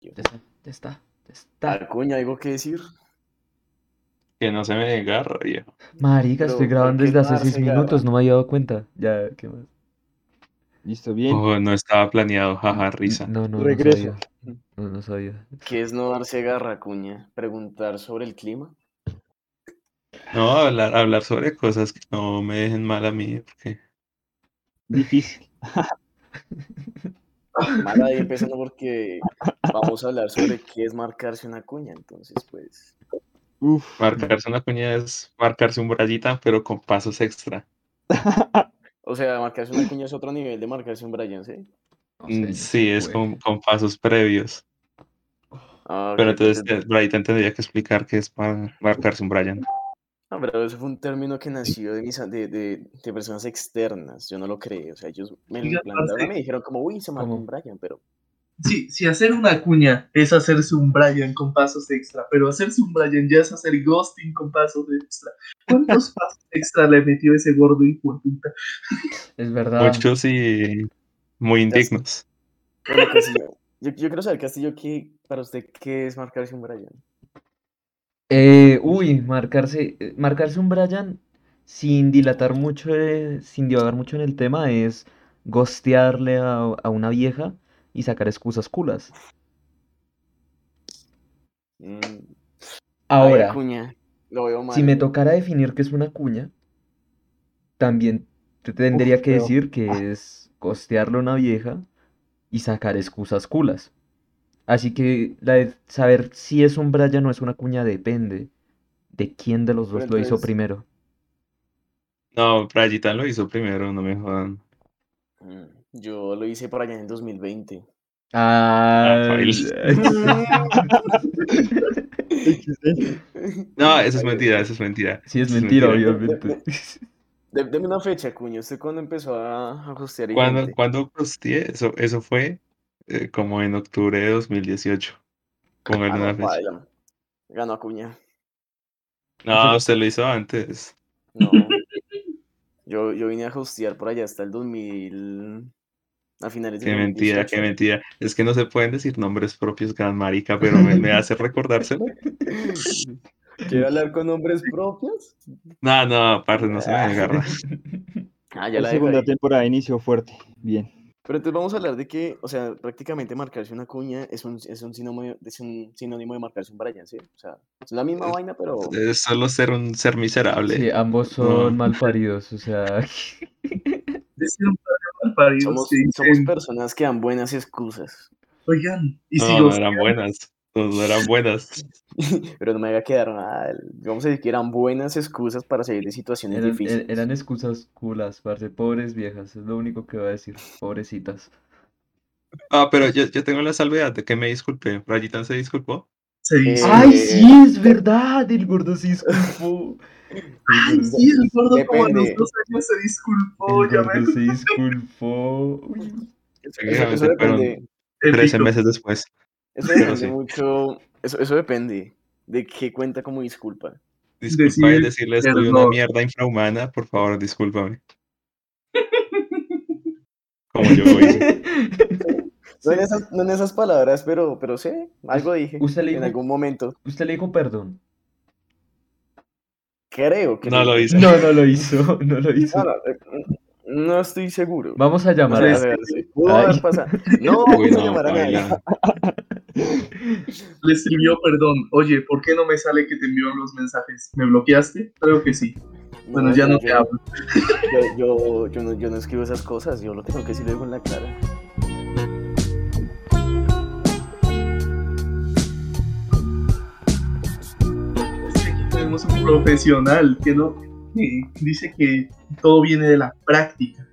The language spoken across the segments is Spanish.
Ya está, ya está, ya está. Acuña, ¿algo que decir? Que no se me desgarra, viejo. Marica, Pero, estoy ¿por grabando desde hace seis minutos, no me había dado cuenta. Ya, ¿qué más? Listo, bien. Oh, no estaba planeado, jaja, risa. No, no, no Regreso. sabía. No, no sabía. ¿Qué es no darse garra, Acuña? ¿Preguntar sobre el clima? No, hablar, hablar sobre cosas que no me dejen mal a mí, porque Difícil. Mala ahí empezando porque vamos a hablar sobre qué es marcarse una cuña. Entonces, pues, Uf. marcarse una cuña es marcarse un rayita, pero con pasos extra. o sea, marcarse una cuña es otro nivel de marcarse un Brian, ¿sí? No Mm, sé, Sí, es con, con pasos previos. Ah, Pero entonces eh, Brian tendría que explicar qué es para marcarse un Brian. No, pero eso fue un término que nació de, mis, de, de, de personas externas. Yo no lo creí. O sea, ellos me lo y parce. me dijeron como, uy, se marcó un Brian, pero... Sí, si hacer una cuña es hacerse un Brian con pasos extra, pero hacerse un Brian ya es hacer ghosting con pasos extra. ¿Cuántos pasos extra le metió ese gordo de puta? Es verdad. Muchos y muy indignos. Bueno, Castillo, yo, yo quiero saber, Castillo, ¿qué, para usted, ¿qué es marcarse un Brian? Eh, uy, marcarse, marcarse un Brian sin dilatar mucho, eh, sin divagar mucho en el tema, es gostearle a, a una vieja y sacar excusas culas. Mm, ay, Ahora, Acuña, lo veo mal. si me tocara definir qué es una cuña, también te tendría Uf, que decir que es gostearle a una vieja y sacar excusas culas. Así que la de saber si es un Brian o es una cuña depende de quién de los Pero dos lo hizo primero. No, Brayita lo hizo primero, no me jodan. Mm, Yo lo hice por allá en 2020. Ah. No, eso es mentira, eso es mentira. Sí, es mentira, mentira. obviamente. De- Deme una fecha, Cuña. ¿Usted cuándo empezó a, a hostear y ¿Cuándo? ¿cuándo posteé? Eso, eso fue eh, como en octubre de 2018. Póngale Ah, una fecha. paila. Ganó Acuña. No, usted lo hizo antes. No. Yo, yo vine a hostear por allá hasta el 2000. A finales de Qué mentira, 2018. qué mentira. Es que no se pueden decir nombres propios, gran marica, pero me, me hace recordárselo. ¿Quiere hablar con nombres propios? No, no, parce, no se me agarra. Ah, ya La segunda temporada inició fuerte. Bien. Pero entonces vamos a hablar de que, o sea, prácticamente marcarse una cuña es un, es un, sinónimo, es un sinónimo de marcarse un Brian, ¿sí? O sea, es la misma Es- vaina, pero... Es solo ser un ser miserable. Sí, ambos son No. mal paridos, o sea, Somos, sí, somos personas que dan buenas excusas. Oigan, y No, si no los eran buenas. No, no eran buenas. Pero no me haga quedar mal. Vamos a decir que eran buenas excusas para salir de situaciones eran, difíciles. e- eran excusas culas, parce, pobres viejas, es lo único que voy a decir, pobrecitas. Ah, pero yo, yo tengo la salvedad de que me disculpé. Rayitan se disculpó. se dice. Eh, ¡Ay, sí, es verdad! El gordo se disculpó. Ay, sí, el gordo como a los dos años se disculpó, el ya gordo se disculpó. Uy. Eso, Técnicamente eso depende, fueron 13 Épico. meses después. Eso depende sí. mucho, eso, eso depende de qué cuenta como disculpa. Disculpa y Decir decirle soy una mierda infrahumana, por favor, discúlpame. Como yo hice. No en esas, no en esas palabras, pero, pero sé, algo dije Usted le en dijo- algún momento. Usted le dijo perdón. Creo que No lo hice. No, no lo hizo, no lo hizo. No, no, eh, no estoy seguro. Vamos a llamar a a ver, sí, pudo haber Ay. pasado. No, Uy, no no, llamar a nadie. Le escribió perdón. Oye, ¿por qué no me sale que te envío los mensajes? ¿Me bloqueaste? Creo que sí. Bueno, No, ya yo- no te hablo. Yo, yo, yo no, yo no escribo esas cosas, yo lo tengo que decir luego en la cara. Es que aquí tenemos un profesional que no que dice que todo viene de la práctica.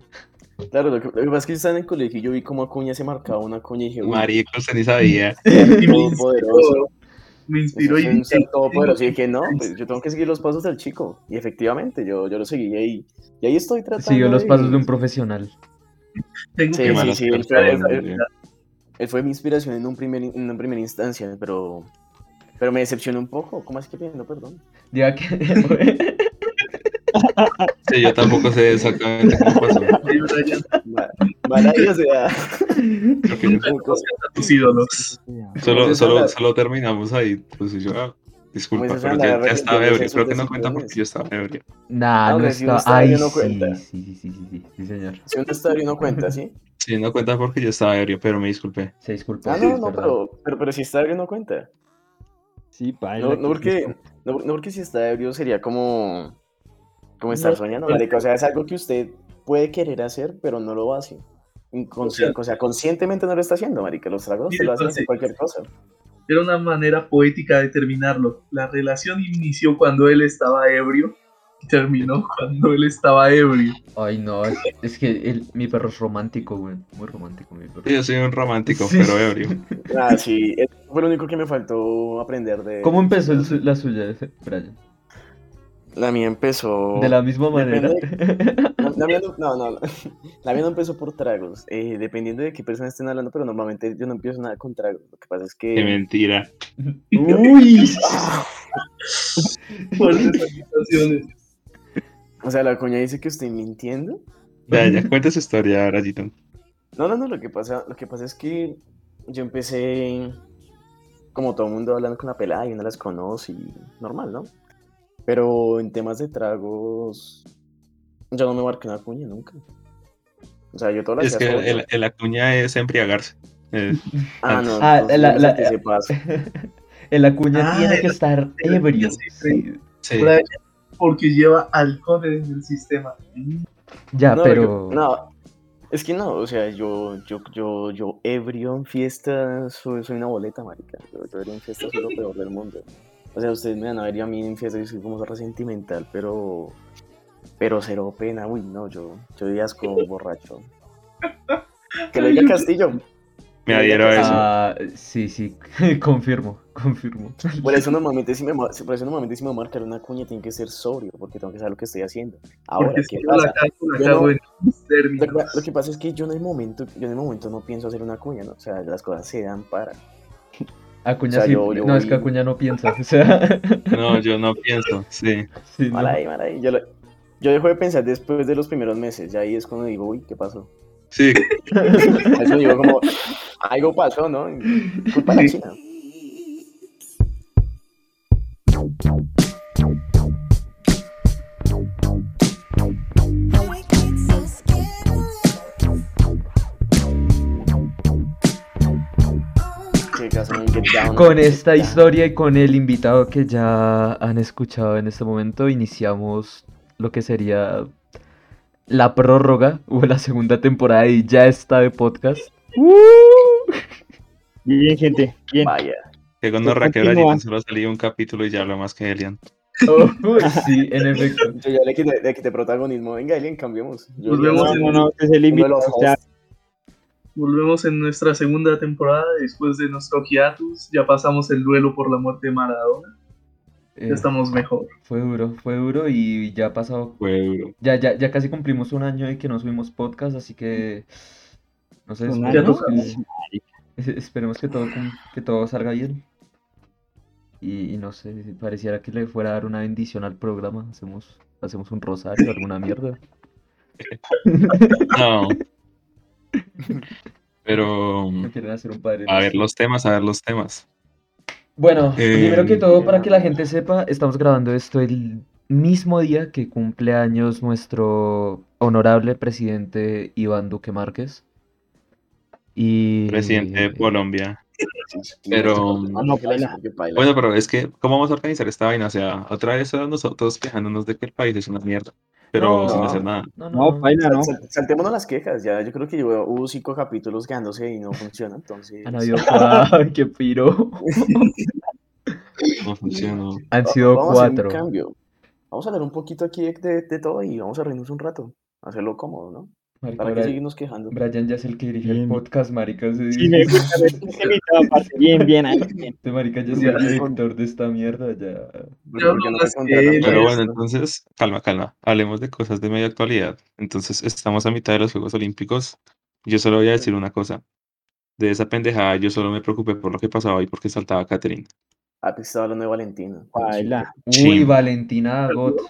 Claro, lo que, lo que pasa es que yo estaba en el colegio y yo vi cómo Acuña se marcaba una cuña y dije, uy, Marico, usted ni sabía. Todopoderoso. inspiró, me inspiró y todopoderoso. Y dije, no, pues yo tengo que seguir los pasos del chico. Y efectivamente, yo, yo lo seguí y ahí, y ahí estoy tratando Siguió los de- pasos de un profesional. tengo Sí, que sí, sí, él fue, personas, él- güey. él fue mi inspiración en, un primer, en una primera instancia, pero, pero me decepcionó un poco. ¿Cómo es que pidiendo perdón? Diga que. Sí, yo tampoco sé exactamente cómo pasó. Ay, Brian, Ma- Mala idea, o sea. Creo que como cosa- a tus ídolos. solo, Entonces, solo, solo terminamos ahí. Pues yo, ah, disculpa, Pues, pero ya, ya estaba ebrio. Creo que no cuenta porque yo estaba ebrio. Nah, Ah, no si uno está. está Ay, ebrio, no sí, cuenta. sí, sí, sí, sí, sí, sí, señor. Si uno está ebrio no cuenta, ¿sí? Sí, no cuenta porque yo estaba ebrio, pero me disculpé. Se disculpa. Ah, no, no, pero, pero, pero si está ebrio no cuenta. Sí, paila. No, que no porque, no, no porque si está ebrio sería como, como estar No, soñando, marica. O sea, es algo que usted puede querer hacer, pero no lo hace. O sea, conscientemente no lo está haciendo, marica. Los tragos Sí, te lo hacen hacer cualquier cosa. Era una manera poética de terminarlo. La relación inició cuando él estaba ebrio y terminó cuando él estaba ebrio. Ay, no, es, es que mi perro es romántico, güey. Muy romántico, mi perro. Sí, Yo soy un romántico, Sí. pero ebrio. Ah, sí, fue lo único que me faltó aprender de... ¿Cómo empezó el la suya, Brian? La mía empezó... De la misma manera. No, la mía no, no. La mía no empezó por tragos, eh, dependiendo de qué persona estén hablando, pero normalmente yo no empiezo nada con tragos. Lo que pasa es que... Qué mentira. Uy. O sea, la coña dice que estoy mintiendo. Ya, ya, cuenta su historia ahora, Gito. No, no, no, lo que pasa, lo que pasa es que yo empecé como todo el mundo hablando con la pelada y uno las conoce y normal, ¿no? Pero en temas de tragos, yo no me marqué una cuña nunca. O sea, yo todas las Es que el, solo. el acuña es embriagarse. Eh, Ah, no, Ah, la- la- ese paso. el acuña Ah, tiene que estar ebrio. sí, Sí, Porque lleva alcohol en el sistema. Ya, No, pero. no, es que no, o sea, yo, yo, yo, yo ebrio en fiestas soy, soy una boleta, marica. Yo, yo ebrio en fiestas soy lo peor del mundo. O sea, ustedes me van a ver y a mí en fiestas yo soy como re sentimental, pero, pero cero pena. Uy, no, yo, yo de asco borracho. Que lo diga Castillo. Me adhiero a eso. Ah, sí, sí, confirmo, confirmo. Por eso normalmente si me, por eso normalmente si me marcar una cuña tiene que ser sobrio, porque tengo que saber lo que estoy haciendo. Ahora, Porque ¿qué pasa? cago, la Yo cago no- en que, lo que pasa es que yo en el momento, yo en el momento no pienso hacer una cuña, ¿no? O sea, las cosas se dan para. Acuña O sea, sí. yo- yo no, es que Acuña no piensa. O sea, No, yo no pienso, sí. sí, no. Mal ahí, mal ahí. Yo, lo- yo dejo de pensar después de los primeros meses. Ya ahí es cuando digo, uy, ¿qué pasó? Sí, Eso digo como, algo pasó, ¿no? Culpa de la China. Con esta historia y con el invitado que ya han escuchado en este momento, iniciamos lo que sería la prórroga o la segunda temporada y ya está de podcast. ¡Uh! Bien, gente. Bien. Vaya. que cuando Raquel continúa. Gallito solo salía un capítulo y ya habla más que Elian. Oh, sí, en efecto. Yo ya le quité, le quité protagonismo. Venga, alguien, cambiemos. Yo Volvemos ya- No, no, no, este es el invitado. Volvemos en nuestra segunda temporada después de nuestro hiatus. Ya pasamos el duelo por la muerte de Maradona. Eh, Ya estamos mejor. fue duro, fue duro y ya ha pasado, Fue duro. ya, ya, ya casi cumplimos un año y que no subimos podcast, así que no sé, esperemos que, esperemos que todo, que todo salga bien. Y, y no sé, pareciera que le fuera a dar una bendición al programa. Hacemos, hacemos un rosario, alguna mierda. No. Pero No quieren hacer un padre. a ver los temas, a ver los temas. Bueno, Eh, primero que todo, para que la gente sepa, estamos grabando esto el mismo día que cumple años nuestro honorable presidente Iván Duque Márquez. Y Presidente de Colombia. Pero- baila. Bueno, pero es que, ¿cómo vamos a organizar esta vaina? O sea, otra vez nosotros quejándonos de que el país es una mierda, pero No. sin hacer nada. No, No, no, baila, no. Sal- Saltémonos las quejas, ya yo creo que llevo- hubo cinco capítulos quedándose y no funciona, entonces... han habido ¡Ay, qué piro! No funcionó. Han sido vamos a hacer un cuatro. cambio. Vamos a hablar un poquito aquí de, de- de todo y vamos a reírnos un rato, hacerlo cómodo, ¿no? Marica, Para seguirnos quejando. Brian ya es el que dirige el podcast, marica. sí. Sí, me gusta ver invitado aparte. Bien, bien, ahí, bien. Este marica ya es el director de esta mierda, ya. ¿Por- Yo por qué no te Pero bueno, entonces, calma, calma. Hablemos de cosas de media actualidad. Entonces, estamos a mitad de los Juegos Olímpicos. Yo solo voy a decir una cosa. De esa pendejada, yo solo me preocupé por lo que pasaba y porque saltaba Catherine. Ah, pues estaba hablando de Valentina. Baila. Uy, Sí. Valentina Got.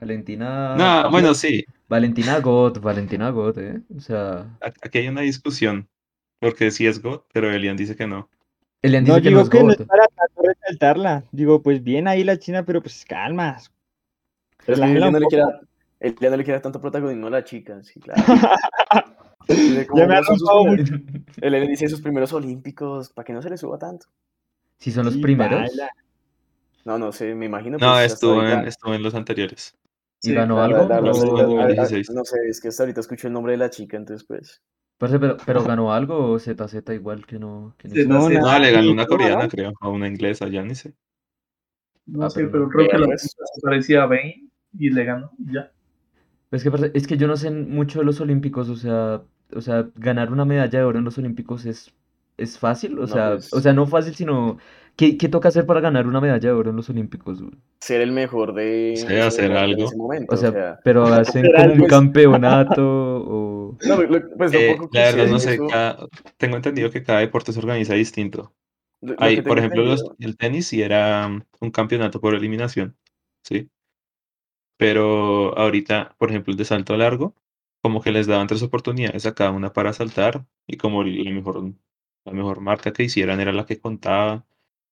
Valentina. No, bueno, sí. Valentina God, Valentina God, ¿eh? O sea, Aquí hay una discusión. Porque sí es God, pero Elian dice que no. Elian No dice que no digo es que no es God. para tanto resaltarla. Digo, pues bien ahí la China, pero pues calma. Pero ya un no le él ya no le quiere dar tanto protagonismo a la chica, sí, claro. Ya me ha no rompado Él le dice sus primeros olímpicos, para que no se le suba tanto. Si son los Sí, primeros. baila. No, no sé, me imagino. No, pues, estuvo en, estuvo en los anteriores. ¿Y Sí, ganó la algo? no, sé, O- a- a- 2016. no sé, es que hasta ahorita escucho el nombre de la chica, entonces pues. Pero, pero ganó algo o ZZ igual que no. Que no ZZ. No, le ganó una ¿no? coreana, creo. O una inglesa, ya ni sé. No Ah, sé, pero creo que la Pues. parecía a Bane y le ganó y ya. Es que, parce, es que yo no sé mucho de los olímpicos, o sea, o sea, ganar una medalla de oro en los olímpicos es, es fácil, o No, sea, pues- o sea, no fácil, sino ¿qué, qué toca hacer para ganar una medalla de oro en los olímpicos? güey? Ser el mejor de, Sí, ese hacer en algo. ese momento. O sea, pero hacen Hacer como un campeonato o... no, lo- pues Eh, la verdad, no de sé. eso- cada- tengo entendido que cada deporte se organiza distinto. lo- lo Hay, por ejemplo, los- el tenis sí era um, un campeonato por eliminación, ¿sí? Pero ahorita, por ejemplo, el de salto largo, como que les daban tres oportunidades a cada una para saltar y como la mejor, la mejor marca que hicieran era la que contaba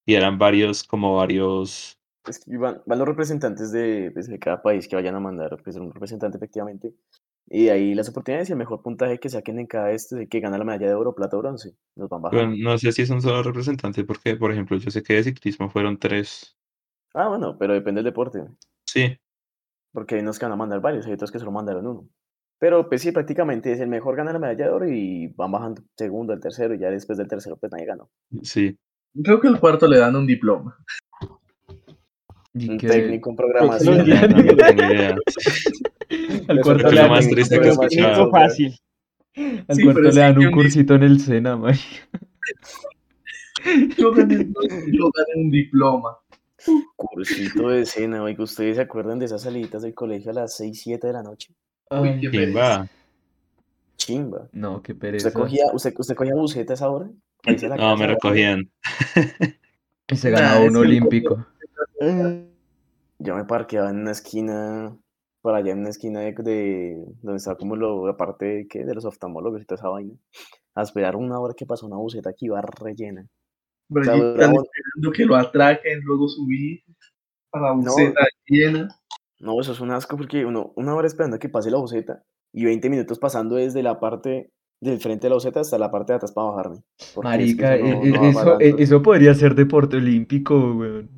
y eran varios, como varios, Es que van, van los representantes de, pues, de cada país que vayan a mandar, pues un representante efectivamente. Y ahí las oportunidades y el mejor puntaje que saquen en cada este, de que gana la medalla de oro, plata o bronce. Nos van bajando. no sé si es un solo representante, porque, por ejemplo, yo sé que de ciclismo fueron tres, Ah, bueno, pero depende del deporte. sí, Porque hay unos que van a mandar varios, hay otros que solo mandaron uno. Pero pues sí, prácticamente es el mejor gana la medalla de oro y van bajando segundo, el tercero, y ya después del tercero pues nadie ganó. sí. Creo que el cuarto le dan un diploma. y Un que técnico en Pues, programación. los No, no tengo idea. al Eso cuarto le dan, más un- triste que escuchado. Fácil. al Sí, cuarto le dan un cursito en el Sena, man. Yo gané, yo gané un diploma. Cursito de escena, oiga, ¿ustedes se acuerdan de esas saliditas del colegio a las 6, 7 de la noche? Uy, Ay, qué Chimba. Chimba. no, qué pereza. ¿Usted cogía, usted, usted cogía buceta a esa hora? No, me recogían. Y se Nah, ganaba un que- olímpico. Yo me parqueaba en una esquina, por allá en una esquina de, de- donde estaba como lo, la parte de, ¿qué? de los oftalmólogos y toda esa vaina. A esperar una hora que pasó una buceta que iba rellena. Pero O sea, están duraba- esperando que lo atraquen, luego subir a la No. buceta llena. No, eso es un asco porque uno, una hora esperando a que pase la buceta y 20 minutos pasando desde la parte del frente de la buceta hasta la parte de atrás para bajarme. porque es que Marica, eso no- e- no e- eso, e- eso podría ser deporte olímpico, weón.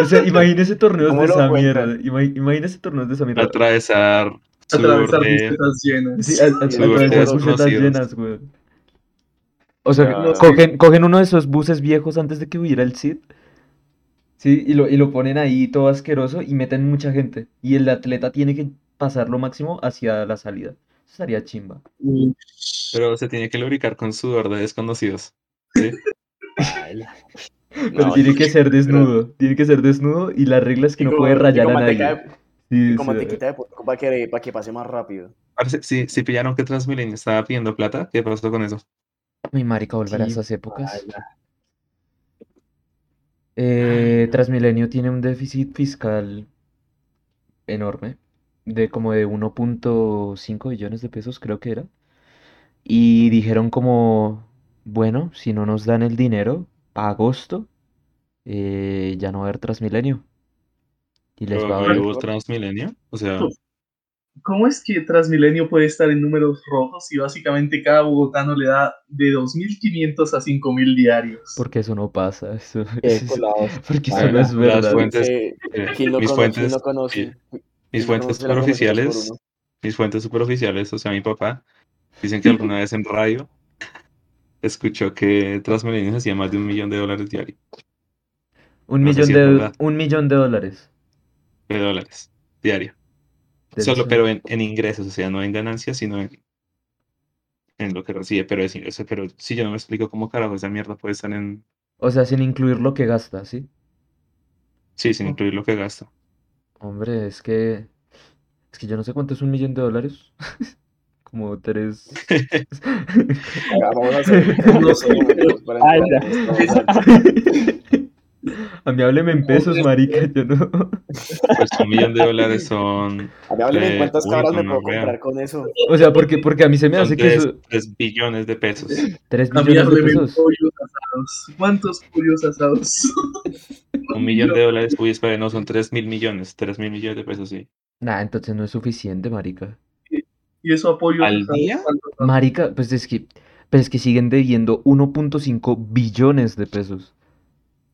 O sea, imagínese torneos ¿Cómo de esa cuentan? mierda. ima- Imagínese torneos de esa mierda. Atravesar Atravesar de... bucetas llenas. Sí, a- a- Sí, atravesar bucetas llenas, weón. O sea, cogen, cogen uno de esos buses viejos antes de que hubiera el CID. Sí, y lo, y lo ponen ahí todo asqueroso y meten mucha gente. Y el atleta tiene que pasar lo máximo hacia la salida. Estaría chimba. Pero se tiene que lubricar con sudor de desconocidos. ¿sí? Pero No, tiene que ser desnudo. Tiene que ser desnudo y la regla es que y no puede rayar a nadie. de- Sí, y o con sea, mantequita de puerco para que, para que pase más rápido. Sí, sí pillaron que Transmilenio estaba pidiendo plata. ¿Qué pasó con eso? Mi marica, volver a Sí, esas épocas. Eh, Transmilenio tiene un déficit fiscal enorme, de como de 1.5 billones de pesos, creo que era. Y dijeron como, bueno, si no nos dan el dinero para agosto, eh, ya no va a haber Transmilenio. Y les va a hubo Transmilenio. O sea, ¿Cómo es que Transmilenio puede estar en números rojos y básicamente cada bogotano le da de 2.500 a 5.000 diarios? Porque eso no pasa. Eso, porque eso no es las verdad. fuentes- Eh, eh, ¿Quién lo mis conoce? ¿Quién fuentes, lo conoce? sí, ¿Quién mis fuentes superoficiales, mis fuentes superoficiales, o sea, mi papá, dicen que alguna vez en radio escuchó que Transmilenio hacía más de un millón de dólares diario, Un no millón si de, un millón de dólares. de dólares diario. Solo, pero en, en ingresos, o sea, no en ganancias, sino en, en lo que recibe, pero es ingreso. Pero si yo no me explico cómo carajo esa mierda puede estar en, O sea, sin incluir lo que gasta, ¿sí? sí, sin incluir lo que gasta. Hombre, es que. Es que yo no sé cuánto es un millón de dólares. Como tres. Vamos a hacer a- mí hábleme en pesos, marica, yo no. Pues un millón de dólares son. A mí hábleme en Eh, cuántas cabras me puedo vea. comprar con eso. O sea, porque, porque a mí se me son hace que tres, eso... tres billones de pesos. 3 A mí millones de hábleme en pesos. pollos asados. ¿Cuántos pollos asados? Un millón de dólares. Uy, espere, no, son tres mil millones. Tres mil millones de pesos, sí. Nah, entonces no es suficiente, marica. ¿Y eso a pollos ¿Al día? Marica, pues es que, pues es que siguen debiendo 1.5 billones de pesos.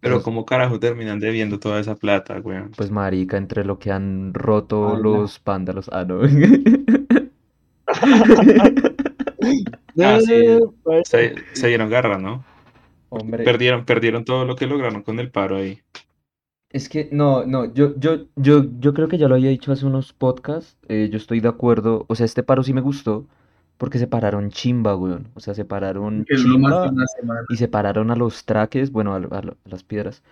Pero Pues- ¿cómo carajo terminan debiendo toda esa plata, weón? Pues marica, entre lo que han roto los pándalos. Ah, no. Ah, sí. pues, Se, se dieron garra, ¿no? Hombre. Perdieron, perdieron todo lo que lograron con el paro ahí. Es que no, no, yo, yo, yo, yo creo que ya lo había dicho hace unos podcasts. eh, yo estoy de acuerdo. O sea, este paro sí me gustó. Porque se pararon chimba, weón. O sea, se pararon Que duró más chimba de una semana. y se pararon a los traques, bueno, a, a a las piedras.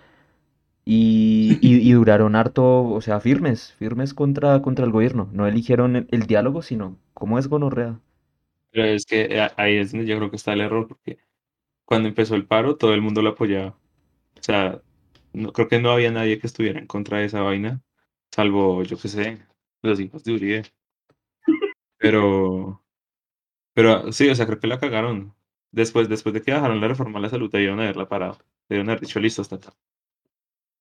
Y, y, y duraron harto, o sea, firmes, firmes contra, contra el gobierno. No eligieron el, el diálogo, sino cómo es gonorrea. Pero es que eh, ahí es donde yo creo que está el error, porque cuando empezó el paro, todo el mundo lo apoyaba. O sea, no, creo que no había nadie que estuviera en contra de esa vaina, salvo, yo qué sé, los hijos de Uribe. Pero, pero sí, o sea, creo que la cagaron. Después, después de que bajaron la reforma a la salud, debieron haberla parado. Debieron haber dicho, listo, hasta acá.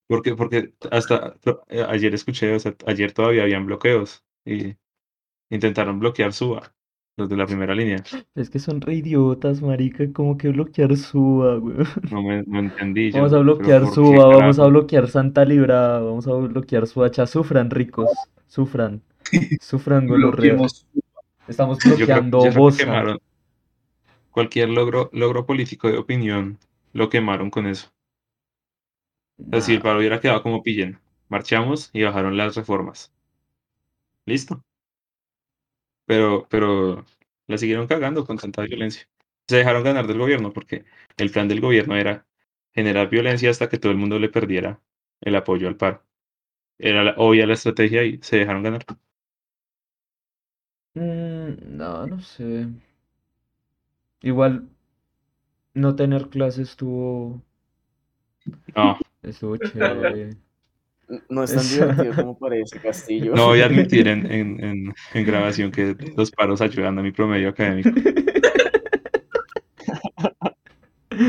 Porque, porque hasta eh, ayer escuché, o sea, ayer todavía habían bloqueos y intentaron bloquear Suba, los de la primera línea. Es que son re idiotas, marica, como que bloquear Suba, weón. No me no entendí. yo, Vamos a bloquear ¿por qué, Suba, vamos a bloquear Santa Libra, vamos a bloquear Suacha. Sufran, ricos, sufran. Sufran, gonorrea. Bloqueemos. Estamos bloqueando que quemaron cualquier logro, logro político de opinión, lo quemaron con eso. El Nah, paro hubiera quedado como pillen, marchamos y bajaron las reformas. Listo. Pero, pero la siguieron cagando con tanta violencia. Se dejaron ganar del gobierno porque el plan del gobierno era generar violencia hasta que todo el mundo le perdiera el apoyo al paro. Era obvia la estrategia y se dejaron ganar. Mm, no, no sé. Igual, no tener clases estuvo, No, estuvo chévere. No es tan divertido como parece, Castillo. no voy a admitir en, en, en, en grabación que los paros ayudan a mi promedio académico.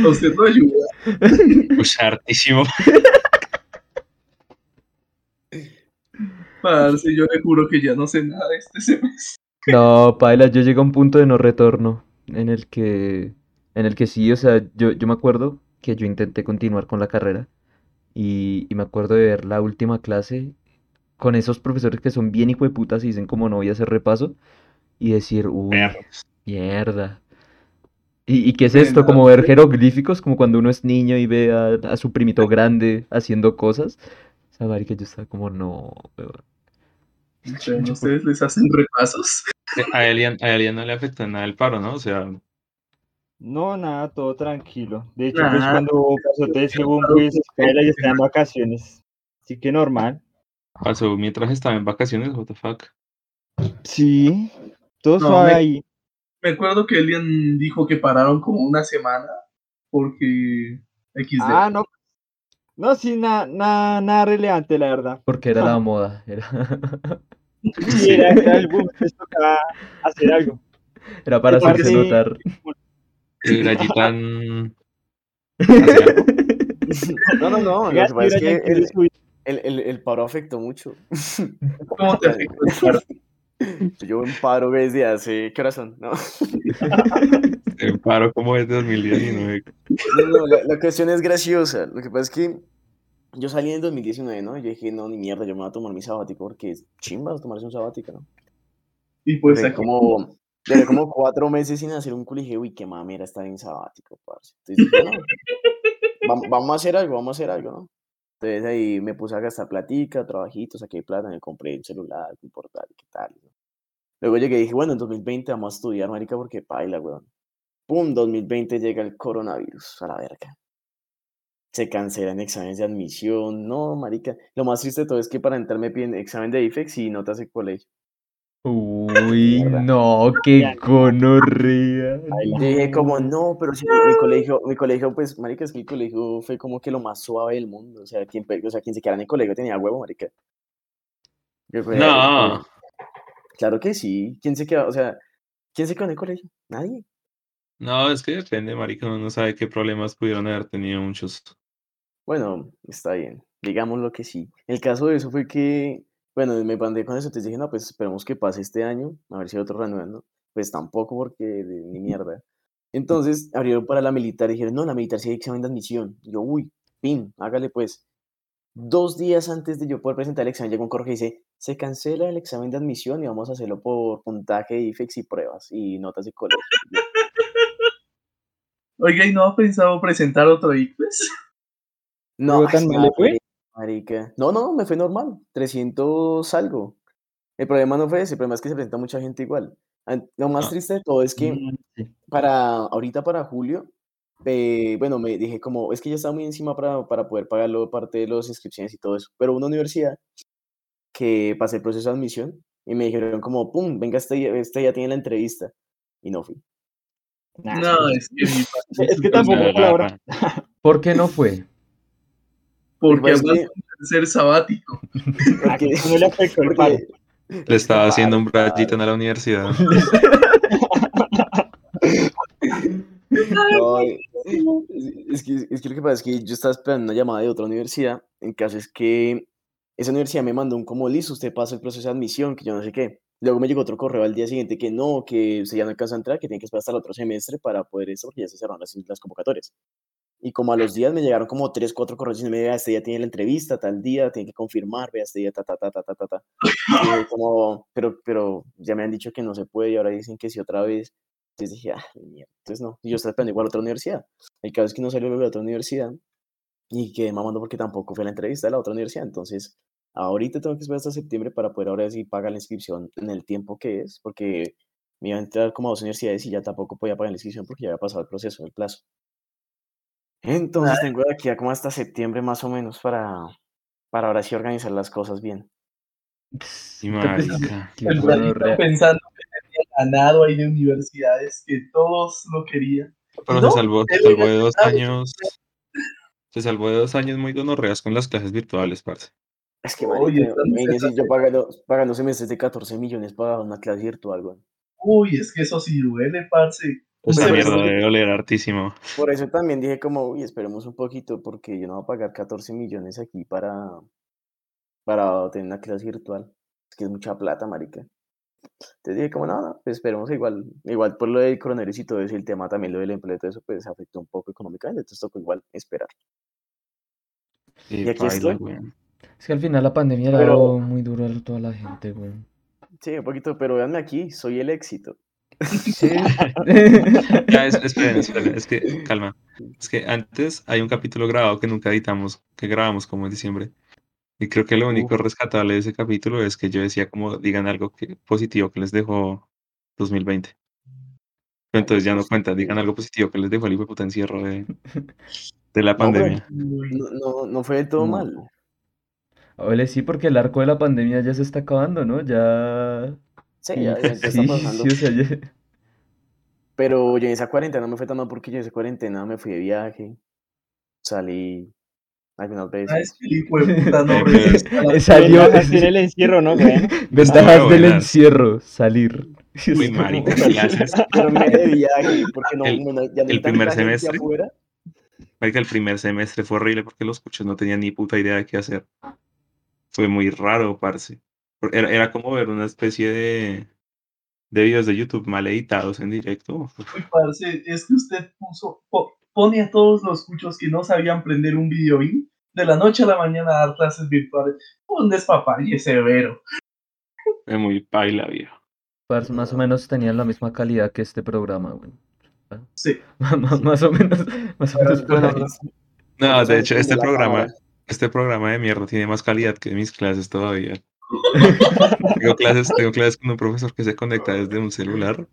Usted no ayuda. Pues hartísimo. Parce, yo le juro que ya no sé nada de este semestre. No, paila, yo llegué a un punto de no retorno en el que, en el que sí, o sea, yo, yo me acuerdo que yo intenté continuar con la carrera y, y me acuerdo de ver la última clase con esos profesores que son bien hijueputas y dicen como no voy a hacer repaso y decir, uy, mierda. ¿Y, y qué es esto? Como ver jeroglíficos, como cuando uno es niño y ve a, a su primito grande haciendo cosas. O sea, marica, yo estaba como, no, weón. Pero ¿no ustedes les hacen repasos. A Elian, a Elian no le afecta nada el paro, ¿no? O sea, No, nada, todo tranquilo. De hecho, pues Nada. cuando pasó te según pues escuela y está en vacaciones. Así que normal. pasó mientras estaba en vacaciones, what the fuck. Sí, todo No, suave me- ahí. Me acuerdo que Elian dijo que pararon como una semana porque XD. Ah, no. No, sí, nada, nada, nada relevante, la verdad. Porque era la moda. Era, Sí, era, era el boom, les tocaba hacer algo. era para hacerse notar. El allí tan... No, no, no. Lo que pasa es que el, el, el, el paro afectó mucho. ¿Cómo te afectó el paro? Yo en paro desde hace. ¿Qué horas son? No. El paro como desde 2019. No, no, la, la cuestión es graciosa. Lo que pasa es que yo salí en el 2019, ¿no? Yo dije, no, ni mierda, yo me voy a tomar mi sabático porque es chimba tomarse un sabático, ¿no? Y pues aquí, como, duré como cuatro meses sin hacer un culo y dije, uy, qué mamera estar en sabático, parce. Entonces dije, no, vam- vamos a hacer algo, vamos a hacer algo, ¿no? Entonces ahí me puse a gastar platica, trabajitos, saqué plata, me compré un celular, un portal, qué tal. ¿no? Luego llegué y dije, bueno, en 2020 vamos a estudiar, marica, porque paila, weón. Pum, 2020 llega el coronavirus, a la verga. Se cancelan exámenes de admisión, no, marica. Lo más triste de todo es que para entrar me piden examen de IFEX y notas de colegio. Uy, no, qué gonorrea. Dije como, no, pero si mi colegio, mi colegio, pues, marica, es que el colegio fue como que lo más suave del mundo. O sea, quien, pe- o sea, quien se quedara en el colegio tenía huevo, marica. No. Claro que sí. ¿Quién se queda? O sea, ¿quién se quedó en el colegio? Nadie. No, es que depende, marica, uno no sabe qué problemas pudieron haber tenido muchos. Bueno, está bien. Digamos lo que sí. El caso de eso fue que, bueno, me bandé con eso. Entonces dije, no, pues esperemos que pase este año. A ver si hay otro renuevan, ¿no? Pues tampoco porque ni mierda. Entonces abrieron para la militar y dijeron, no, la militar sí hay examen de admisión. Y yo, uy, pin, hágale pues. Dos días antes de yo poder presentar el examen, llegó un correo que dice, se cancela el examen de admisión y vamos a hacerlo por puntaje, IFEX y pruebas y notas colegio. Y yo, Oiga, ¿y no ha pensado presentar otro ICFES? No, ¿Luego tan mal le fue? marica. No, no, me fue normal. 300 algo. El problema no fue ese, el problema es que se presenta mucha gente igual. Lo más Ah. triste de todo es que Mm, para ahorita para julio, eh, bueno, me dije como, es que ya estaba muy encima para, para poder pagarlo parte de las inscripciones y todo eso, pero una universidad que pasé el proceso de admisión y me dijeron como, pum, venga, este, este ya tiene la entrevista y no fui. No, es que Es que tampoco Pues, colabora. ¿Por qué no fue? Porque aguanta que- ser sabático. Aquí porque- porque- Le estaba haciendo un brayito a la universidad. No, es, es que, es que lo que pasa es que yo estaba esperando una llamada de otra universidad. En caso es que esa universidad me mandó un como listo, usted pasa el proceso de admisión, que yo no sé qué. Luego me llegó otro correo al día siguiente que no, que usted ya no alcanza a entrar, que tiene que esperar hasta el otro semestre para poder eso, porque ya se cerraron las, las convocatorias. Y como a los días me llegaron como tres, cuatro correos y me vea, este día tiene la entrevista, tal día, tiene que confirmar, vea, este día, ta, ta, ta, ta, ta, ta, ta. Y yo como, pero, pero ya me han dicho que no se puede y ahora dicen que sí otra vez. Entonces dije, ah, mierda. Entonces no, y yo estaba esperando igual a otra universidad. El caso es que no salió de otra universidad y quedé mamando porque tampoco fue la entrevista de la otra universidad. Entonces, ahorita tengo que esperar hasta septiembre para poder ahora sí pagar la inscripción en el tiempo que es, porque me iba a entrar como a dos universidades y ya tampoco podía pagar la inscripción porque ya había pasado el proceso, el plazo. Entonces tengo de aquí a como hasta septiembre más o menos para, para ahora sí organizar las cosas bien. Marica. Qué El pensando que tenía ganado ahí de universidades que todos lo querían. Pero No, se salvó, se salvó de dos años. Se salvó de dos años muy gonorreas con las clases virtuales, parce. Es que, Oye, imagínese yo pagando, pagando semestres de 14 millones para una clase virtual, güey. Uy, es que eso sí duele, parce. Pero mierda debe doler hartísimo. Por eso también dije como, uy, esperemos un poquito, porque yo no voy a pagar 14 millones aquí para, para tener una clase virtual. Es que es mucha plata, marica. Entonces dije como, no, no, pues esperemos igual, igual por lo del coronavirus y todo eso, y el tema también, lo del empleo y todo eso, pues afectó un poco económicamente, entonces tocó igual esperar. Sí, Y aquí estoy. Es que al final la pandemia era Pero- muy duro a toda la gente, güey. Sí, un poquito, pero véanme aquí, soy el éxito. Sí. Ya, es, esperen, esperen, es que, calma. Es que antes hay un capítulo grabado que nunca editamos, que grabamos como en diciembre. Y creo que lo único rescatable de ese capítulo es que yo decía como digan algo que, positivo que les dejó 2020. Pero entonces ya no cuenta, digan algo positivo que les dejó el hijo de puta encierro de, de la pandemia. No, no, no fue del todo No. mal. Ole, sí, porque el arco de la pandemia ya se está acabando, ¿no? Ya. Sí, ya, ya, está pasando. sí, o sea, ya- Pero yo en esa cuarentena no me fue tan mal porque yo en esa cuarentena me fui de viaje, salí algunas ah, veces. es que el hijo de puta no resiste a la- Salió. Tiene el encierro, ¿no, güey? Ventajas del encierro, salir. Uy, marica. Pero me de viaje porque no, El- no- no- ya no el primer semestre. afuera. Marica, el primer semestre fue horrible porque los cuchos no tenían ni puta idea de qué hacer. Fue muy raro, parce. Era, era como ver una especie de, de videos de YouTube mal editados en directo. Uy, parce, es que usted puso, po- pone a todos los cuchos que no sabían prender un video bien de la noche a la mañana a dar clases virtuales. Un despapalle severo. Fue muy paila, viejo. Parce, más o menos tenían la misma calidad que este programa, güey. Sí. Más, o menos, más o menos por ahí. No, de hecho, este programa, este programa de mierda tiene más calidad que mis clases todavía. Tengo clases, tengo clases con un profesor que se conecta desde un celular,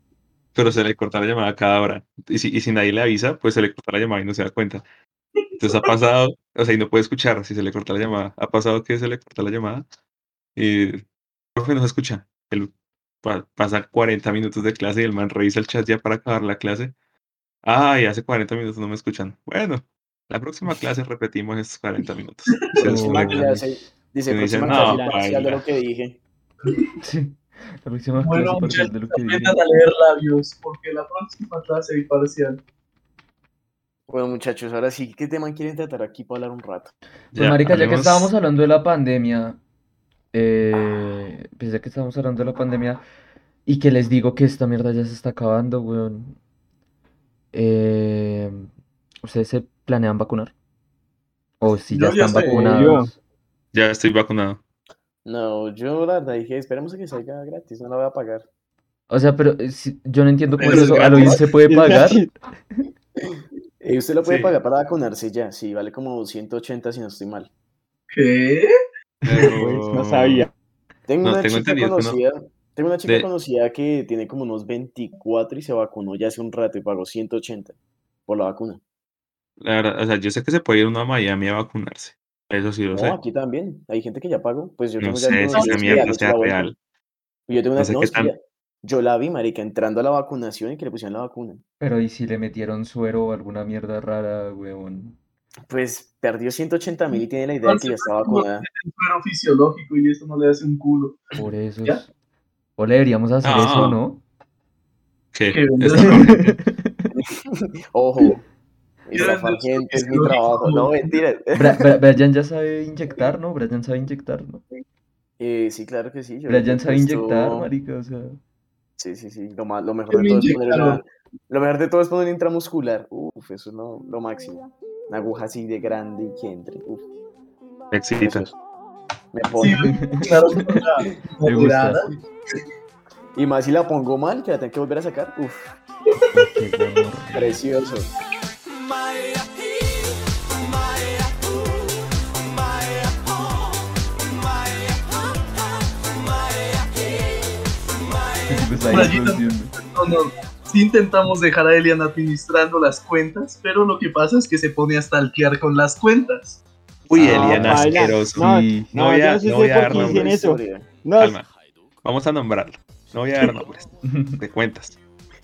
pero se le corta la llamada cada hora. Y si, y si nadie le avisa, pues se le corta la llamada y no se da cuenta. Entonces ha pasado, o sea, y no puede escuchar si se le corta la llamada. Ha pasado que se le corta la llamada y el profe no se escucha. Pa- pasa 40 minutos de clase y el man revisa el chat ya para acabar la clase. Ay, hace 40 minutos no me escuchan. Bueno, la próxima clase repetimos estos 40 minutos. Clase, dice, próxima no, clase parcial de lo que dije. Sí. La próxima Bueno, clase parcial de lo que dije. Aprendan a leer labios, porque la próxima clase parcial. Bueno, muchachos, ahora sí, ¿qué tema quieren tratar aquí para hablar un rato? Pues marica, ya que estábamos hablando de la pandemia, eh, pues ya que estábamos hablando de la pandemia y que les digo que esta mierda ya se está acabando, weón. eh, ¿ustedes se planean vacunar? O si ya Yo ya están sé, vacunados. Ya estoy vacunado. No, yo la verdad dije, esperemos a que salga gratis, no la voy a pagar. O sea, pero eh, si- yo no entiendo cómo Pero es es eso. ¿A lo bien se puede pagar? Eh, usted lo puede Sí. pagar para vacunarse ya, sí, vale como 180 si no estoy mal. ¿Qué? Pero... no sabía. Tengo No, una tengo chica no. conocida, tengo una chica De- conocida que tiene como unos 24 y se vacunó ya hace un rato y pagó 180 por la vacuna. La verdad, o sea, yo sé que se puede ir uno a Miami a vacunarse. Eso sí lo No, sé. aquí también, hay gente que ya pagó, pues yo No tengo ya sé si esa mierda sea real. Yo tengo una, No sé no, qué es que tan- ya- yo la vi, marica, entrando a la vacunación y que le pusieron la vacuna. Pero ¿y si le metieron suero o alguna mierda rara, weón? Pues perdió 180 mil y tiene la idea de que ya está vacunada. Es fuero fisiológico y eso no le hace un culo. Por eso ¿Ya? es- O le deberíamos hacer eso, ¿no? ¿Qué? Ojo, estafar vender gente es mi trabajo. No, mentira. Bra- Bra- Brian ya sabe inyectar, ¿no? Brian sabe inyectar, ¿no? Eh, sí, claro que sí. yo Brian sabe inyectar, marica, o sea... Sí, sí, sí. Lo, mejor ¿Qué de me todo es poner una- Lo mejor de todo es poner intramuscular. Uf, eso es lo, lo máximo. Una aguja así de grande y que entre. Uf, es- Me Sí, claro. Y más si la pongo mal, que la tengo que volver a sacar. Uf, precioso. Ahí. No, no. Sí intentamos dejar a Elian administrando las cuentas, pero lo que pasa es que se pone a stalkear con las cuentas. Uy, Ah, Elian asqueroso. No, Sí. No voy a- no voy a dar nombres. Calma. Vamos a nombrarlo. No voy a dar nombres. De cuentas.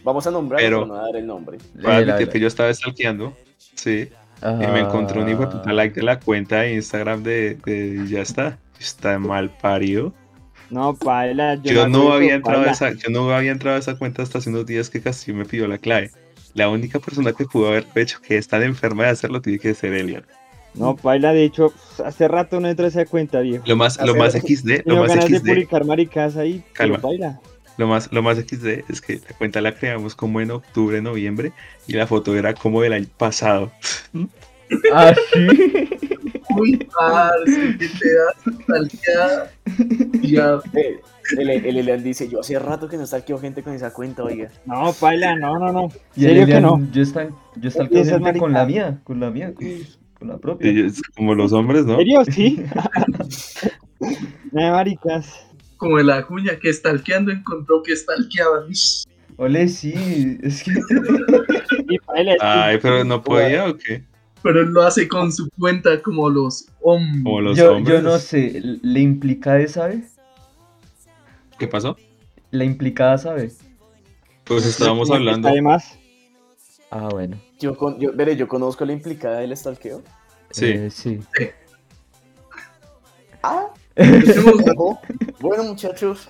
Vamos a nombrar, Pero- no a dar el nombre. Voy a la- admitir que yo estaba stalkeando. Sí. Y me encontré un hijo de puta Ah, like de la cuenta de Instagram de, de- y ya está. Está mal parido. No, paila. Yo, Yo no había entrado esa, yo no había entrado a esa cuenta hasta hace unos días que casi me pidió la clave. La única persona que pudo haber hecho que es tan enferma de hacerlo tiene que ser Elian. No, paila, de hecho, hace rato no entré a esa cuenta, viejo. Lo más, lo más XD, lo más ganas de XD, publicar maricas ahí. Calma. Pero paila. lo más, lo más XD es que la cuenta la creamos como en octubre, noviembre y la foto era como del año pasado. Ah, sí. Uy, parce, que te das ya, Eh, el, el Elian dice, yo hace rato que no stalkeo gente con esa cuenta, oiga. No, paila, no, no, no. Y el ¿Serio que Elian, no? yo está, yo está Esas con la mía, con la mía, con, con la propia. Y es como los hombres, ¿no? ¿En serio? Sí. Nada, maricas. como el acuña que stalkeando encontró que stalkeaban. Ole, sí, es que- Ay, pero no podía o qué? Pero él lo hace con su cuenta como los hombres. Como los yo, hombres. yo no sé, ¿la implicada sabe? ¿Qué pasó? La implicada sabe. Pues estábamos hablando. está de más. Ah, bueno. Yo, con, yo, veré, yo conozco la implicada del stalkeo. Sí. Eh, sí. Ah. Bueno, muchachos,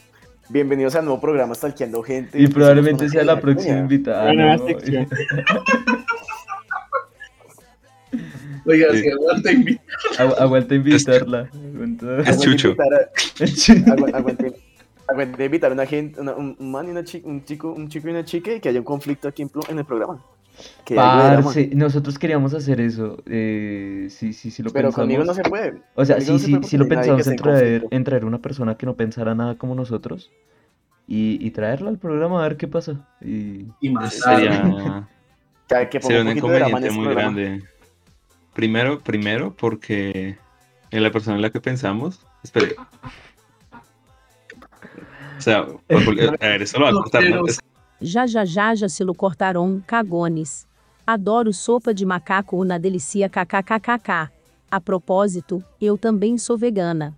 bienvenidos al nuevo programa Stalkeando Gente. Y probablemente sea la próxima invitada. Nueva ¿no? Oiga, Sí. si aguanta invitar. Agu- aguanta invitarla. Aguanta. Es Aguante Chucho. invitar a- Sí. agu- aguante- aguante invitar a una gente, una- un, man y una chica, un chico, un chico y una chica y que haya un conflicto aquí en, el programa. Que. Parce, nosotros queríamos hacer eso. Eh, sí, sí, sí lo Pero pensamos. conmigo no se puede. O sea, sí, no sí, sí lo pensamos en traer, en traer una persona que no pensara nada como nosotros y, y traerla al programa a ver qué pasa. Y Y más Sería, Que, que ponga sería un inconveniente muy programa. grande. Primero, primero porque en la persona en la que pensamos. Espere. O sea, a ver, eso lo va a cortar. ¿no? Es- Já já já já se lo cortaram, cagones. Adoro sopa de macaco una delicia kkkk. A propósito, eu também sou vegana.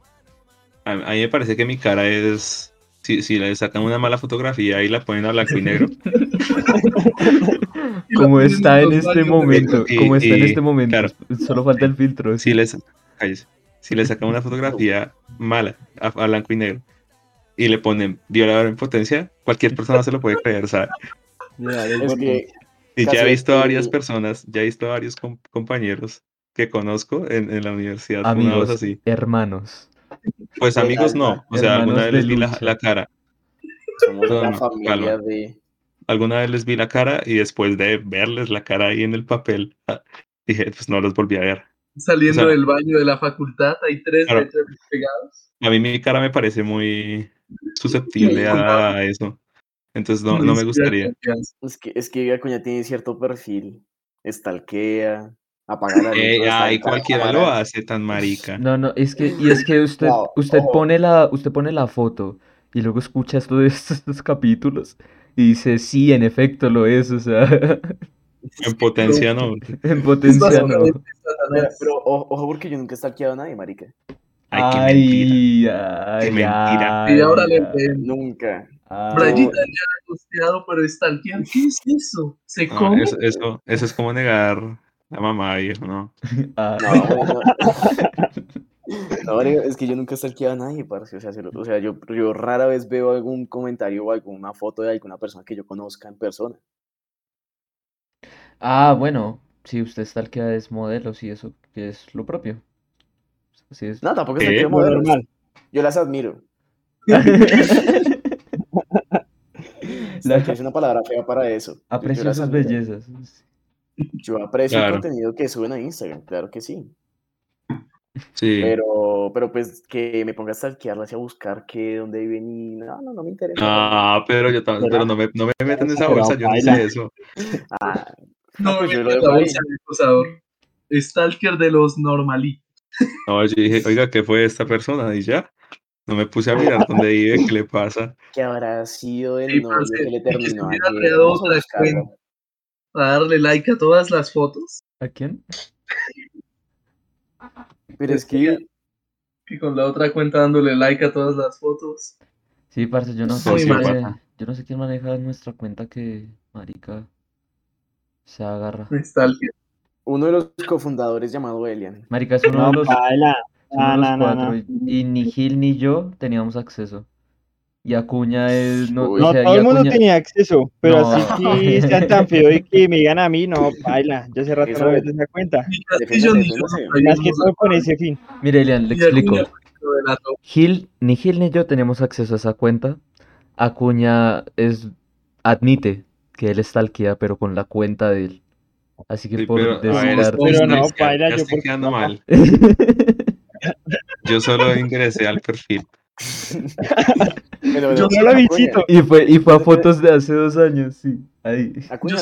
A, a mí me parece que mi cara es Si, si le sacan una mala fotografía y la ponen a blanco y negro. Como ponen está en este momento, Y- como está en este momento, claro. solo falta el filtro. Si les, si le sacan una fotografía mala a, a blanco y negro y le ponen violador en potencia, cualquier persona se lo puede creer, ¿sabes? Es que Y ya he visto a varias personas, ya he visto a varios com- compañeros que conozco en, en la universidad, Amigos, así. hermanos. Pues amigos no, o sea, alguna vez les vi la, cara, somos No, la no, familia calma. de. alguna vez les vi la cara y después de verles la cara ahí en el papel, dije, pues no los volví a ver. Saliendo O sea- del baño de la facultad, hay tres Claro. letras pegados. A mí mi cara me parece muy susceptible a, eso. Entonces no, no me gustaría. Es que, es que Acuña tiene cierto perfil. Estalquea, apaga la luz. Eh, ay, cualquiera lo hace tan marica. No, no, es que, y es que usted, No, usted pone la, usted pone la foto y luego escucha esto de estos, estos capítulos y dice, sí, en efecto lo es, o sea, En potencia no. en potencia no. Pero, ojo, porque yo nunca he stalkeado a nadie, marica. Ay, qué mentira. Ay, ay, Qué mentira. ay, Y ahora le ay, ven. Nunca. ay. Brayita ya ha costeado, pero stalkear, ¿qué es eso? ¿Se No, come? eso, eso, eso es como negar a mamá, viejo, ¿no? Ah, No, no. Es que yo nunca he stalkeado a nadie, parce. O sea, lo- o sea yo, yo rara vez veo algún comentario o alguna foto de alguna persona que yo conozca en persona. Ah, bueno, si usted que es modelos y eso, que es lo propio. Así es. No, tampoco stalkeo Lo modelos. normal. Yo las admiro. La- Stalkeo es una palabra fea para eso. Aprecio las sus admiro. bellezas. Yo aprecio Claro. el contenido que suben a Instagram, claro que sí. Sí. Pero, pero pues que me pongas a stalkearlas y a buscar que dónde viven y no, no, no me interesa. Ah, pero yo tam- pero no me, no me metan en esa bolsa, yo no sé eso. Ah, No, pues yo me lo la bolsa de acosador. Stalker de los normalitos. No, yo dije, oiga, ¿qué fue esta persona? Y ya. No me puse a mirar dónde vive, qué le pasa. ¿Qué habrá sido el Sí, novio que le y que a darle like a todas las fotos. ¿A quién? Pero es que Y con la otra cuenta dándole like a todas las fotos. Sí, parce, yo no sé, quién- yo no sé quién maneja nuestra cuenta que, marica, se agarra. Uno de los cofundadores llamado Elian. Marica, es uno No, de los, uno de no, cuatro, y- Y ni Gil ni yo teníamos acceso. Y Acuña es, no, Uy. o sea, todo el mundo Acuña- tenía acceso, pero No. así que sean tan feo y que me digan a mí, no, baila. Yo hace rato Eso no veo esa cuenta. Más que todo con ese fin. Mire, Elian, le explico. Gil, ni Gil ni yo tenemos acceso a esa cuenta. Acuña es, admite que él stalkea, pero con la cuenta de él. Así que Sí, por pero, ver, Pero no, baila, yo estoy por- quedando mal. Yo solo ingresé al perfil. Pero, Yo pero, no lo Acuña, visito. y fue, y fue a fotos de hace dos años, sí. Ahí. Acuña,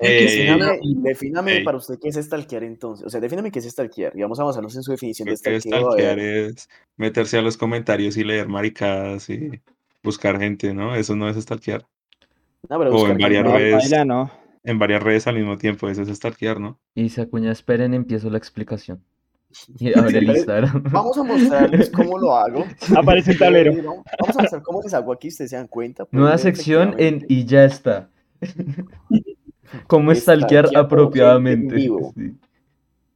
era- Defíname, para usted qué es stalkear entonces. O sea, defíname qué es stalkear y vamos a basarnos en su definición de a stalkear ver. es meterse a los comentarios y leer maricadas y buscar gente, ¿no? Eso no es stalkear. No, pero o en varias No, redes. baila, no. En varias redes al mismo tiempo, eso es stalkear, ¿no? Y dice Acuña, esperen, empiezo la explicación. Y abre el Pero- Instagram. Vamos a mostrarles cómo lo hago. Aparece un tablero. Vamos a mostrar cómo les hago aquí, ustedes se dan cuenta. pues, Nueva sección en y ya está. ¿Cómo stalkear apropiadamente? en vivo. Sí.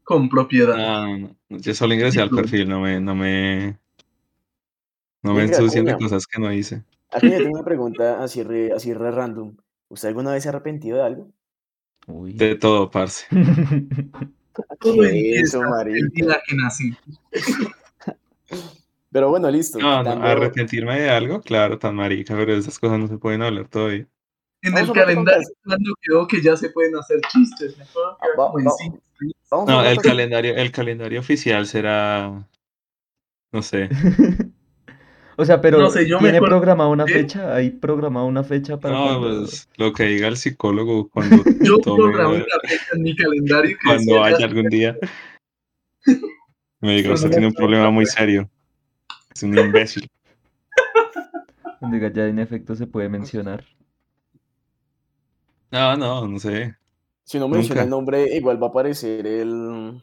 con propiedad. Ah, no, no, Yo solo ingresé al perfil, no me, no me, no me Venga, ensucien de cosas que no hice. Aquí yo tengo una pregunta así re, así re random. ¿Usted alguna vez se ha arrepentido de algo? Uy. De todo, parce. Todo ¿Qué empieza el día que nací. Pero bueno, listo. No, no, arrepentirme de algo, claro, tan marica, pero esas cosas no se pueden hablar todavía. En Vamos el calendario cuando quedó que ya se pueden hacer chistes. Me Ah, va- va-. Vamos No, el calendario, el calendario oficial será, no sé, O sea, pero No sé, yo me ¿tiene programada una fecha? ¿Hay programada una fecha para no, cuando- pues lo que diga el psicólogo cuando Yo programé una fecha en mi calendario que cuando decía, vaya ya- algún día. Me diga, usted tiene un problema muy serio. Es un imbécil. Cuando diga, ya en efecto se puede mencionar. No, no, no sé. Si no menciona Nunca. el nombre, igual va a aparecer el.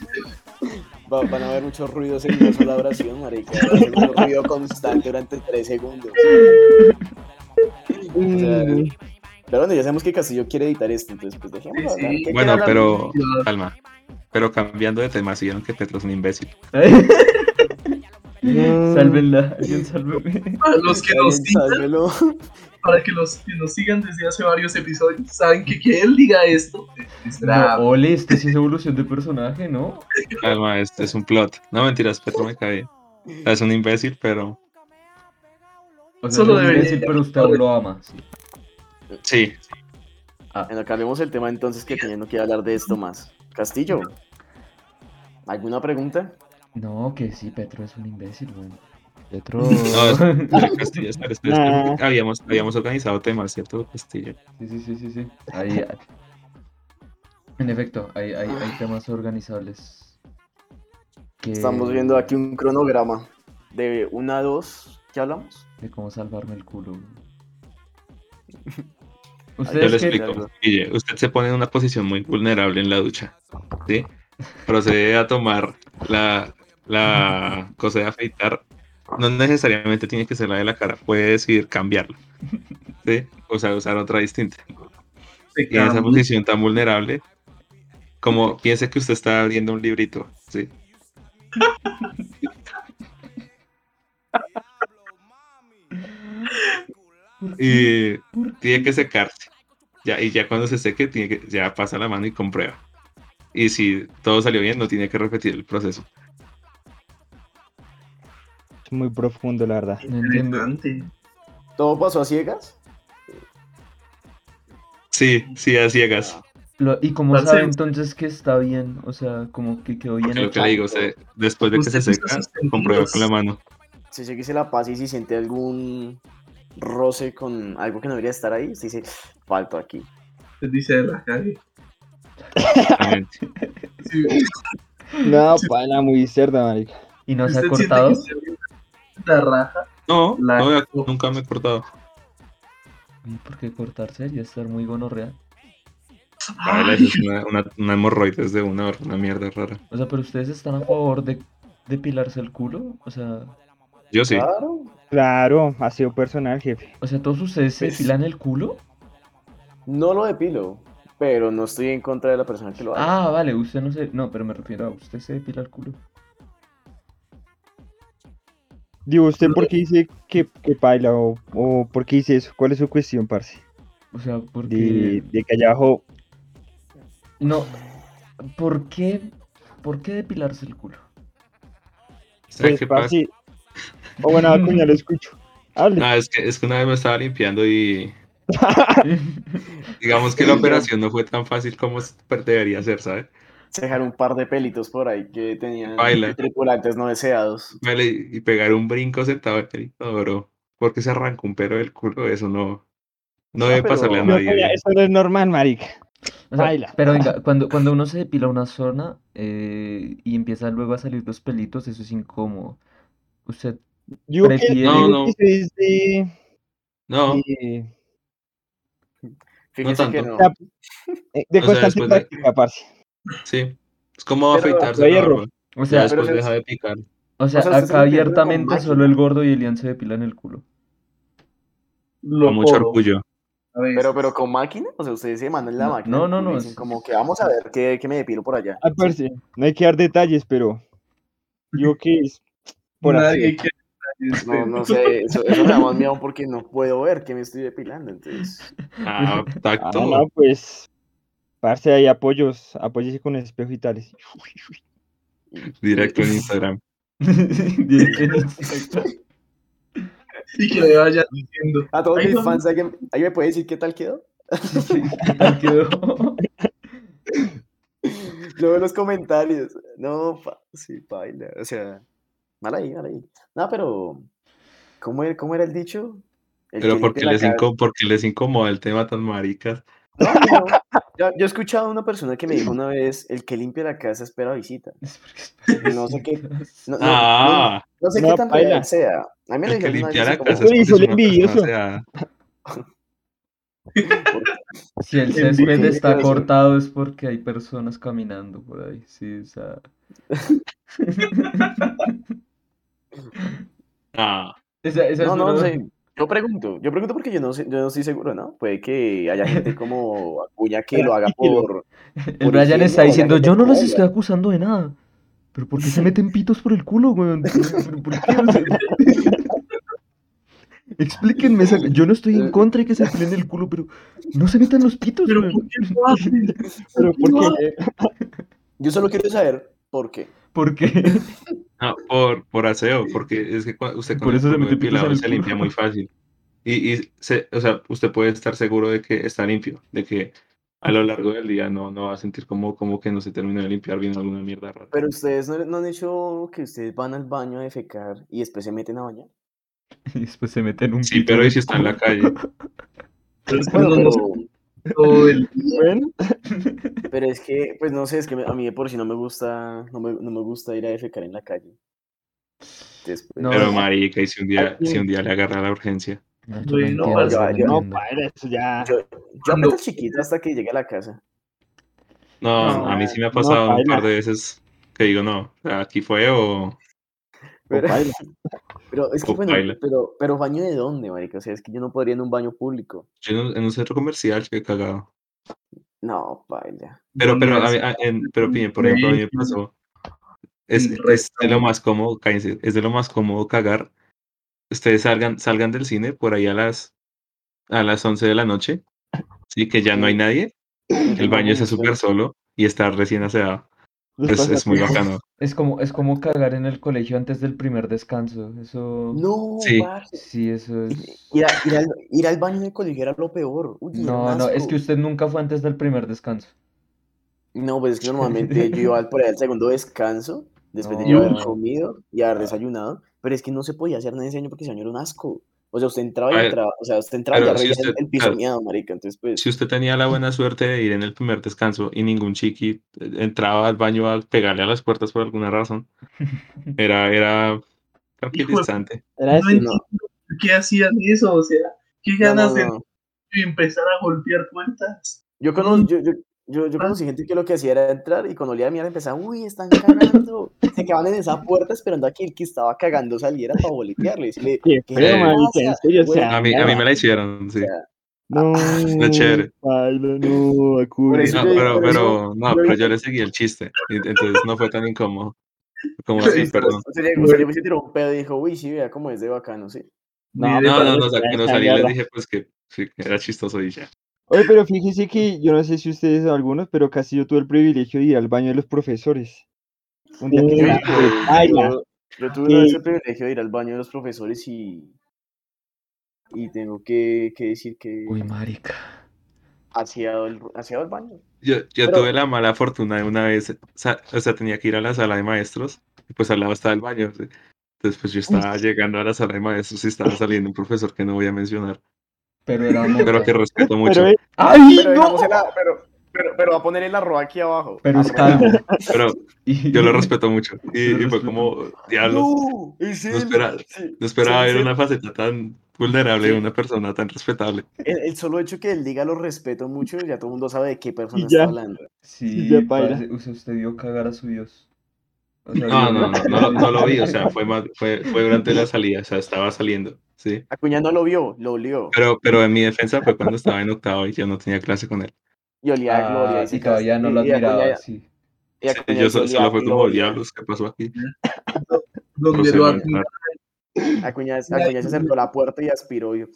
va- van a haber muchos ruidos en una sola oración, marica. Va a ser un ruido constante durante tres segundos. O sea, pero bueno, ya sabemos que Castillo quiere editar esto, entonces pues dejémoslo Sí, sí. ¿Qué Bueno, pero calma. Pero cambiando de tema, si vieron que Petro es un imbécil. Sálvenla, alguien sálveme. Para los que nos sálvelo. Para que los que nos sigan desde hace varios episodios, saben que que él diga esto es No, ole, este sí es evolución de personaje, ¿no? Calma, este es un plot. No mentiras, Petro me cae. Es un imbécil, pero O sea, Solo es un debería- imbécil, pero usted aún lo ama. sí. sí. Bueno, cambiemos el tema entonces que no quiere hablar de esto más. Castillo, ¿alguna pregunta? No, que sí, Petro es un imbécil, güey. Petro. No, es- Castillo, espera, espera, porque habíamos, habíamos organizado temas, ¿cierto, Castillo? Sí, sí, sí, sí, sí. Ahí, En efecto, hay, hay, hay temas organizables. que- Estamos viendo aquí un cronograma de 1 a 2. ¿Qué hablamos? De cómo salvarme el culo. Yo le explico. Guille, usted se pone en una posición muy vulnerable en la ducha, ¿sí? Procede a tomar la, la cosa de afeitar. No necesariamente tiene que ser la de la cara, puede decidir cambiarla, ¿sí? O sea, usar otra distinta. Y en esa posición tan vulnerable, como piense que usted está abriendo un librito, ¿sí? y tiene que secarse. Ya, y ya cuando se seque, tiene que, ya pasa la mano y comprueba. Y si todo salió bien, no tiene que repetir el proceso. Es muy profundo, la verdad. No entiendo. Interesante. ¿Todo pasó a ciegas? Sí, sí, a ciegas. Lo- ¿Y cómo sabe entonces que está bien? O sea, como que quedó bien Porque lo que le digo, se- después de que se Usted usa seca, sus sentidos. comprueba con la mano. Si se quise la paz y si siente algún roce con algo que no debería estar ahí, se dice, falto aquí. Se dice la calle. Exactamente. Sí, No, pana, muy cerda, marica. ¿Y no se ha usted siente cortado? que se La raja. No, La- no, ya- nunca me he cortado. ¿Y por qué cortarse? Ya estar muy gonorrea. Eso es una, una, una hemorroides de una, una mierda rara. O sea, pero ustedes están a favor de depilarse el culo? O sea, Yo sí. Claro. Claro, ha sido personal, jefe. o sea, ¿todos ustedes se Pues- depilan el culo? No lo depilo, pero no estoy en contra de la persona que lo haga. Ah, vale, usted no se... No, pero me refiero a usted se depila el culo. Digo, ¿usted por qué dice que, que baila o, o por qué dice eso? ¿Cuál es su cuestión, parce? O sea, porque... De, de que allá abajo, No, ¿por qué? ¿Por qué depilarse el culo? ¿Sabes pues, qué pasa? parce... O bueno, Acuña, lo escucho. Hable. Ah, es que, es que una vez me estaba limpiando y digamos que la operación no fue tan fácil como debería ser, ¿sabes? Se dejaron un par de pelitos por ahí que tenían Baila. tripulantes no deseados. Vale, y pegar un brinco sentado en el inodoro porque se arrancó un pelo del culo, eso no, no Ah, debe pasarle a No, nadie. Eso no es normal, marica. O sea, Baila. pero venga, cuando, cuando uno se depila una zona eh, y empieza luego a salir los pelitos, eso es incómodo. Usted, que, Prefiere- No, no. que se dice, No, eh, No que no. eh, de O sea, constante de- práctica, parce. Sí. Es como Pero- afeitarse hierro. o Ya sea, después pero- deja de picar. o sea, o sea, usted se acá abiertamente solo el gordo y Elian se depilan el culo. Lo Con mucho orgullo. a. Pero, pero con máquina, o sea, ustedes se mandan la No, máquina. no, no, no, Dicen es- como que vamos a ver qué, qué me depilo por allá. Ah, parce, no hay que dar detalles, pero digo que es por Nadie así. quiere detalles, No, no sé, eso, eso me da más miedo porque no puedo ver qué me estoy depilando. Entonces, Ah, Ah, tacto. no, pues, parce, hay apoyos, apóyese con espejo y tales. Directo en Instagram. Directo en Instagram. Y que le vayan diciendo. a todos mis fans, ¿alguien, ¿alguien me puede decir qué tal quedó? Sí, ¿qué tal quedó? Veo los comentarios. No, pa, sí, baila. O sea, mal ahí, mal ahí. No, pero. ¿Cómo era, cómo era el dicho? El Pero que porque les, inco- porque les incomoda el tema tan maricas. No, no. Yo, yo he escuchado a una persona que me dijo una vez: el que limpia la casa espera visita. No sé qué-. No, no, Ah, no, no sé No, qué tan real sea. A mí me el que dijeron una limpia vez la como, casa es envidioso. aseada. Si el césped está cortado es porque hay personas caminando por ahí. Sí, o sea. Ah, Esa, esa No, es no, una- sé. Yo pregunto, yo pregunto porque yo no yo no estoy seguro, ¿no? Puede que haya gente como Acuña que lo haga por. El por Brian está diciendo, yo no los odia". estoy acusando de nada. ¿Pero por qué se meten pitos por el culo, weón? ¿Pero por qué? O sea, Explíquenme, esa- yo no estoy en contra de que se peleen el culo, pero no se metan los pitos, Pero weón. ¿por qué? Pero ¿Por ¿por qué qué? Yo solo quiero saber por qué. ¿Por qué? No, por, por aseo, porque es que usted con Por el eso se el se limpia muy fácil. Y, y se, o sea, usted puede estar seguro de que está limpio, de que a lo largo del día no, no va a sentir como, como que no se termina de limpiar bien alguna mierda rara. Pero ustedes no, no han hecho que ustedes van al baño a defecar y después se meten a bañar. Y después se meten un Sí, pito pero en ¿y el si está en la calle? Pero es que Bueno, uno no se pero, todo el Bueno, pero es que, pues no sé, es que a mí de por sí no me gusta, no me, no me gusta ir a defecar en la calle. Después, No, Pero marica, y si un día, si un día le agarra la urgencia. No, yo entiendo, pues, yo no, para eso ya. yo, yo chiquito hasta que llegue a la casa. No, No, a mí sí me ha no, pasado un par de veces que digo, no, aquí fue o... Pero, pero es que bueno, pero, pero baño de dónde, marica? O sea, es que yo no podría en un baño público. Yo en un, en un centro comercial que he cagado. No, baila. Pero, ¿Dónde pero, a a- en- pero por ejemplo, a mí me pasó. Es, Un es de lo más cómodo, cállense, es de lo más cómodo cagar. Ustedes salgan, salgan del cine por ahí a las, a las 11 de la noche, sí, que ya no hay nadie, el baño está súper solo y está recién aseado. Es, es muy bacano. Es como, es como cagar en el colegio antes del primer descanso. Eso. No, Sí. Sí, eso Ir, es. ir a- ir al, ir al baño del colegio era lo peor. Uy, No, no, es que usted nunca fue antes del primer descanso. No, pues es que normalmente yo iba al- por ahí al segundo descanso, después de No. haber comido y haber desayunado, pero es que no se podía hacer nada en ese año porque ese año era un asco. O sea, usted entraba y ver, entraba, o sea, usted entraba y si usted- el piso claro. miado, marica, entonces pues... Si usted tenía la buena suerte de ir en el primer descanso y ningún chiqui eh, entraba al baño a pegarle a las puertas por alguna razón, era, era tranquilizante. Era No entiendo por qué hacían eso, o sea, qué No, ganas no, de no. empezar a golpear puertas. Yo, cono- yo, yo, yo, yo conocí gente que lo que hacía era entrar y cuando olía a mierda empezaba, uy, están cagando. Se quedaban en esa puerta esperando a que el que estaba cagando saliera para boletearle. y decirle, Qué ¿qué feo, le marica, pasa? en serio, o Güey, sea, A mí, a mí me la hicieron, sí. o sea, No, No, chévere. baila, no, Acuña. eso No, pero, pero, no, pero yo le seguí el chiste, entonces no fue tan incómodo. Como así, perdón. llegó y se tiró un pedo y dijo, uy, sí, vea cómo es de bacano, sí. No, de No, no, no, salí les dije pues que era chistoso y ya. Oye, pero fíjese que yo no sé si ustedes o algunos, pero casi yo tuve el privilegio de ir al baño de los profesores. Un día que yo, tuve vez el privilegio de ir al baño de los profesores y, y tengo que, que decir que Uy, marica. hacía el, hacía el baño. Yo, yo Pero- tuve la mala fortuna de una vez, o sea, tenía que ir a la sala de maestros y pues al lado estaba el baño. ¿sí? Entonces pues yo estaba llegando a la sala de maestros y estaba saliendo un profesor que no voy a mencionar, Pero era pero que respeto mucho. Pero ¡Ay, Pero, no! pero, pero, pero va a poner el arroba aquí abajo. Pero es Arroba. calvo. Pero Y- yo lo respeto mucho. Y, fue como, diablos, No, es no él. espera- Sí, no esperaba sí, ver sí. una faceta tan vulnerable de Sí. una persona tan respetable. El, el solo hecho que él diga lo respeto mucho, ya todo el mundo sabe de qué persona está hablando. Sí, ya baila. parce, o sea, usted vio cagar a su Dios. O sea, No, no, no, no, lo- no lo vi, o sea, fue, más, fue, fue durante la salida, o sea, estaba saliendo, ¿sí? Acuña no lo vio, lo olió. Pero, pero en mi defensa fue cuando estaba en octavo y yo no tenía clase con él. Y olía a gloria. Ah, y se y todavía no lo admiraba, sí. y Sí, yo solo fue como, gloria. diablos, ¿qué pasó aquí? donde lo. Acuña, Acuña se acercó a la puerta y aspiró. Y...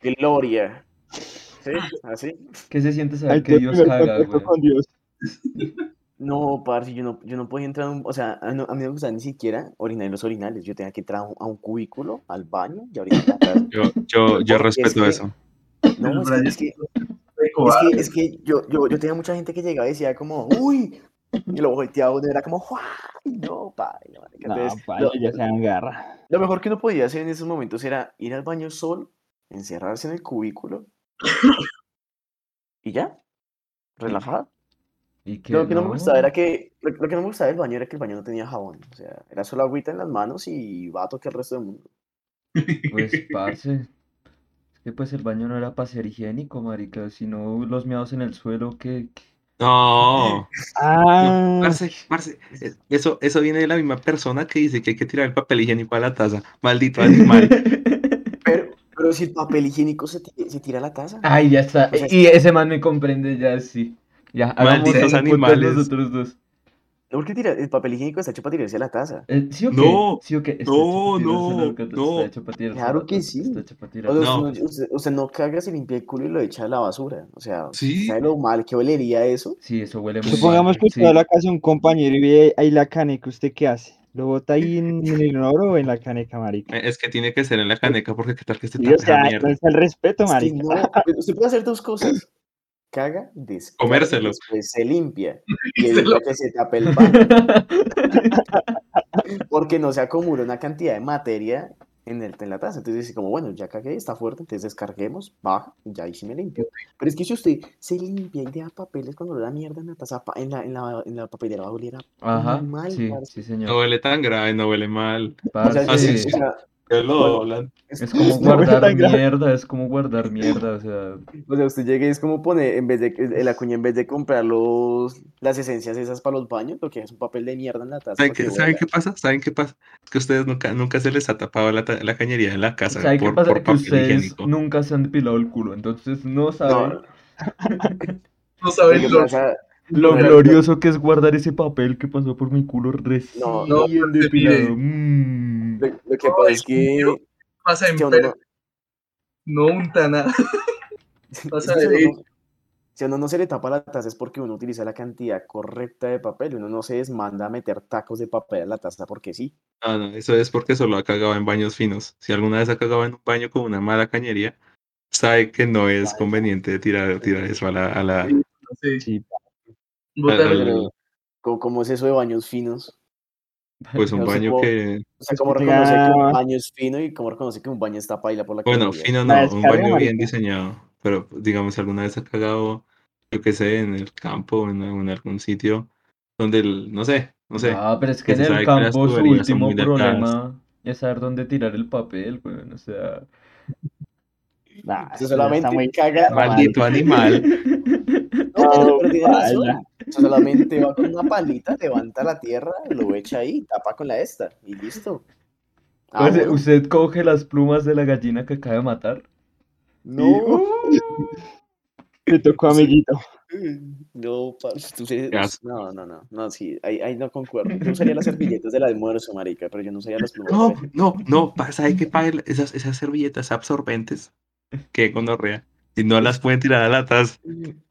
Gloria. ¿Sí? ¿Así? ¿Qué se siente saber que Dios caga, güey? con Dios. No, parce, yo no, yo no podía entrar a un... O sea, a, no- a mí no me gustaba ni siquiera orinar en los orinales. Yo tenía que entrar a un, a un cubículo, al baño y casa. Yo, yo, yo Porque es respeto que- eso. No, es que, es que, es que, es que yo, yo, yo tenía mucha gente que llegaba y decía como, uy, Y lo volteaba uno y era como, ¡ay, no, marica! No, Entonces, lo, ya se agarra. lo mejor que uno podía hacer en esos momentos era ir al baño solo, encerrarse en el cubículo y ya, relajado. Y que Lo que no me gustaba no, era que, lo, lo que no me gustaba del baño era que el baño no tenía jabón. O sea, era solo agüita en las manos y va a tocar el resto del mundo. Pues, parce. Es que pues el baño no era para ser higiénico, marica. sino los meados en el suelo, que. No, no, Ah, parce, parce, eh, eso, eso viene de la misma persona que dice que hay que tirar el papel higiénico a la taza. Maldito animal. Pero, pero si el papel higiénico se, se tira a la taza. Ay, ya está. O sea, Y ese man me comprende ya, sí. Ya, hagamos Malditos animales. nosotros dos. No, porque tira, el papel higiénico está hecho para tirarse a la taza. Eh, ¿Sí o qué? No, ¿Sí o qué? Está no, no, la no. Está hecho para tirarse Claro la que sí. Está hecho para O tirarse sea, No. usted, no- usted- usted no caga, se limpia el culo y lo echa a la basura. O sea, Sí. ¿sabe lo mal que olería eso? Sí, eso huele muy supongamos mal. que usted va a la casa de un compañero y ve ahí la caneca, ¿usted qué hace? ¿Lo bota ahí en, en el inodoro o en la caneca, marica? Eh, Es que tiene que ser en la caneca porque qué tal que se Sí, o sea, mierda. es el respeto, Es que marica. no, pues, usted puede hacer dos cosas. Caga, descarga, Comérselo. después se limpia. Y Se evita lo- que se tape el baño. Porque no se acumula una cantidad de materia en, el, en la taza. Entonces dice como, bueno, ya cagué, está fuerte, entonces descarguemos, baja, y ya ahí sí me limpio. Pero es que si usted se limpia y deja papeles cuando la mierda en la taza, en la, en la, en la papelera va a oler a Ajá, mal, sí, sí, No señor. huele tan grave, no huele mal. O sea, Parce, es- o sea, Bueno, es como guardar mierda, es como guardar mierda, o sea, O sea, usted llega y es como pone, en vez de, que- la cuña en vez de comprar los, las esencias esas para los baños, lo que es un papel de mierda en la taza. ¿Saben qué, ¿saben pasa? ¿Saben qué pasa? Es que a ustedes nunca, nunca se les ha tapado la, la cañería en la casa ¿sabe qué pasa? por Que ustedes higiénico. nunca se han depilado el culo, entonces no saben No lo saben lo pasa, lo no, glorioso que es guardar ese papel que pasó por mi culo recién No, no, depilado. Mm. Lo, que No, pasa es que, pasa en per- no, no unta nada. Pasa que si, a uno no, si a uno no se le tapa la taza es porque uno utiliza la cantidad correcta de papel, uno no se desmanda a meter tacos de papel a la taza porque sí. Ah, no, eso es porque solo ha cagado en baños finos. Si alguna vez ha cagado en un baño con una mala cañería, sabe que no es conveniente tirar, tirar eso a la... A la No sé. Sí, Botar- al- Pero, ¿cómo, cómo es eso de baños finos? Pues un No baño cómo- que... O sea, ¿cómo reconoce que un baño es fino y cómo reconoce que un baño está paila por la Bueno, cañería? fino no, un baño bien marica. diseñado. Pero digamos, alguna vez ha cagado, yo qué sé, en el campo o en, en algún sitio donde, el, no sé, no sé. Ah, pero es que que en el campo su último problema es saber dónde tirar el papel, weón, o sea... nah, solamente está muy caga. Maldito animal. No, solamente va con una palita, levanta la tierra, lo echa ahí, tapa con la esta y listo. Ah, bueno. ¿Usted coge las plumas de la gallina que acaba de matar? No, Te tocó, amiguito. no, tú se- Qué no, no, no, no, sí, ahí, ahí no concuerdo. Yo usaría las servilletas del almuerzo, marica, pero yo no usaría las plumas. No, de la- no, no, pasa hay que pagar esas, esas servilletas absorbentes. Que gonorrea. Y no las pueden tirar a la taza.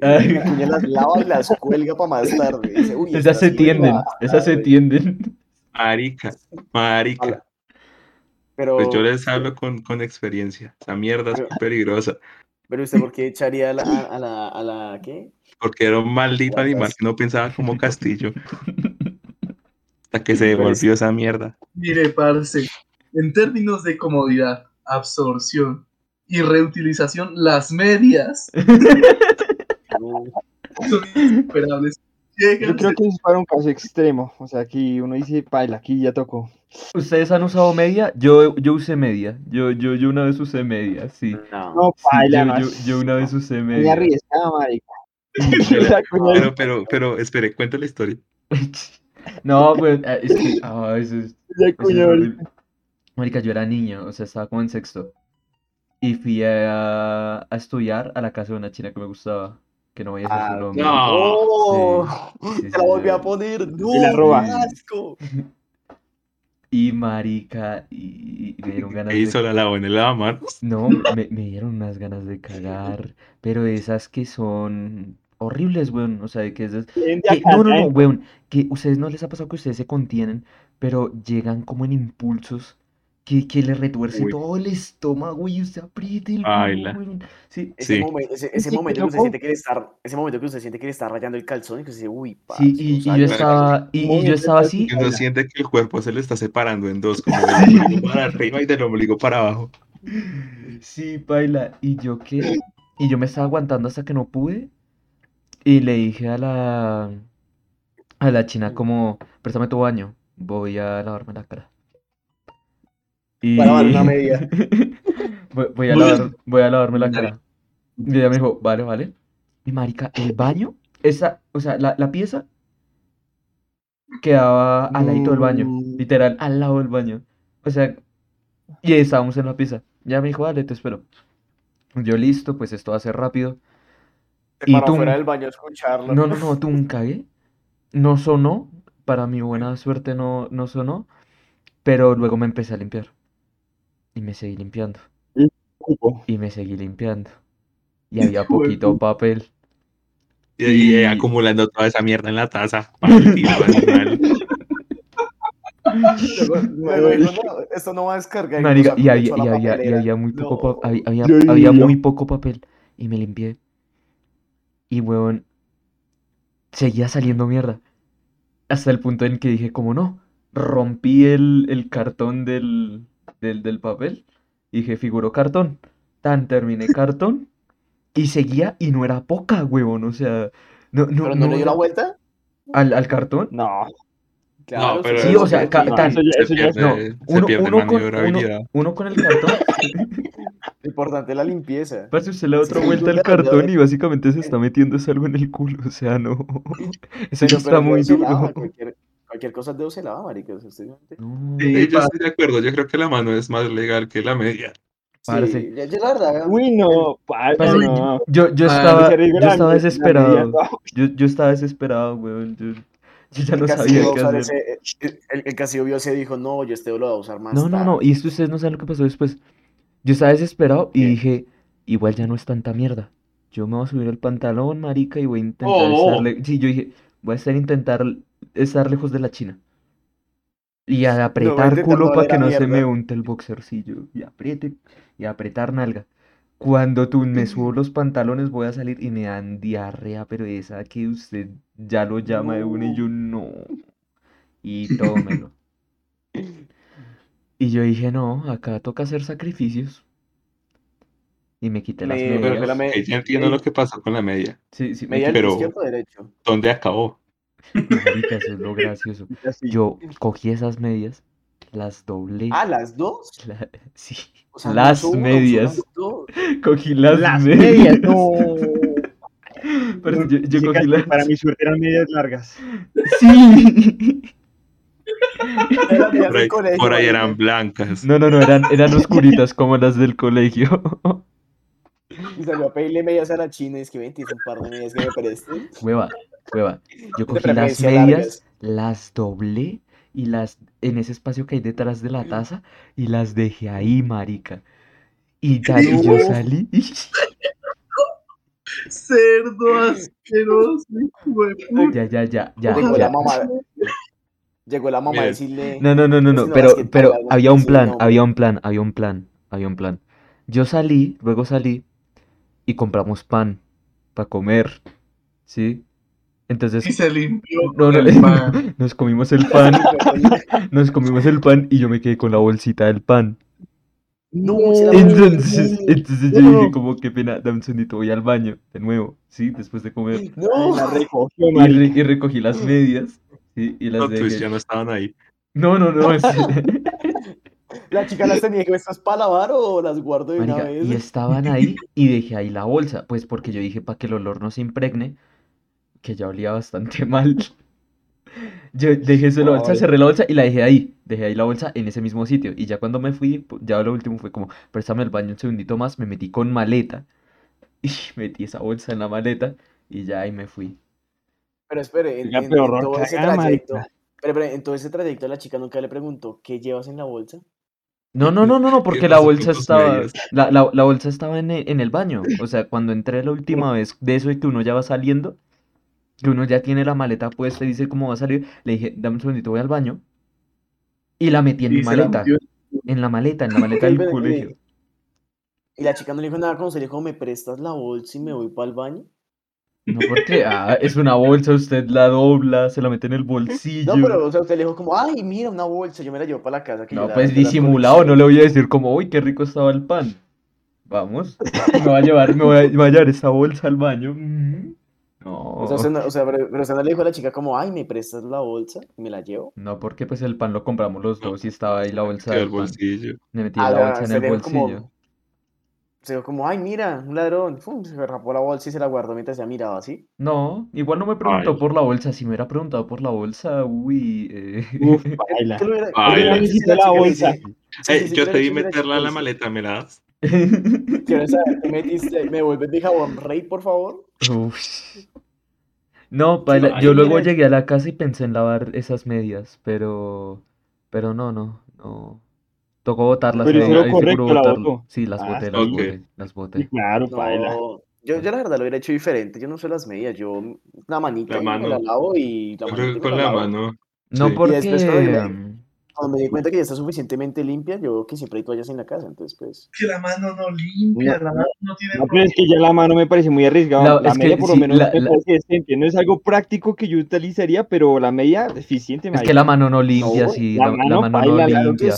Ay. La cuña las lava y las cuelga para más tarde. Dice, "Uy, Esas se tienden, va". esas se tienden. Marica, marica. Pero, Pues yo les hablo con, con experiencia. Esa mierda es Pero- peligrosa. pero usted, ¿por qué echaría a la, a la, a la, ¿qué? Porque era un maldito Guardas. animal que no pensaba como castillo. Hasta que se devolvió esa mierda. Mire, parce, en términos de comodidad, absorción y reutilización, las medias son insuperables. Yo creo que eso es para un caso extremo. O sea, aquí uno dice, paila, aquí ya tocó. ¿Ustedes han usado media? Yo, yo usé media. Yo, yo, yo una vez usé media, sí. no. No, Sí, paila, yo, una vez usé media. arriesgada, marica. Pero, pero, pero, pero, espere, cuenta la historia. No, pues, eh, es que, ah, eso es, eso. Marica, yo era niño, o sea, estaba como en sexto. Y fui a, a estudiar a la casa de una china que me gustaba, que no voy a decir Ah, su nombre. no. Sí, sí, Se la sí. a poner. ¡No! Y la roba. qué asco! Y marica, y, y me dieron ganas ¿Qué hizo de... la lavó en el lavamanos? No, me, me dieron unas ganas de cagar, pero esas que son horribles, weón, o sea, de que esas... Que- no, no, no, ¿eh? weón, que ustedes no les ha pasado que ustedes se contienen, pero llegan como en impulsos que, que le retuerce Uy. todo el estómago y usted apriete el culo. Sí, Ese, Sí. momento, ese, momento que usted siente que le está, ese momento que usted siente que le está rayando el calzón y que usted dice, uy, parce, sí, y, y yo que estaba, y, y yo estaba así, Uno siente que el cuerpo se le está separando en dos, como del ombligo para arriba y del ombligo para abajo. sí, baila, y yo qué, y yo me estaba aguantando hasta que no pude, y le dije a la, a la china como, préstame tu baño, voy a lavarme la cara. Y Va a lavar una media. voy, voy a lavar, voy a lavarme la cara. Y ella me dijo, vale, vale. Y marica, el baño, esa, o sea, la, la pieza quedaba al ladito del baño, No. literal, al lado del baño. O sea, y estábamos en la pieza. Ya me dijo, dale, te espero. Yo listo, pues esto va a ser rápido. Y tú- afuera del baño a escucharlo. No, no, no, tú un cagué. No sonó, para mi buena suerte no, no sonó, pero luego me empecé a limpiar. Y me seguí limpiando. Y me seguí limpiando. Y había poquito papel. Y, acumulando toda esa mierda en la taza. Maldito animal. Luego- luego dijo, "No, esto no va a descargar. y Marica, había, y había, y papelera. había muy poco No. pa- había, había, Yo había diría- muy poco papel. Y me limpié. Y huevón, seguía saliendo mierda. Hasta el punto en que dije, como no, rompí el, el cartón del, del, del papel. Y dije, figuró cartón. Tan terminé cartón. Y seguía y no era poca, huevón. O sea, no, no, ¿Pero no le dio la vuelta? al, al cartón. No. Claro, no, pero sí, o sea, ca- no, tan- eso ya- se eso ya- pierde, No, se uno, con, uno, maniobrabilidad. uno con el cartón. Lo importante es la limpieza. Parce, usted le da otra Sí, vuelta al cartón y básicamente se está metiendo eso algo en el culo. O sea, no. Eso ya Pero- está pero muy duro. Cualquier, cualquier cosa el dedo se lava, marica. No, Sí, Sí, yo estoy de acuerdo. Yo creo que la mano es más legal que la media. Sí, yo, yo la verdad. Uy, no. parce, Parce, no. Yo, yo estaba, yo estaba desesperado. media, no. Yo, yo estaba desesperado, weón. Yo, yo ya no el sabía Castillo qué va a usar hacer. ese- el, el, el Castillo vio ese y dijo, no, yo este dedo lo voy a usar más No, no, no. tarde". Y esto ustedes no saben lo que pasó después. Yo estaba desesperado y dije, igual ya no es tanta mierda. Yo me voy a subir el pantalón, marica, y voy a intentar Oh. estar le- Sí, yo dije, voy a estar intentar estar lejos de la china. Y a apretar culo para que no se me unte el boxercillo. Y apriete, y apretar nalga. Cuando tú me subo los pantalones voy a salir y me dan diarrea, pero esa que usted ya lo llama de una y yo no. Y tómelo. Y yo dije, no, acá toca hacer sacrificios. Y me quité las Me- medias. pero la me- Ok, ya entiendo lo que pasó con la media. Sí, sí, me Media. Pero- derecho. ¿Dónde acabó? Marica, eso es lo gracioso. Yo cogí esas medias, las doblé. Ah, las dos. la- sí, O sea, no las una, medias. dos. Cogí las, Las medias. medias, no. Pero yo, yo Sí, cogí las. Para mi suerte eran medias largas. Sí. Por ahí, por ahí eran blancas. No, no, no, eran, eran oscuritas como las del colegio. Y salió a pedirle medias a la china y es que ven, tienes un par de medias que me prestes. Hueva, hueva. Yo cogí las medias, largas. las doblé y las en ese espacio que hay detrás de la taza y las dejé ahí, marica. Y ya y yo salí. Cerdo asqueroso. Ya, ya, ya, ya, Llegó ya. la mamá. Llegó la mamá a decirle. No, no, no, no, no, pero, es pero había un plan, había un plan, había un plan, había un plan. Yo salí, luego salí y compramos pan para comer, ¿sí? Entonces, Y se limpió no, no, el pan. nos comimos el pan, nos comimos el pan y yo me quedé con la bolsita del pan. No, Entonces, entonces yo No. dije como qué pena, dame un segundito, voy al baño de nuevo, ¿sí? Después de comer. No. La recogió, Y, marica. re- y recogí las medias, ¿sí? Y las tweets dejé. ya no estaban ahí. No, no, no, es- La chica las tenía que estas para lavar o las guardo de una vez. y estaban ahí y dejé ahí la bolsa, pues porque yo dije para que el olor no se impregne, que ya olía bastante mal. Yo dejé en la bolsa, cerré la bolsa y la dejé ahí, dejé ahí la bolsa en ese mismo sitio. Y ya cuando me fui, ya lo último fue como, préstame el baño un segundito más, me metí con maleta y metí esa bolsa en la maleta y ya ahí me fui. Pero espere, en, en- pero en horror todo ese trayecto. pero en todo ese trayecto la chica nunca le preguntó ¿qué llevas en la bolsa? No, no, no, no, no, porque la bolsa estaba, la, la, la bolsa estaba en e- en el baño. O sea, cuando entré la última vez de eso de que uno ya va saliendo, que uno ya tiene la maleta puesta y dice cómo va a salir, le dije, dame un segundito, voy al baño. Y la metí en mi Y maleta. En la maleta, en la maleta del colegio. Y la chica no le dijo nada, como se le dijo, me prestas la bolsa y me voy para el baño. No, porque ah, es una bolsa, usted la dobla, se la mete en el bolsillo. No, pero, o sea, usted le dijo como, ay, mira, una bolsa, yo me la llevo para la casa. que No, la- pues disimulado, colección". no le voy a decir como, uy, qué rico estaba el pan. Vamos, me voy a llevar, me voy a, me voy a llevar esta bolsa al baño. No, O sea, usted no, o sea, pero, pero usted no le dijo a la chica como, ay, me prestas la bolsa y me la llevo. no, porque pues el pan lo compramos los dos y estaba ahí la bolsa del el pan. bolsillo. Me metí Ah, la ya, bolsa en el como- bolsillo. Se dijo como, ay, mira, un ladrón. Fum, se rapó la bolsa y se la guardó mientras ya miraba así. No, igual no me preguntó Ay. por la bolsa. Si me hubiera preguntado por la bolsa, uy. eh, Uf, baila. ¿Qué qué Necesito la bolsa. dice- sí, Eh, sí, sí, yo ¿qué te si meterla en la maleta, ¿me la das? Quiero saber, ¿qué metiste? ¿Me vuelves mi jabón rey, por favor? Ush. No, paila, Ay, yo luego llegué a la casa y pensé en lavar esas medias, pero, pero no, no, no. Tocó botarlas. Pero hizo lo correcto, la botó. Sí, las Ah, boté, las boté, las boté. claro, baila. No, yo, yo la verdad lo hubiera hecho diferente. Yo no sé las medias. Yo la manita La mano. la lavo y la manita con la la mano. No sí. porque, Y después cuando me- di cuenta que ya está suficientemente limpia, yo que siempre hay toallas en la casa, entonces pues... Que la mano no limpia, No, la mano no tiene No, pero es que ya la mano me parece muy arriesgado. La- La, es que media por lo sí, menos la- me la- parece decente. No es algo práctico que yo utilizaría, pero la media deficiente, es que la mano no limpia, No, sí, la la, la mano no limpia.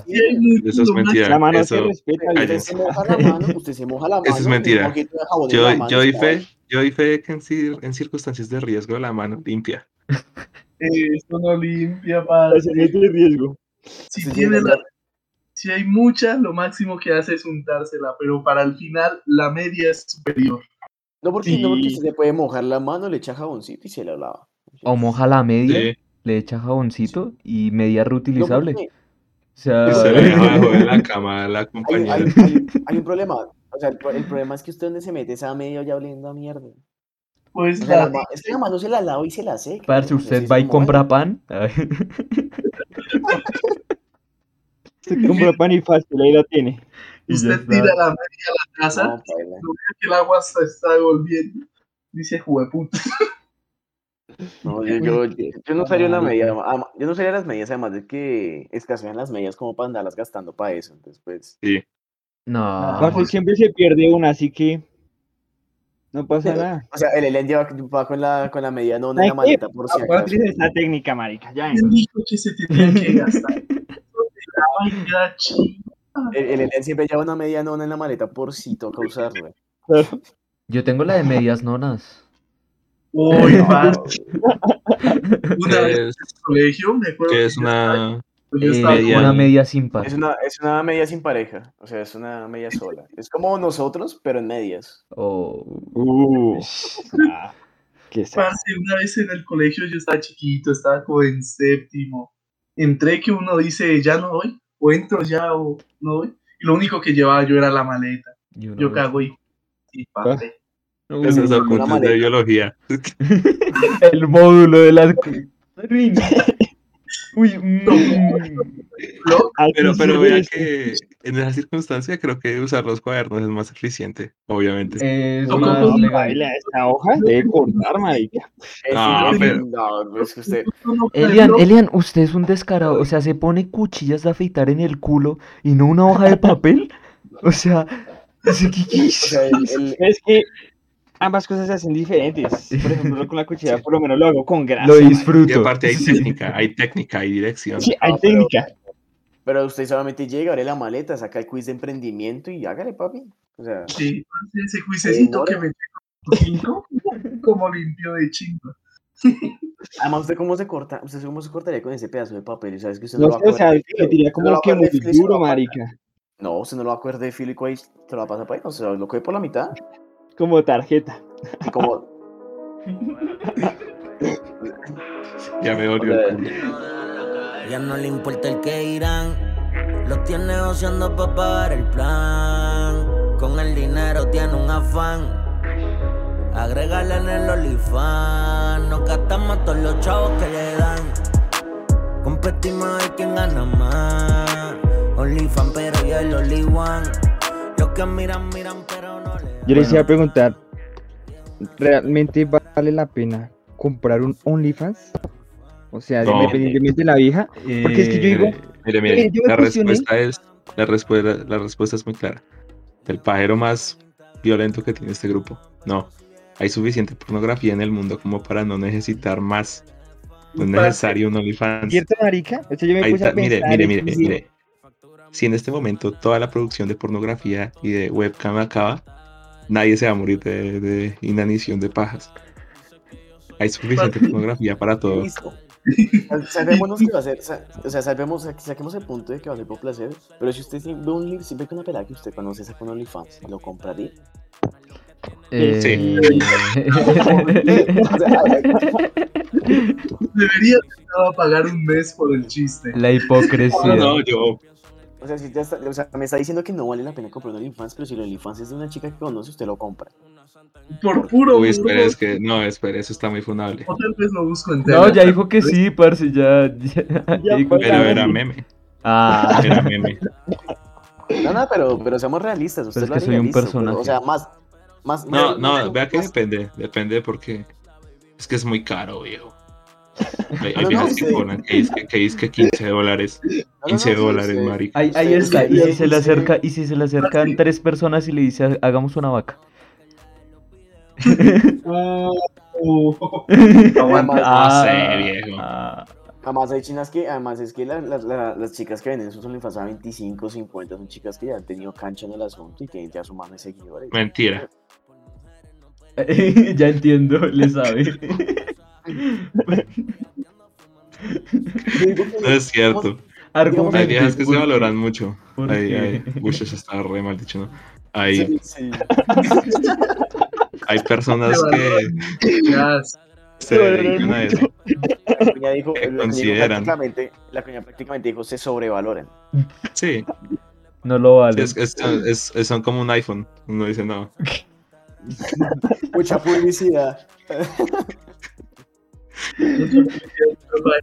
Eso es mentira. La mano Eso, se respeta. Usted se moja la mano, usted se moja la mano. Eso es mentira. Yo, yo fe, yo doy fe que en, cir- en circunstancias de riesgo la mano limpia. Esto no limpia, padre. señal de riesgo. Si Sí, tiene la- si hay muchas, lo máximo que hace es untársela, pero para el final la media es superior. No porque, no porque Sí. usted se puede mojar la mano, le echa jaboncito y se la lava. O moja la media, Sí. le echa jaboncito y media No reutilizable. porque O sea, se abajo de la cama a la hay, compañera. hay- hay- hay un problema. O sea, el, pro- el problema es que usted donde se mete esa media ya oliendo a mierda. Pues O sea, la es que la mano se la lava y se la seca. parce, ¿no? Usted sí va es y compra pan. Se compra pan y fácil, ahí la tiene. Usted tira la media a la casa, no, paila. lo ve que el agua se está devolviendo. Dice, jueputa. No, yo, yo, yo, yo no usaría una media, ama- yo no usaría las medias, además de que escasean las medias como para andarlas gastando para eso. Entonces, pues, Sí. No. Parce, siempre se pierde una, así que no pasa nada. o sea, el Elian lleva, va con la, con la media nona en la maleta por si acaso. De esa técnica, marica, ya. ¿Quién dijo que se tenía que gastar? El, el Elian siempre lleva una media nona en la maleta por si toca usarla. Yo tengo la de medias nonas. Uy, parce. Una vez Que en es, el colegio, me acuerdo que que es estaba- Eh, media- una media sin par. Es una, es una media sin pareja, o sea, es una media sola. Es como nosotros, pero en medias. Oh. Uh, ah, qué. Parce, una vez en el colegio yo estaba chiquito, estaba como en séptimo. Entré que uno dice, ya no voy, o entro ya o no voy. Y lo único que llevaba yo era la maleta. Yo cago y, y parte. Uy, Esos apuntes de biología. el módulo de las. Uy. Así Pero, pero vea que en esa circunstancia creo que usar los cuadernos es más eficiente, obviamente. Es ¿Cómo, más cómo? legal. Baila, esta hoja debe cortar, marica. Es No, pero- no, es que usted, Elian, Elian, usted es un descarado. O sea, se pone cuchillas de afeitar en el culo y no una hoja de papel. O sea, ese que- o sea, el, el- Es que ambas cosas se hacen diferentes. Por ejemplo, con la cuchilla, por lo menos lo hago con grasa. lo marica. Y disfruto. aparte hay técnica, hay técnica, hay dirección. Sí, hay No, pero- técnica. pero usted solamente llega, abre la maleta, saca el quiz de emprendimiento y hágale, papi. O sea, sí, ese juicecito Ignora. que me cinco, como limpio de chingo. además, ¿usted cómo se corta? ¿Usted cómo se cortaría con ese pedazo de papel? Y sabes que usted no, No lo va sé, a o sea, se tira Usted como no lo va a que muy se duro, marica. No, usted no lo va a coger de filo y cuál se lo va a pasar para ahí. O sea, lo coge por la mitad. Como tarjeta. Y como, Ya me dolió. o sea, el culo. Ya no le importa el que irán. Lo tiene oceando para pagar el plan. Con el dinero tiene un afán. Agrégale en el olifán. Nos gastamos todos los chavos que le dan. Competimos a ver quién gana más. Olifan, pero yo el only one. Los que miran, miran, pero. Yo les iba a preguntar, ¿realmente vale la pena comprar un OnlyFans? O sea, No. independientemente de la vieja. Porque es que yo digo, Eh, Mire, Eh, mire, yo la respuesta es La respuesta, la respuesta es muy clara. El pajero más violento que tiene este grupo. No. Hay suficiente pornografía en el mundo como para no necesitar más. No es necesario un OnlyFans. ¿Cierto, marica? O sea, yo me Ahí puse a mire, pensar mire, mire, mire. Si en este momento toda la producción de pornografía y de webcam acaba, nadie se va a morir de, de inanición de pajas. Hay suficiente pornografía para todo. Listo. Sal- Salvémonos que va a ser, o sea, salvemos, sa- saquemos el punto de que va a ser por placer, pero si usted sí- ve un link, siempre que una pelada que usted conoce saca un OnlyFans, ¿lo compraría? Eh, sea, Debería pagar un mes por el chiste. La hipocresía. No, no, yo. O sea, si ya está- o sea, me está diciendo que no vale la pena comprar un OnlyFans, pero si el OnlyFans es de una chica que conoce, usted lo compra. Por puro. Uy, espera, es que. No, espera, eso está muy funable. O tal vez lo busco en No, ya dijo que sí, parce, ya. ya, ya dijo que Pero sí. era meme. Ah, Era meme. No, no, pero, pero seamos realistas. Usted es lo que soy un pero, personaje. o sea, más. más No, más- no, más- vea que más- depende. Depende porque. Es que es muy caro, viejo. Hay, hay No, no, viejas que sí. cobran, que es que, que, es que 15 dólares. no, no, 15 sí, dólares, marica. ahí, ahí Sí, está. sí, Y sí, si se le sí. acerca, y si se le acercan tres personas y le dice hagamos una vaca. Uh, Además, Ah, sé, viejo. ah. Además hay chinas que, además es que la- la- la- las chicas que venden sus OnlyFans a 25, 50 son chicas que ya han tenido cancha en el asunto y tienen ya su mano de seguidores. Mentira. ya entiendo, le sabe. No es cierto. Argumente, Hay viejas que se valoran mucho. Hay, uy, eso está re mal dicho, ¿no? Hay, Sí, sí. hay personas que se dedican a eso. La cuña dijo, Que la cuña consideran. prácticamente, la cuña prácticamente dijo se sobrevaloran. Sí, No lo vale. es, es- es- es- son como un iPhone. Uno dice, no. Mucha publicidad.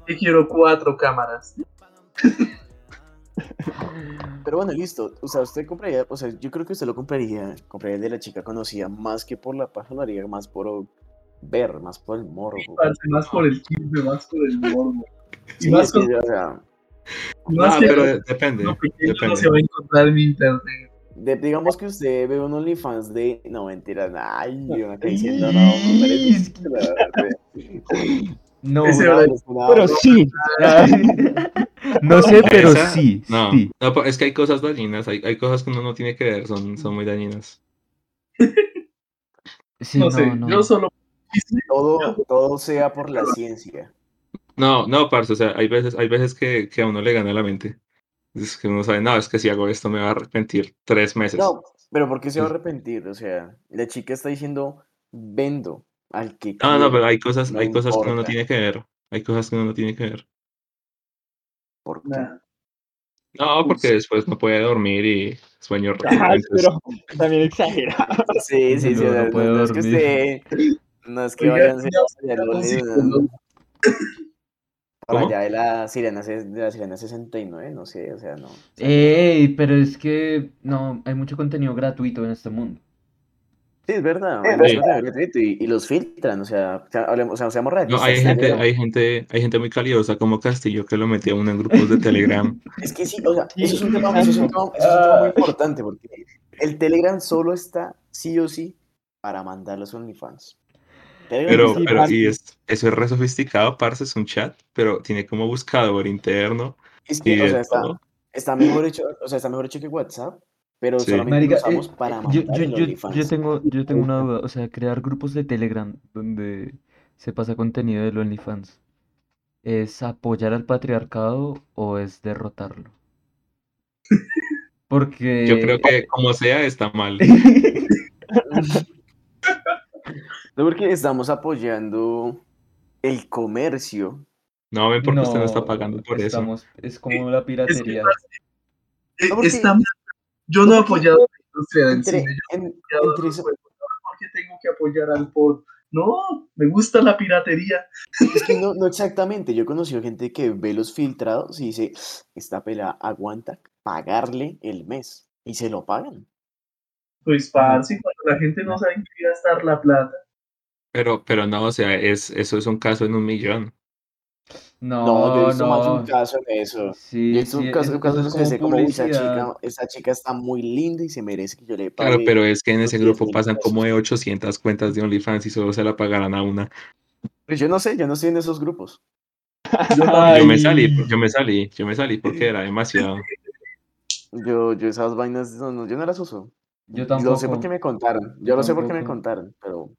Que quiero cuatro cámaras. Pero bueno, listo. O sea, usted compraría, o sea, yo creo que usted lo compraría, compraría el de la chica conocida, más que por la paja, lo haría más por ver, más por el morbo. Parce, Más por el chisme, más por el morbo. Y Sí, más que, con- o sea, más Ah, que pero de- depende. lo pequeño no Depende. se va a encontrar en internet. de- digamos que usted ve un OnlyFans de, no mentira, ay, yo me diciendo, no, No, Ese No, Pero sí, no sé, pero Esa- sí. No, sí. no, pa- es que hay cosas dañinas, hay, hay cosas que uno no tiene que ver, son, son muy dañinas. Sí, no, no, sé, no. yo solo. todo, todo sea por la ciencia. No, no, parce, o sea, hay veces, hay veces que, que a uno le gana la mente. Es que uno sabe, no, es que si hago esto me va a arrepentir tres meses. No, pero ¿por qué se va a arrepentir? O sea, la chica está diciendo, vendo al que No, no, quiero". pero hay cosas, no hay cosas que uno no tiene que ver. Hay cosas que uno no tiene que ver. ¿Por qué? No, porque después no puede dormir y sueño Ajá, recurrentes. pero también exagerado. Sí, sí, sí. No, o sea, no puede no, no es que dormir. usted. No es que Oiga, vayan para allá de la sirena, se- de la sirena 69, no sé, o sea, no. Ey, pero es que no, hay mucho contenido gratuito en este mundo. Sí, es verdad. Y, y los filtran, o sea, o sea, hablemos- o sea, seamos realistas. No, hay sí, gente, hay gente, hay gente muy calidosa como Castillo que lo metía a uno en grupos de Telegram. Es que sí, o sea, eso es un tema, eso es un tema- eso es un tema muy importante porque el Telegram solo está sí o sí para mandar los OnlyFans. Pero, Sí, pero, y es, eso es re sofisticado, parce, es un chat, pero tiene como buscador interno es que, o sea, está, está mejor hecho, o sea, está mejor hecho que WhatsApp, pero Sí. solamente Marica, lo usamos eh, para yo, yo, el yo, OnlyFans. yo tengo, yo tengo una duda, o sea, crear grupos de Telegram donde se pasa contenido del OnlyFans, ¿es apoyar al patriarcado o es derrotarlo? Porque Yo creo que como sea está mal. No, porque estamos apoyando el comercio. No, ven porque usted no está No, pagando por eso. estamos, es como la piratería. Eh, No, porque- está mal. Yo no he apoyado la industria del Entre, cine. Yo en- he apoyado entre eso-. ¿Por qué tengo que apoyar al pod? No, me gusta la piratería. es que no, no exactamente. Yo he conocido gente que ve los filtrados y dice, esta pela aguanta pagarle el mes. Y se lo pagan. Pues, parce, cuando la gente no sabe en qué gastar la plata. Pero, pero no, o sea, es, eso es un caso en un millón. No, No, yo he visto más de un no. caso en eso. Sí, Yo he visto sí, un caso, eso- un caso eso en es los que sé como esa chica, esa chica está muy linda y se merece que yo le pague. Claro, pero es que en ese 10 grupo pasan como de 800 cuentas de OnlyFans y solo se la pagarán a una. Pues yo no sé, yo no estoy en esos grupos. Yo me salí, yo me salí, yo me salí porque era demasiado. Yo, yo esas vainas, no, no, yo no las uso. Yo Lo tampoco. sé porque me contaron. Yo Yo lo sé porque me contaron, pero.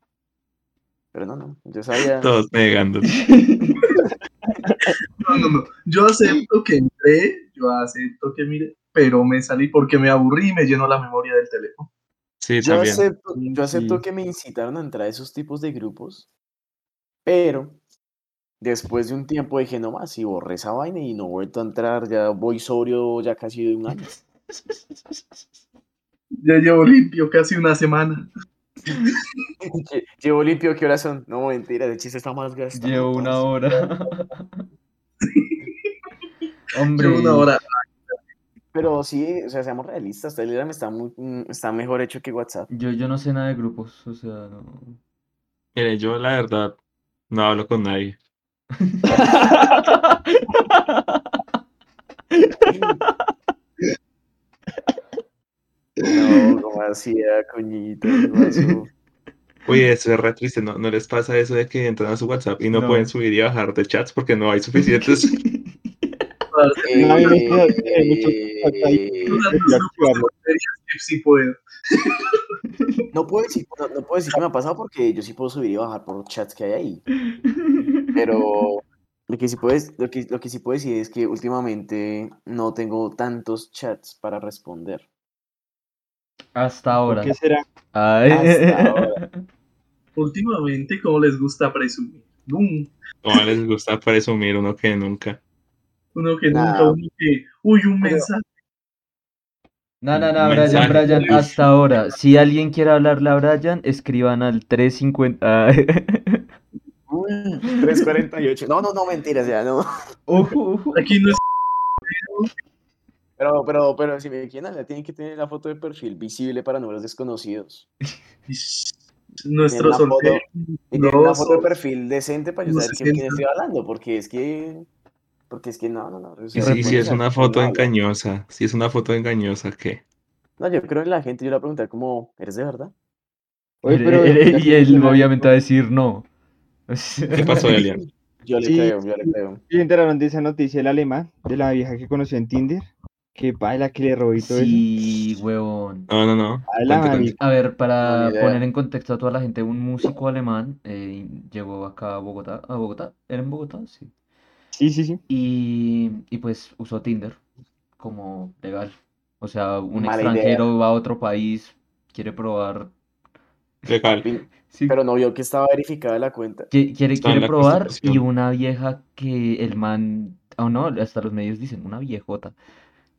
Pero no, no. Yo sabía. Todos negando. No, no, no. Yo acepto que entré, yo acepto que mire, pero me salí porque me aburrí y me llenó la memoria del teléfono. Sí, Yo también. acepto, yo acepto sí. que me incitaron a entrar a esos tipos de grupos, pero después de un tiempo dije, no más, y borré esa vaina y no he vuelto a entrar, ya voy sobrio ya casi de un año. Ya llevo limpio casi una semana. Lle- Llevo limpio, ¿qué horas son? No, mentira, el chiste está más gastado. Llevo una hora. Hombre, Llevo una hora. Pero sí, o sea, seamos realistas, Telegram está, muy, mm, está mejor hecho que WhatsApp. yo, yo no sé nada de grupos, o sea, no. Mire, yo la verdad no hablo con nadie. No, como hacía, coñito. Uy, eso es re triste, ¿no? ¿No les pasa eso de que entran a su WhatsApp y no, No. pueden subir y bajar de chats porque no hay suficientes? No, hay puedo. No puedo decir, no, no puedo decir que me ha pasado porque yo sí puedo subir y bajar por chats que hay ahí. Pero lo que sí puedes, lo que, lo que sí puedo decir es que últimamente no tengo tantos chats para responder. Hasta ¿Por ahora. qué será? Ay. Hasta ahora. Últimamente, como les gusta presumir. Nunca. ¿Cómo les gusta presumir uno que nunca? Uno que Nah. nunca, uno que. Uy, un Pero- mensaje. No, no, no, Brian. Brian, hasta ahora. Si alguien quiere hablarle a Brian, escriban al 350. Ay. Uy, 348. No, no, no, mentiras, ya no. Ujú. Aquí no es. Pero, pero, pero si me quieren hablar, tienen que tener la foto de perfil visible para números desconocidos. Nuestro Tienen una foto-. Y tienen una No, foto de perfil decente para yo no saber quién sienta. estoy hablando, porque es que. Porque es que no, no, no. Y si, es una quién foto engañosa, si es una foto engañosa, ¿qué? No, yo creo que la gente yo le voy a preguntar como, ¿eres de verdad? Oye, pero y él obviamente va a decir no. ¿Qué pasó, Elian? Yo le Sí, creo, yo le creo. ¿sí enteraron de esa noticia del alemán, de la vieja que conoció en Tinder? Que baila, que le robó y todo eso. Sí, huevón. No, no, no. Baila, Cuente. A ver, para No, poner en contexto a toda la gente, un músico alemán eh, llegó acá a Bogotá. ¿A Bogotá? ¿Era en Bogotá? Sí. Sí, sí, sí. Y, y pues usó Tinder como legal. O sea, un Mala idea. extranjero va a otro país, quiere probar. Legal. Sí, Pero no vio que estaba verificada la cuenta. qui- quiere, probar y una vieja que el man, o no, hasta los medios dicen, una viejota,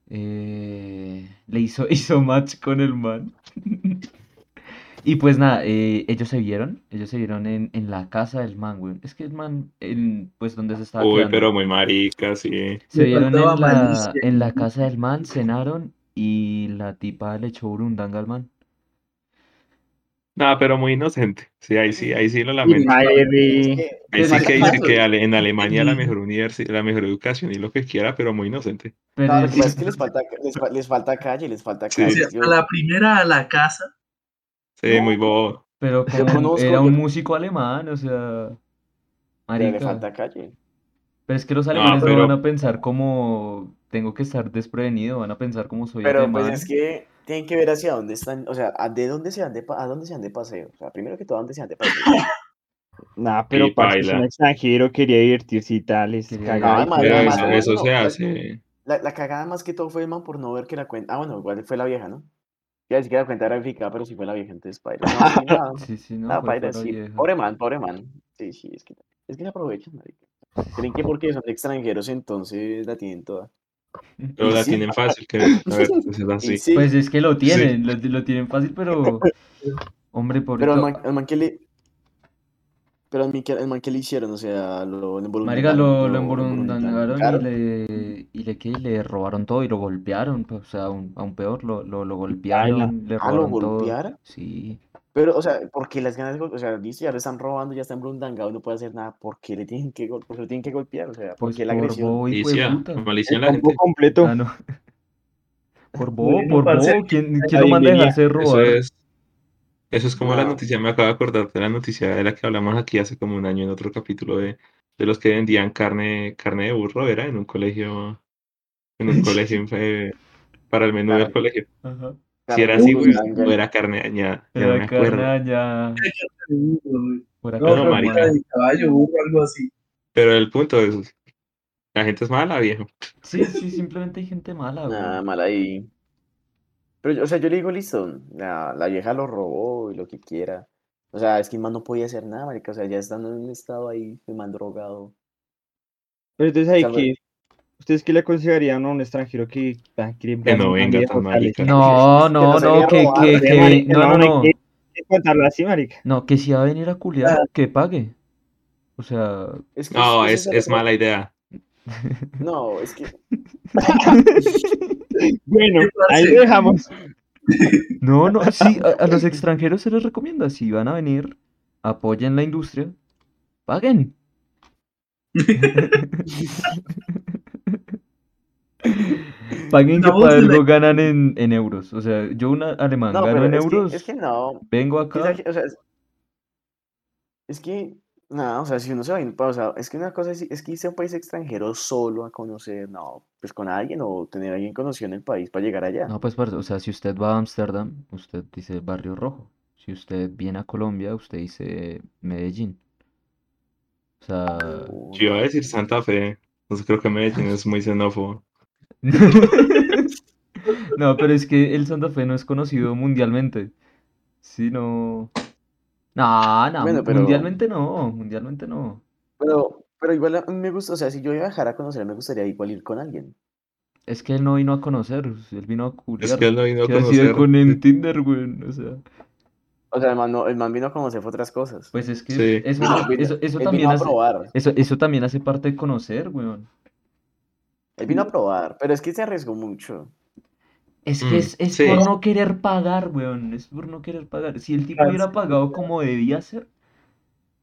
eh, le hizo, hizo match con el man. Y pues nada, eh, ellos se vieron, ellos se vieron en, en la casa del man, güey. Es que el man, en, pues donde se estaba Uy, quedando. pero muy marica, sí. Se vieron en la, en la casa del man, cenaron y la tipa le echó burundanga al man. No, pero muy inocente. Sí, ahí sí, ahí sí lo lamento. Ahí sí que dice que en Alemania la Sí. mejor universidad, la mejor educación y lo que quiera, pero muy inocente. Pero No, lo es- que pasa es que les falta, les, les falta calle, les falta Sí. O calle. sea, Yo- a la primera a la casa. Sí, No. muy bobo. pero como conozco- era un yo- músico alemán, o sea, pero le marica. falta calle. Pero es que los alemanes no pero- van a pensar como tengo que estar desprevenido, van a pensar como soy Pero alemán. pues es que tienen que ver hacia dónde están, o sea, a de dónde se van de, pa- a dónde se van de paseo. O sea, primero que todo, a dónde se van de paseo. Nah, pero es un extranjero, quería divertirse y tal, es Quería cagada. eso, no, eso no, se no, hace. La, la cagada más que todo fue el man por no ver que la cuenta. Ah, bueno, igual fue la vieja, ¿no? Ya decir que la cuenta era verificada, pero sí fue la vieja, entonces paila. No, sí, Sí, sí, no, nada, paila, sí. vieja. Pobre man, pobre man. Sí, sí, es que, es que se aprovechan, marica. Creen que porque son extranjeros, entonces la tienen toda. Pero la sí. tienen fácil, que a ver, pues así. sí, Pues es que lo tienen, lo, lo tienen fácil, pero hombre, pero pobrito. el man, el man que le. Pero el man que, le hicieron, o sea, lo, Marica lo, lo emburundangaron y le, y le, ¿qué? le robaron todo y lo golpearon, pues, o sea, aún, aún peor, lo, lo, lo golpearon, le Ah, ¿lo robaron todo. golpearon? Sí, Pero, o sea, ¿por qué las ganas de O sea, listo, ya lo están robando, ya están brundangado, no puede hacer nada. ¿Por qué le tienen que, gol- por qué lo tienen que golpear? O sea, ¿por Pues qué la por agresión? bobo y Malicia, puta. malicia la gente. completo. Ah, no. Por bobo, Bueno, por bobo. ¿Quién, quién lo manda a dejarse Eso robar? es, eso es como la No. noticia, me acabo de acordar de la noticia de la que hablamos aquí hace como un año en otro capítulo de, de los que vendían carne, carne de burro, era en un colegio, en un colegio eh, para el menú del colegio. Ajá. Si era así, de güey, burro, o era carne no me Era acuerdo. carne. Por No, no, no, marica. era de caballo, burro, algo así. Pero el punto es, la gente es mala, viejo. Sí, sí, simplemente hay gente mala, Nada güey. mal ahí. Pero, o sea, yo le digo, listo, la, la vieja lo robó y lo que quiera. O sea, es que el man no podía hacer nada, marica. O sea, ya estando en un estado ahí, el man drogado. Pero entonces ahí O sea, que, ¿ustedes qué le aconsejarían a un extranjero que ah, quiere Que no venga tan marica. No, no no, que, robar, que, que, no, no, no, que- que contarlo así, marica. No, que si va a venir a culiar, que pague. O sea, Es que No, es, es otro- mala idea. No, es que. Bueno, ¿Qué ahí lo dejamos. no, no, sí, a, a los extranjeros se les recomienda, si van a venir, apoyen la industria, paguen. Paguen que para la- algo ganan en, en euros. O sea, yo un alemán No, gano en es que, euros, es que no. vengo Es acá. o sea, es, es que, nada, o sea, si uno se va a ir, o sea, es que una cosa es, es que irse a un país extranjero solo a conocer, no, pues con alguien o tener a alguien conocido en el país para llegar allá. No, pues, parce, o sea, si usted va a Ámsterdam, usted dice Barrio Rojo. Si usted viene a Colombia, usted dice Medellín. O sea, Yo iba a decir Santa Fe. Entonces creo que Medellín es muy xenófobo. No, pero es que el Santa Fe no es conocido mundialmente. Sí, no. No, no, Bueno, pero- mundialmente no, mundialmente no. Pero, pero igual me gusta, o sea, si yo iba a conocer, me gustaría igual ir con alguien. Es que él no vino a conocer, él vino a Es culiar. que él no vino a ¿Qué hacía conocer. con en Tinder, güey? O sea, O sea, el man, no- el man vino a conocer fue otras cosas. pues es que Sí. eso, eso, también hace, eso también hace parte de conocer, weón. Él vino a probar, pero es que se arriesgó mucho. Es que Mm, es, es sí. por no querer pagar, weón. Es por no querer pagar. Si el tipo hubiera pagado como debía ser.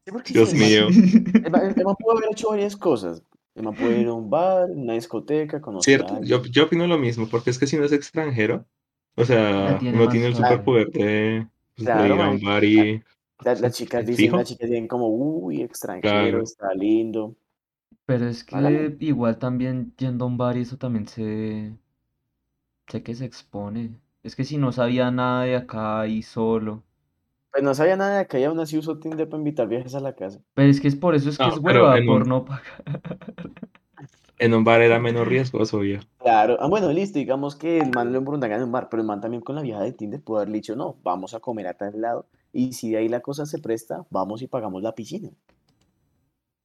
Sí, porque Dios el mío. El man, el man pudo haber hecho varias cosas. El man pudo ir a un bar, una discoteca, conocer Cierto, yo, yo opino lo mismo, porque es que si no es extranjero, o sea, tiene no tiene el superpoder de, pues, de Claro, ir a un bar y... La- Las chicas dicen, las chicas dicen como, uy, extranjero, Claro. está lindo. Pero es que igual también yendo a un bar y eso también se... Sé que se expone. Es que si no sabía nada de acá y solo. Pues no sabía nada de acá y aún así usó Tinder para invitar viajes a la casa. Pero es que es por eso es que No, es pero hueva, en por un- no pagar. En un bar era menos riesgoso, viejo. Claro, ah, bueno, listo, digamos que el man lo embrundaga en un bar, pero el man también con la vieja de Tinder pudo haberle dicho, no, vamos a comer a tal lado. Y si de ahí la cosa se presta, vamos y pagamos la piscina.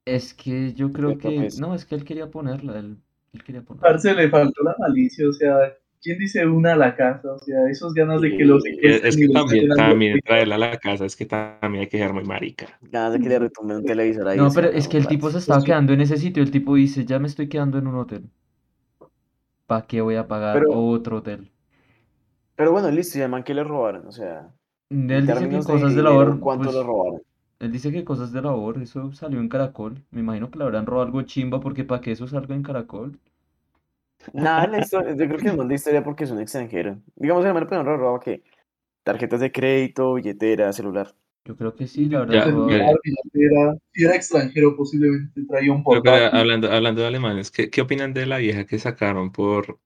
Es que yo creo que... pues- No, es que él quería ponerla, él, él quería ponerla. Parce, le faltó la malicia, o sea, ¿quién dice una a la casa? O sea, esos ganas de que los Sí, Es, secuestren es que también, también traerla a la casa, es que también hay que dejar muy marica. Ganas de que le retumbe un televisor ahí. No, pero es que el tipo se estaba quedando en ese sitio. El tipo dice, ya me estoy quedando en un hotel. ¿Para qué voy a pagar Pero- otro hotel? Pero bueno, listo, y el man que le robaron, o sea, Él dice que cosas de labor, ¿cuánto pues, le robaron? Él dice que cosas de labor, eso salió en Caracol. Me imagino que le habrán robado algo chimba porque para que eso salga en Caracol. Nada, la historia, yo creo que es más de historia porque es un extranjero. Digamos, el man le robaba que tarjetas de crédito, billetera, celular. Yo creo que sí, habrán robado. ya. Billetera. Si era extranjero, posiblemente traía un Pero, pero, portátil. hablando, hablando de alemanes, ¿qué, qué opinan de la vieja que sacaron por,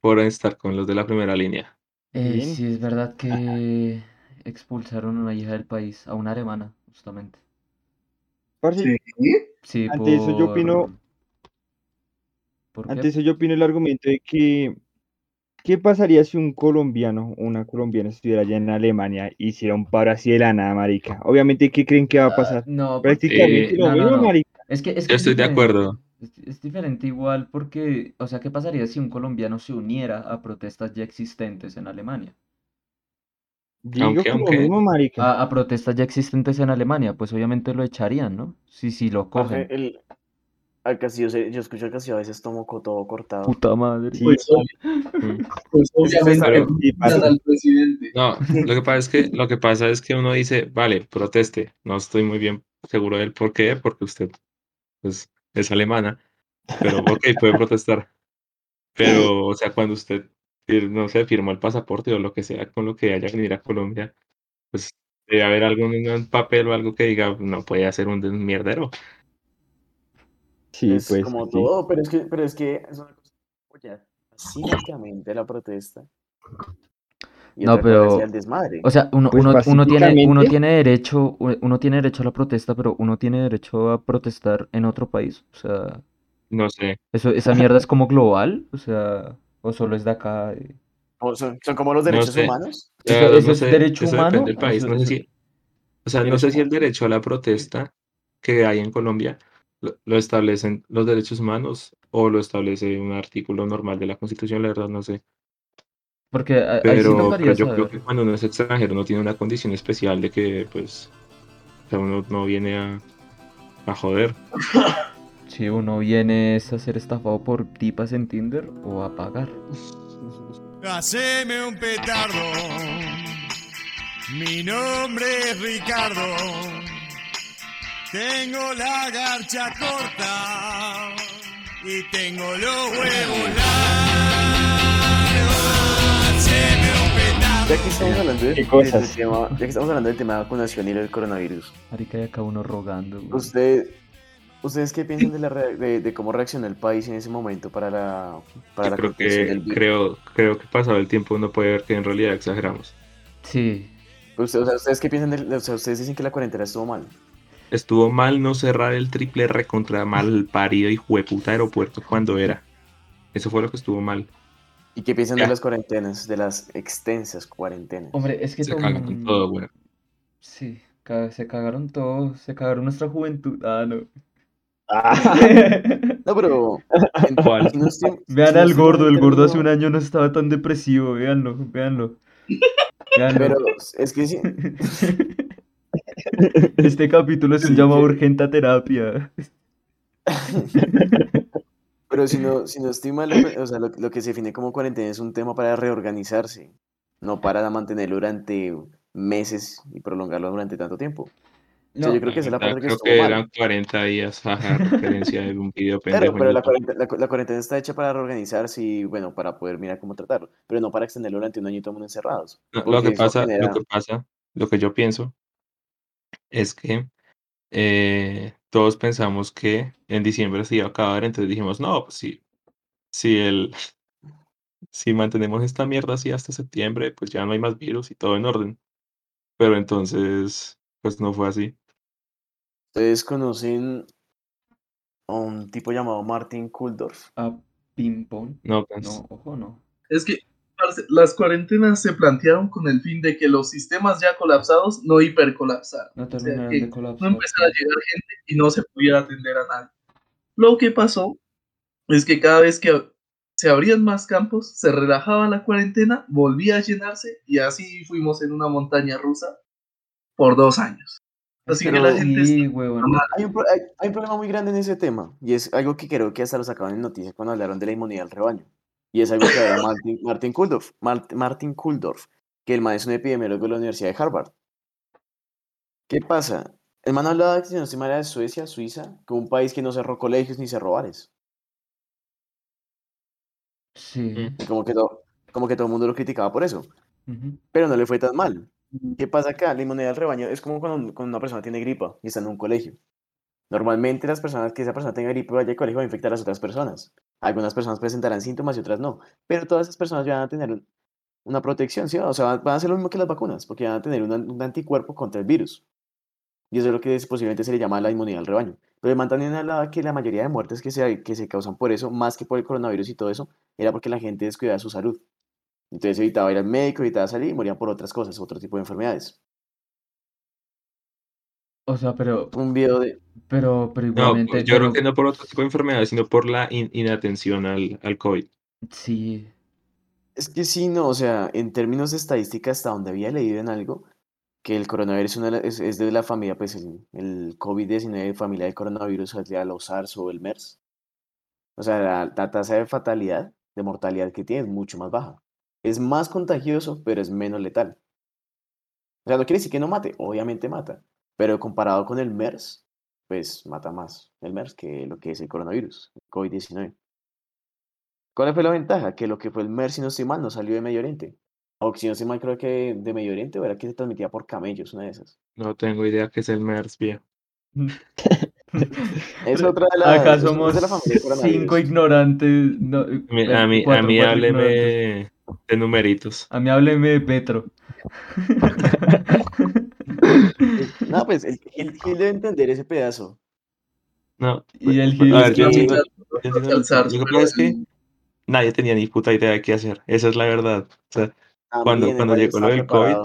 por estar con los de la primera línea? Eh, sí, es verdad que expulsaron a una hija del país, a una alemana, justamente. Parce, Sí. Sí, Ante eso yo opino- por... ¿Por qué? Ante eso yo opino el argumento de que ¿qué pasaría si un colombiano o una colombiana estuviera allá en Alemania y hiciera un paro así de la nada, marica? Obviamente, ¿qué creen que va a pasar? No, Prácticamente Eh, lo no, no, mismo, no. marica. Es que, es que Yo es estoy de acuerdo. Es, es diferente igual porque, o sea, ¿qué pasaría si un colombiano se uniera a protestas ya existentes en Alemania? Digo Aunque- aunque- mismo, marica. A, a protestas ya existentes en Alemania, pues obviamente lo echarían, ¿no? Sí, sí, lo cogen. el- al Castillo, yo escucho al Castillo a veces tomo todo cortado. Puta madre. Sí, Pues, Mm. pues obviamente pero- sí, odian pasa. al presidente. No, lo que pasa es que lo que pasa es que uno dice, vale, proteste. No estoy muy bien seguro del por qué, porque usted pues, es alemana, pero ok, puede protestar. Pero, o sea, cuando usted, no sé, firmó el pasaporte o lo que sea con lo que haya que venir a Colombia, pues debe haber algún un papel o algo que diga, no puede hacer un mierdero. Sí, es pues. como sí. todo, pero es que, pero es que es una cosa la protesta. Y No, pero- es el desmadre. O sea, uno, Pues uno, uno tiene, uno tiene derecho, uno tiene derecho a la protesta, pero uno tiene derecho a protestar en otro país. O sea, No sé. eso, esa mierda es como global, o sea, o solo es de acá. eh. O son, son como los No derechos sé. humanos. Eso- eso no es sé, derecho eso humano, depende del país. No sé si, o sea, no sé si el derecho a la protesta que hay en Colombia lo, lo establecen los derechos humanos o lo establece un artículo normal de la Constitución, la verdad no sé. Porque a- ahí sí Pero, pero yo creo que cuando uno es extranjero no tiene una condición especial de que, pues, o sea, uno no viene a, a joder. Si uno viene es a ser estafado por tipas en Tinder o a pagar. Haceme un petardo. Mi nombre es Ricardo. Tengo la garcha corta y tengo los huevos largos. Haceme un petardo. Ya que estamos hablando de- ¿Qué cosas? del tema, ya que estamos hablando del tema de vacunación y del coronavirus, Marica, y acá uno rogando. güey. ¿usted, ¿ustedes qué piensan de, la de, de cómo reaccionó el país en ese momento para la, para la creo del que, virus? creo, creo que pasado el tiempo uno puede ver que en realidad exageramos. Sí. Usted- o sea, ¿Ustedes qué piensan de, o sea, ustedes dicen que la cuarentena estuvo mal? Estuvo mal no cerrar el triple recontra mal parido y jueputa aeropuerto cuando era. Eso fue lo que estuvo mal. ¿Y qué piensan Ya. de las cuarentenas, de las extensas cuarentenas? Hombre, es que Se todo mundo- todo, güey. Sí, se cagaron todos, se cagaron nuestra juventud. Ah, no. Ah, No, pero... en- ¿Cuál? si no estoy- si Vean no al gordo, el gordo hace un año no estaba tan depresivo, véanlo, véanlo. Véanlo. Pero es que sí, Este capítulo es un Sí, llamado que- urgente a terapia. pero si no, si no estoy mal, o sea, lo, lo que se define como cuarentena es un tema para reorganizarse, no para mantenerlo durante meses y prolongarlo durante tanto tiempo. O sea, yo creo que esa es la parte que Creo que mal. eran 40 días, jaja, referencia de un video Claro, pendejo. en pero la cuarentena, la, la cuarentena está hecha para reorganizarse y, bueno, para poder mirar cómo tratarlo, pero no para extenderlo durante un año y todo el mundo encerrados. No, Lo que pasa, genera- lo que pasa, lo que yo pienso es que eh, todos pensamos que en diciembre se iba a acabar, entonces dijimos, no, pues sí, si el, si mantenemos esta mierda así hasta septiembre, pues ya no hay más virus y todo en orden. Pero entonces, pues no fue así. Ustedes conocen a un tipo llamado Martin Kuldorf. A ping-pong. No, pues, No, ojo, no. Es que parce, las cuarentenas se plantearon con el fin de que los sistemas ya colapsados no hipercolapsaran. No O sea, que de no colapsar. empezara a llegar gente y no se pudiera atender a nadie. Lo que pasó es que cada vez que se abrían más campos, se relajaba la cuarentena, volvía a llenarse y así fuimos en una montaña rusa por dos años. Así que Pero la gente Sí, está. Hay un, pro- hay, hay un problema muy grande en ese tema, y es algo que creo que hasta lo sacaban en noticias cuando hablaron de la inmunidad del rebaño. Y es algo que habla Martin, Martin Kuldorf, Mart- Martin Kuldorf, que el man es un epidemiólogo de la Universidad de Harvard. ¿Qué pasa? El man hablaba, si no era de Suecia, Suiza, como un país que no cerró colegios ni cerró bares. Sí. Como que, todo, como que todo el mundo lo criticaba por eso. Pero no le fue tan mal. ¿Qué pasa acá? La inmunidad del rebaño es como cuando, un- cuando una persona tiene gripa y está en un colegio. Normalmente las personas que esa persona tenga gripa y vaya al colegio va a infectar a las otras personas. Algunas personas presentarán síntomas y otras no. Pero todas esas personas van a tener un- una protección, ¿sí? O sea, van a hacer lo mismo que las vacunas, porque van a tener un, an- un anticuerpo contra el virus. Y eso es lo que posiblemente se le llama la inmunidad del rebaño. Pero el también hablaba que la mayoría de muertes que se, que se causan por eso, más que por el coronavirus y todo eso, era porque la gente descuidaba su salud. Entonces evitaba ir al médico, evitaba salir y morían por otras cosas, otro tipo de enfermedades. O sea, pero, Un video de... pero, pero No, igualmente, pues, yo creo que no por otro tipo de enfermedades, sino por la in- inatención al, al COVID. sí, Es que sí, no, o sea, en términos de estadística, hasta donde había leído en algo, que el coronavirus es, una de la- es, es de la familia, pues el, el COVID-19, familia del coronavirus, o sea, los SARS o el MERS. O sea, la, la tasa de fatalidad, de mortalidad que tiene es mucho más baja. Es más contagioso, pero es menos letal. O sea, no quiere decir que no mate, obviamente mata, pero comparado con el MERS, pues mata más el MERS que lo que es el coronavirus, el COVID-19. ¿Cuál fue la ventaja? Que lo que fue el MERS, si no estoy mal, no salió de Medio Oriente. O si no estoy mal, creo que de Medio Oriente, o era que se transmitía por camellos, una de esas. No tengo idea qué es el MERS, viejo. Es otra de las. Acá es somos de la familia del coronavirus. cinco ignorantes. no, A mí, a mí, a mí hábleme ignorantes. De numeritos. A mí hábleme de Petro. No, pues el, Gil, Gil debe entender ese pedazo. No, Y el a Gil ver, es yo que- es que nadie tenía ni puta idea de qué hacer. Esa es la verdad. O sea, Cuando- cuando llegó lo del COVID,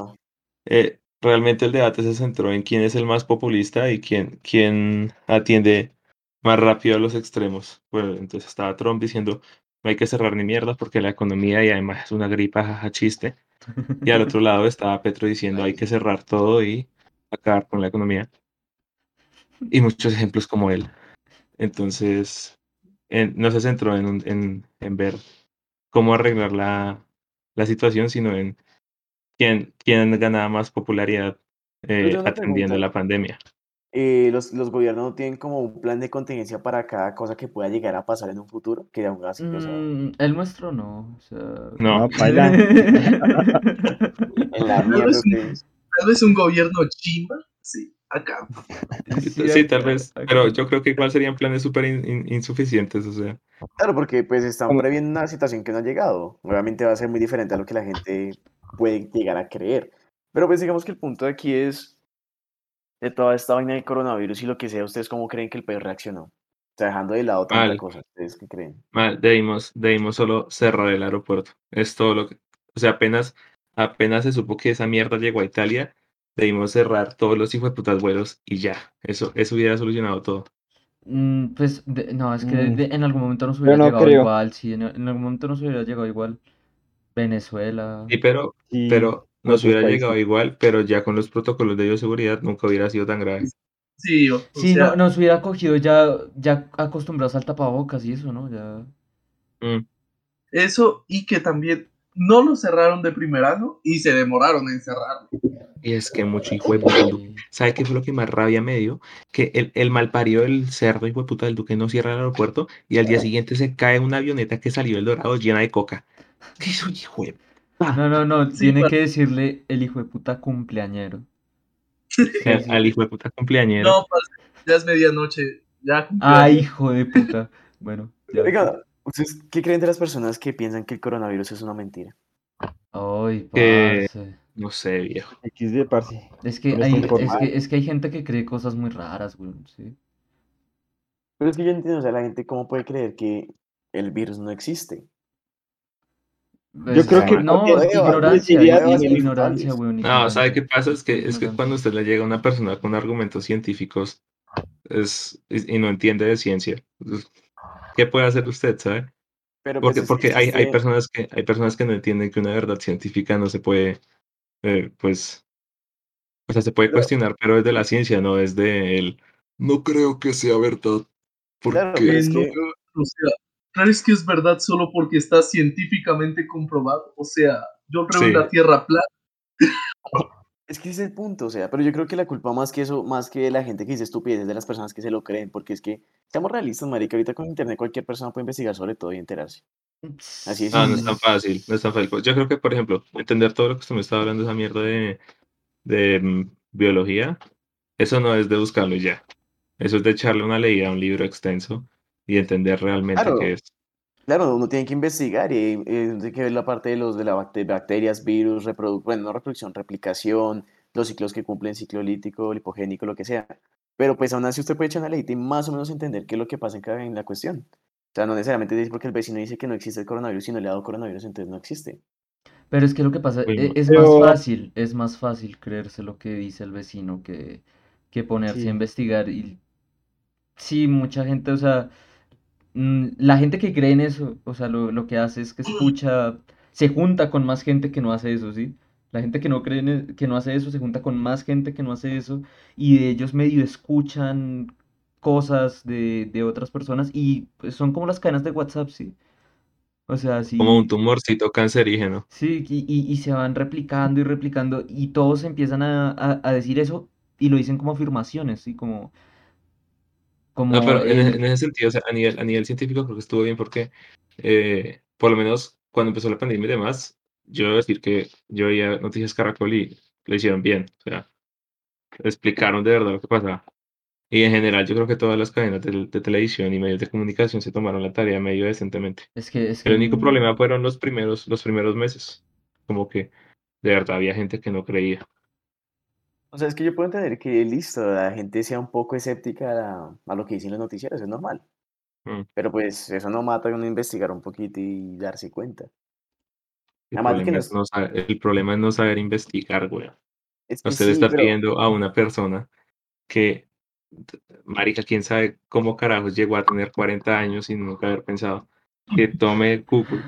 eh, realmente el debate se centró en quién es el más populista y quién, quién atiende más rápido a los extremos. Bueno, entonces estaba Trump diciendo no hay que cerrar ni mierda porque la economía y además es una gripa, jaja, chiste. Y al otro lado estaba Petro diciendo hay que cerrar todo y acabar con la economía. Y muchos ejemplos como él. Entonces, en- no se centró en, en, en ver cómo arreglar la, la situación, sino en quién, quién ganaba más popularidad eh, tengo una atendiendo pregunta. la pandemia. Eh, los, los gobiernos no tienen como un plan de contingencia para cada cosa que pueda llegar a pasar en un futuro, que aún así, o sea, Mm, el nuestro no. O sea... No, en la Tal vez, tal un gobierno chimba, sí, acá. Sí, tal acá- vez, acá- pero yo creo que igual serían planes súper in- in- insuficientes, o sea, Claro, porque pues están previendo una situación que no ha llegado. Obviamente va a ser muy diferente a lo que la gente puede llegar a creer. Pero pues digamos que el punto de aquí es de toda esta vaina del coronavirus y lo que sea, ¿ustedes cómo creen que el país reaccionó? O sea, dejando de lado tanta Mal. cosa, ¿ustedes qué creen? mal, debimos, debimos solo cerrar el aeropuerto. Es todo lo que, o sea, apenas, apenas se supo que esa mierda llegó a Italia, debimos cerrar todos los hijos de putas vuelos y ya, eso, eso hubiera solucionado todo. Mm, pues de- no, es que Mm. de- en algún momento nos hubiera no llegado creo. igual, sí, en, en algún momento nos hubiera llegado igual. Venezuela. Y pero, Sí, pero nos hubiera países. llegado igual, pero ya con los protocolos de bioseguridad nunca hubiera sido tan grave. Sí, o, o Sí, sea, no, nos hubiera cogido ya, ya acostumbrados al tapabocas y eso, ¿no? Ya. Mm. eso y que también no lo cerraron de primerazo y se demoraron en cerrarlo. Y es que mucho hijo de puta del Duque. ¿Sabe qué fue lo que más rabia me dio? Que el, el malparido del cerdo hijo de puta del Duque no cierra el aeropuerto y al día siguiente se cae una avioneta que salió del Dorado llena de coca. ¿Qué es un hijo de No, no, no, Sí, tiene que decirle el hijo de puta cumpleañero. al, al hijo de puta cumpleañero? No, parce, ya es medianoche, ya cumplió Ay, años. hijo de puta. Bueno, ya. Oiga, ¿ustedes qué creen de las personas que piensan que el coronavirus es una mentira? Ay, parce. No sé, viejo. XD, parce. Es que no hay, es que, es que hay gente que cree cosas muy raras, güey, sí. Pero es que yo entiendo, o sea, la gente cómo puede creer que el virus no existe. Pues, creo que no, porque es ignorancia, es güey. No, ¿sabe qué pasa? Es que, es que cuando usted le llega a una persona con argumentos científicos es, es- y no entiende de ciencia, pues, ¿qué puede hacer usted, sabe? Pero Porque, pues es- porque hay, hay personas que, hay personas que no entienden que una verdad científica no se puede, eh, pues, o sea, se puede Pero- cuestionar, pero es de la ciencia, no es de él. No creo que sea verdad. Porque Claro, pero es no, que- O sea, ¿crees que es verdad solo porque está científicamente comprobado? O sea, yo creo en Sí. la Tierra plana. Es que ese es el punto, o sea, pero yo creo que la culpa más que eso, más que la gente que dice estupideces de las personas que se lo creen, porque es que, seamos realistas, marica, ahorita con internet cualquier persona puede investigar sobre todo y enterarse. Así es. No, no es tan fácil, no es tan fácil. Yo creo que, por ejemplo, entender todo lo que usted me está hablando, esa mierda de, de mm, biología, eso no es de buscarlo y ya. Eso es de echarle una leída a un libro extenso y entender realmente Claro. qué es. Claro, uno tiene que investigar y eh, tiene que ver la parte de los de la bacte- bacterias, virus, reproducción, bueno, no reproducción, replicación, los ciclos que cumplen, ciclo lítico, lipogénico, lo que sea. Pero pues aún así usted puede echar una leída y más o menos entender qué es lo que pasa en, cada, en la cuestión. O sea, no necesariamente decir porque el vecino dice que no existe el coronavirus y no le ha dado coronavirus, entonces no existe. Pero es que lo que pasa e- no. es Pero- más fácil, es más fácil creerse lo que dice el vecino que, que ponerse Sí. a investigar. Y sí, mucha gente, o sea, la gente que cree en eso, o sea, lo, lo que hace es que escucha, se junta con más gente que no hace eso, ¿sí? La gente que no cree en e- que no hace eso se junta con más gente que no hace eso y de ellos medio escuchan cosas de, de otras personas y pues, son como las cadenas de WhatsApp, ¿sí? O sea, sí. Como un tumorcito cancerígeno. Sí, y, y- y se van replicando y replicando y todos empiezan a, a- a decir eso y lo dicen como afirmaciones, ¿sí? Como, como No, pero en, e- el- en ese sentido, o sea, a nivel, a nivel científico creo que estuvo bien porque, eh, por lo menos cuando empezó la pandemia y demás, yo debo decir que yo veía Noticias Caracol y lo hicieron bien, o sea, explicaron de verdad lo que pasaba. Y en general yo creo que todas las cadenas de, de televisión y medios de comunicación se tomaron la tarea medio decentemente. es que, es El que único problema fueron los primeros, los primeros meses, como que de verdad había gente que no creía. O sea, es que yo puedo entender que listo, la gente sea un poco escéptica a, a lo que dicen los noticieros, es normal. Mm. Pero pues eso no mata a uno investigar un poquito y darse cuenta. El Además de que problema, es no saber, el problema es no saber investigar, güey. Es que Usted sí, está pero- pidiendo a una persona que, marica, quién sabe cómo carajos llegó a tener 40 años sin nunca haber pensado, que tome Google,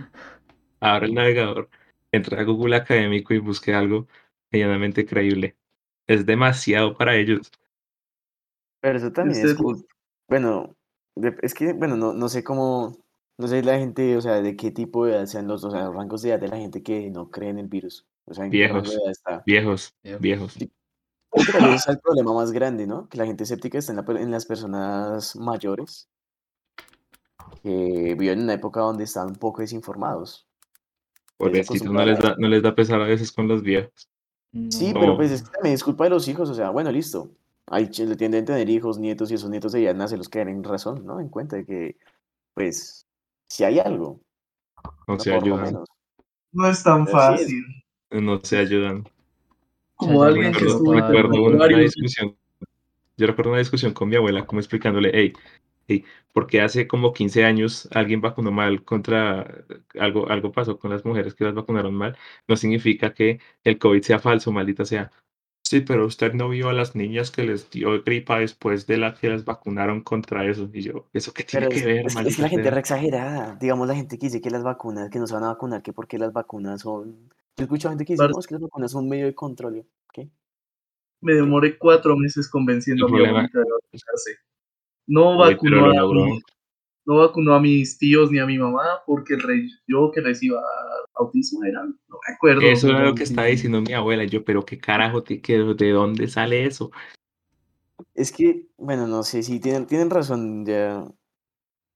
abra el navegador, entre a Google Académico y busque algo medianamente creíble. Es demasiado para ellos. Pero eso también es usted- culpa. Bueno, de- es que, bueno, no, no sé cómo, no sé la gente, o sea, de qué tipo de edad sean los, o sea, los rangos de edad de la gente que no cree en el virus. O sea, en qué rango de Viejos. edad está. Viejos, Viejos. viejos. Sí. Ese es el problema más grande, ¿no? Que la gente escéptica está en, la en las personas mayores que viven en una época donde están un poco desinformados. Entonces, Pobrecito, no les, da, no les da pesar a veces con los viejos. Sí, no. pero pues es que también es culpa de los hijos, o sea, bueno, listo. Le tienden a tener hijos, nietos, y esos nietos deberían hacerlos caer en razón, ¿no? En cuenta de que, pues, si hay algo, No ¿no? se ayudan. No es tan Pero sí es- fácil. No se ayudan. Como alguien que recuerdo- estuvo recuerdo una, discusión. Yo recuerdo una discusión con mi abuela, como explicándole, hey, hey, porque hace como 15 años alguien vacunó mal contra algo, algo pasó con las mujeres que las vacunaron mal, no significa que el COVID sea falso, maldita sea. Sí, pero usted no vio a las niñas que les dio gripa después de la que las vacunaron contra eso. Y yo, ¿eso qué tiene Pero que es, ver, es- es que la gente re exagerada. Digamos, la gente que dice que las vacunas, que no se van a vacunar, que porque las vacunas son... Yo escucho a gente que dice, Parce- no, es que las vacunas son un medio de control. ¿Qué? Me demoré cuatro meses convenciendo a mi abuelita de vacunarse. No vacunó, lo a mi- no vacunó a mis tíos ni a mi mamá porque el rey, yo que reciba autismo era, no me acuerdo. Eso era lo que estaba diciendo mi abuela. Yo, pero qué carajo, te quedo, ¿de dónde sale eso? Es que, bueno, no sé, sí, tienen, tienen razón, ya...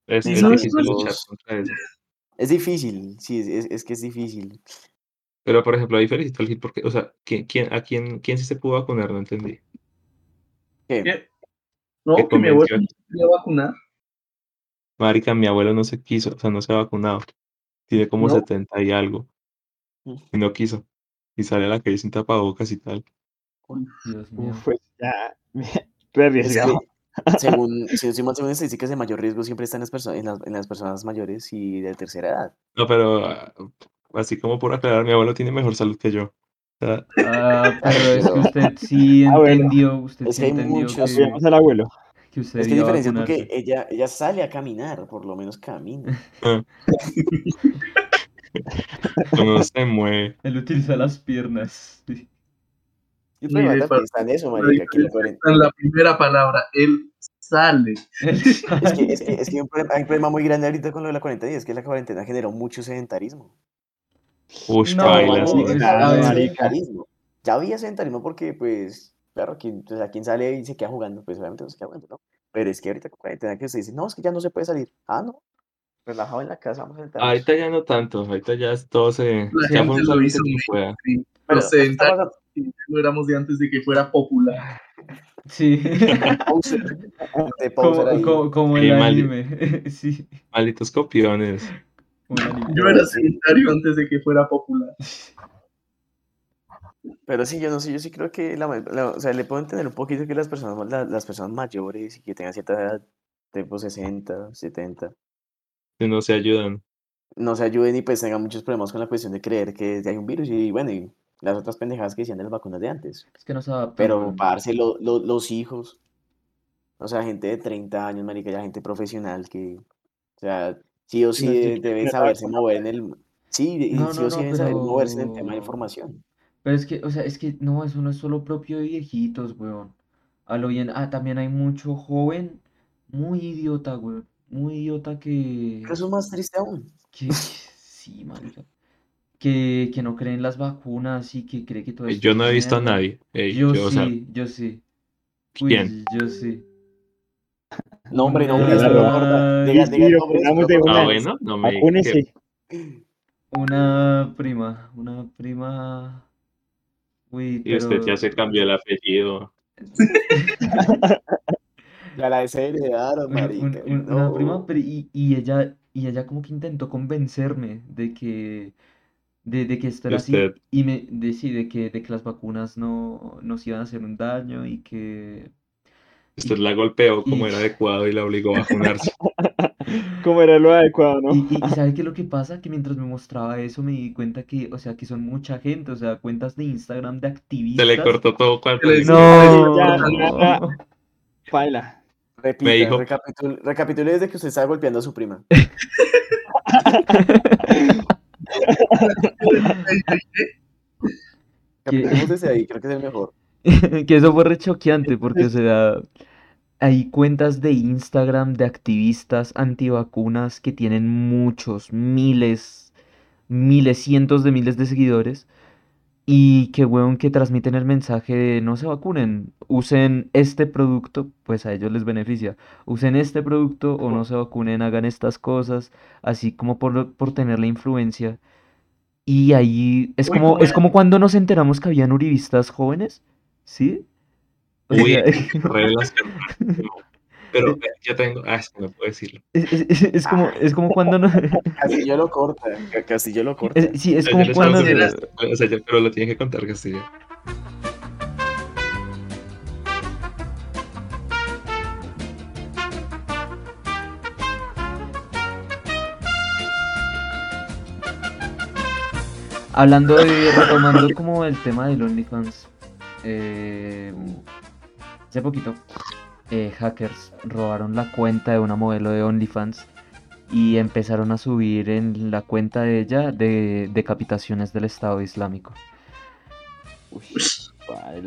Es, difícil los- luchar contra eso. Es difícil, sí, es, es- es que es difícil. Pero, por ejemplo, ahí felicito al Gil porque, o sea, ¿quién, quién, ¿a quién, quién sí se pudo vacunar? No entendí. ¿Qué? No, ¿Qué que mi convenció? no quería vacunar. Marica, mi abuelo no se quiso, o sea, no se ha vacunado. Tiene como ¿No? 70 y algo. Y no quiso. Y sale a la calle sin tapabocas y tal. Dios mío. Pues ya, re Es arriesgado. que, según, si según estadísticas de mayor riesgo siempre están en las, en las, en las personas mayores y de tercera edad. No, pero ah, así como por aclarar, mi abuelo tiene mejor salud que yo. Sea, Ah, pero es que usted sí Ah, entendió, usted Es sí que hay entendió muchos- que, al abuelo. que usted Es que diferencia porque ella, ella sale a caminar, por lo menos camina. uno se mueve. Él utiliza las piernas. sí. En eso, La marica, que en la primera palabra, él sale. Es que, es que, es que hay, un problema, hay un problema muy grande ahorita con lo de la cuarentena y es que la cuarentena generó mucho sedentarismo. Ush, No, baila, es- sí. a Claro, ver. sedentarismo. Ya había sedentarismo porque, pues, claro, quien, o sea, quien sale y se queda jugando, pues obviamente no se queda jugando, ¿no? Pero es que ahorita con cuarentena que se dice, no, es que ya no se puede salir. Ah, no. Relajado en la casa, vamos a sentarnos. Ahorita ya no tanto, ahorita ya es todo se... La Ya gente lo hizo muy bien. Pero, no éramos de antes de que fuera popular. Sí. Como, como, como el mal- anime. Sí, Malditos copiones. Yo era sedentario antes de que fuera popular. Pero sí, yo no sé, yo sí creo que la, la- o sea, le puedo entender un poquito que las personas, la- las personas mayores y que tengan cierta edad, tipo 60, 70, Que no se ayudan. no se ayuden y pues tengan muchos problemas con la cuestión de creer que hay un virus y bueno, y las otras pendejadas que decían de las vacunas de antes. Es que no se adaptan, Pero darse lo- lo- los hijos, o sea, gente de 30 años, marica, ya gente profesional que, o sea, sí o sí No sé de- qué deben me saberse mover en el, sí, y No, sí no, o sí saber moverse en el tema de información. Pero es que, o sea, es que no, eso no es solo propio de viejitos, weón. A lo bien, ah, también hay mucho joven muy idiota, güey. Muy idiota que, Eso es más triste aún. que sí, marica. Que, que no cree en las vacunas y que cree que todo esto Yo es no he visto a nadie. Ey, Yo yo, o sea, sí, yo sí. Uy, ¿quién? yo sí. No, hombre, no, Una- hombre, eso no importa. Diga, diga nombre. Ah, una. bueno, no me. Una prima, una prima. Uy, Y usted ya pero se cambió el apellido. Ya la desheredaron, un- marica. un- una prima, pero y, y ella, y ella como que intentó convencerme de que, de, de que esto era así, y me, de, sí, de que, de que las vacunas no nos iban a hacer un daño y que, usted la golpeó como era adecuado y la obligó a vacunarse. ¿Cómo era lo adecuado, no? y, y, y ¿sabe qué es lo que pasa? Que mientras me mostraba eso me di cuenta que, o sea, que son mucha gente, o sea, cuentas de Instagram de Se le activistas. cortó todo cuando No, Ya, ya, ya. Paila. Repita, dijo- recapitule, recapitule desde que usted estaba golpeando a su prima. Capitulemos desde ahí, creo que es el mejor. que eso fue re choqueante porque, o sea, hay cuentas de Instagram de activistas antivacunas que tienen muchos, miles, miles, cientos de miles de seguidores y que, weón, que transmiten el mensaje de no se vacunen, usen este producto, pues a ellos les beneficia, usen este producto o no se vacunen, hagan estas cosas, así como por, por tener la influencia. Y ahí es como, ¿cómo es como cuando nos enteramos que habían uribistas jóvenes, ¿sí? Uy, revelación. Pero eh, ya tengo. Ah, es que no puedo decirlo. es, es- es- es como, es como cuando no, Castillo lo corta, Ca- Castillo lo corta. es- sí, es como cuando. O sea, ya- pero lo tiene que contar Castillo. hablando de, retomando como el tema del OnlyFans, eh, hace poquito, eh, hackers robaron la cuenta de una modelo de OnlyFans y empezaron a subir en la cuenta de ella de decapitaciones del Estado Islámico. Uy,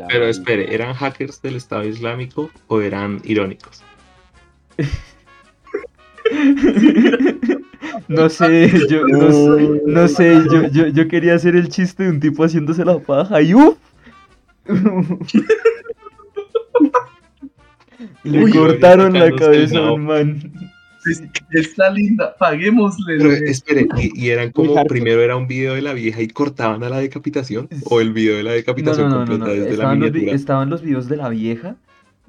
Pero espere, ¿eran hackers del Estado Islámico o eran irónicos? No sé, yo no sé, no sé, yo, yo, yo quería hacer el chiste de un tipo haciéndose la paja y ¡uf! Le Uy, cortaron la cabeza a un man. Es- Está linda, paguémosle. Pero espere, y, y eran como, primero era un video de la vieja y cortaban a la decapitación, o el video de la decapitación no, no, no, completa no. desde la Estaban los, vi- miniatura. estaban los videos de la vieja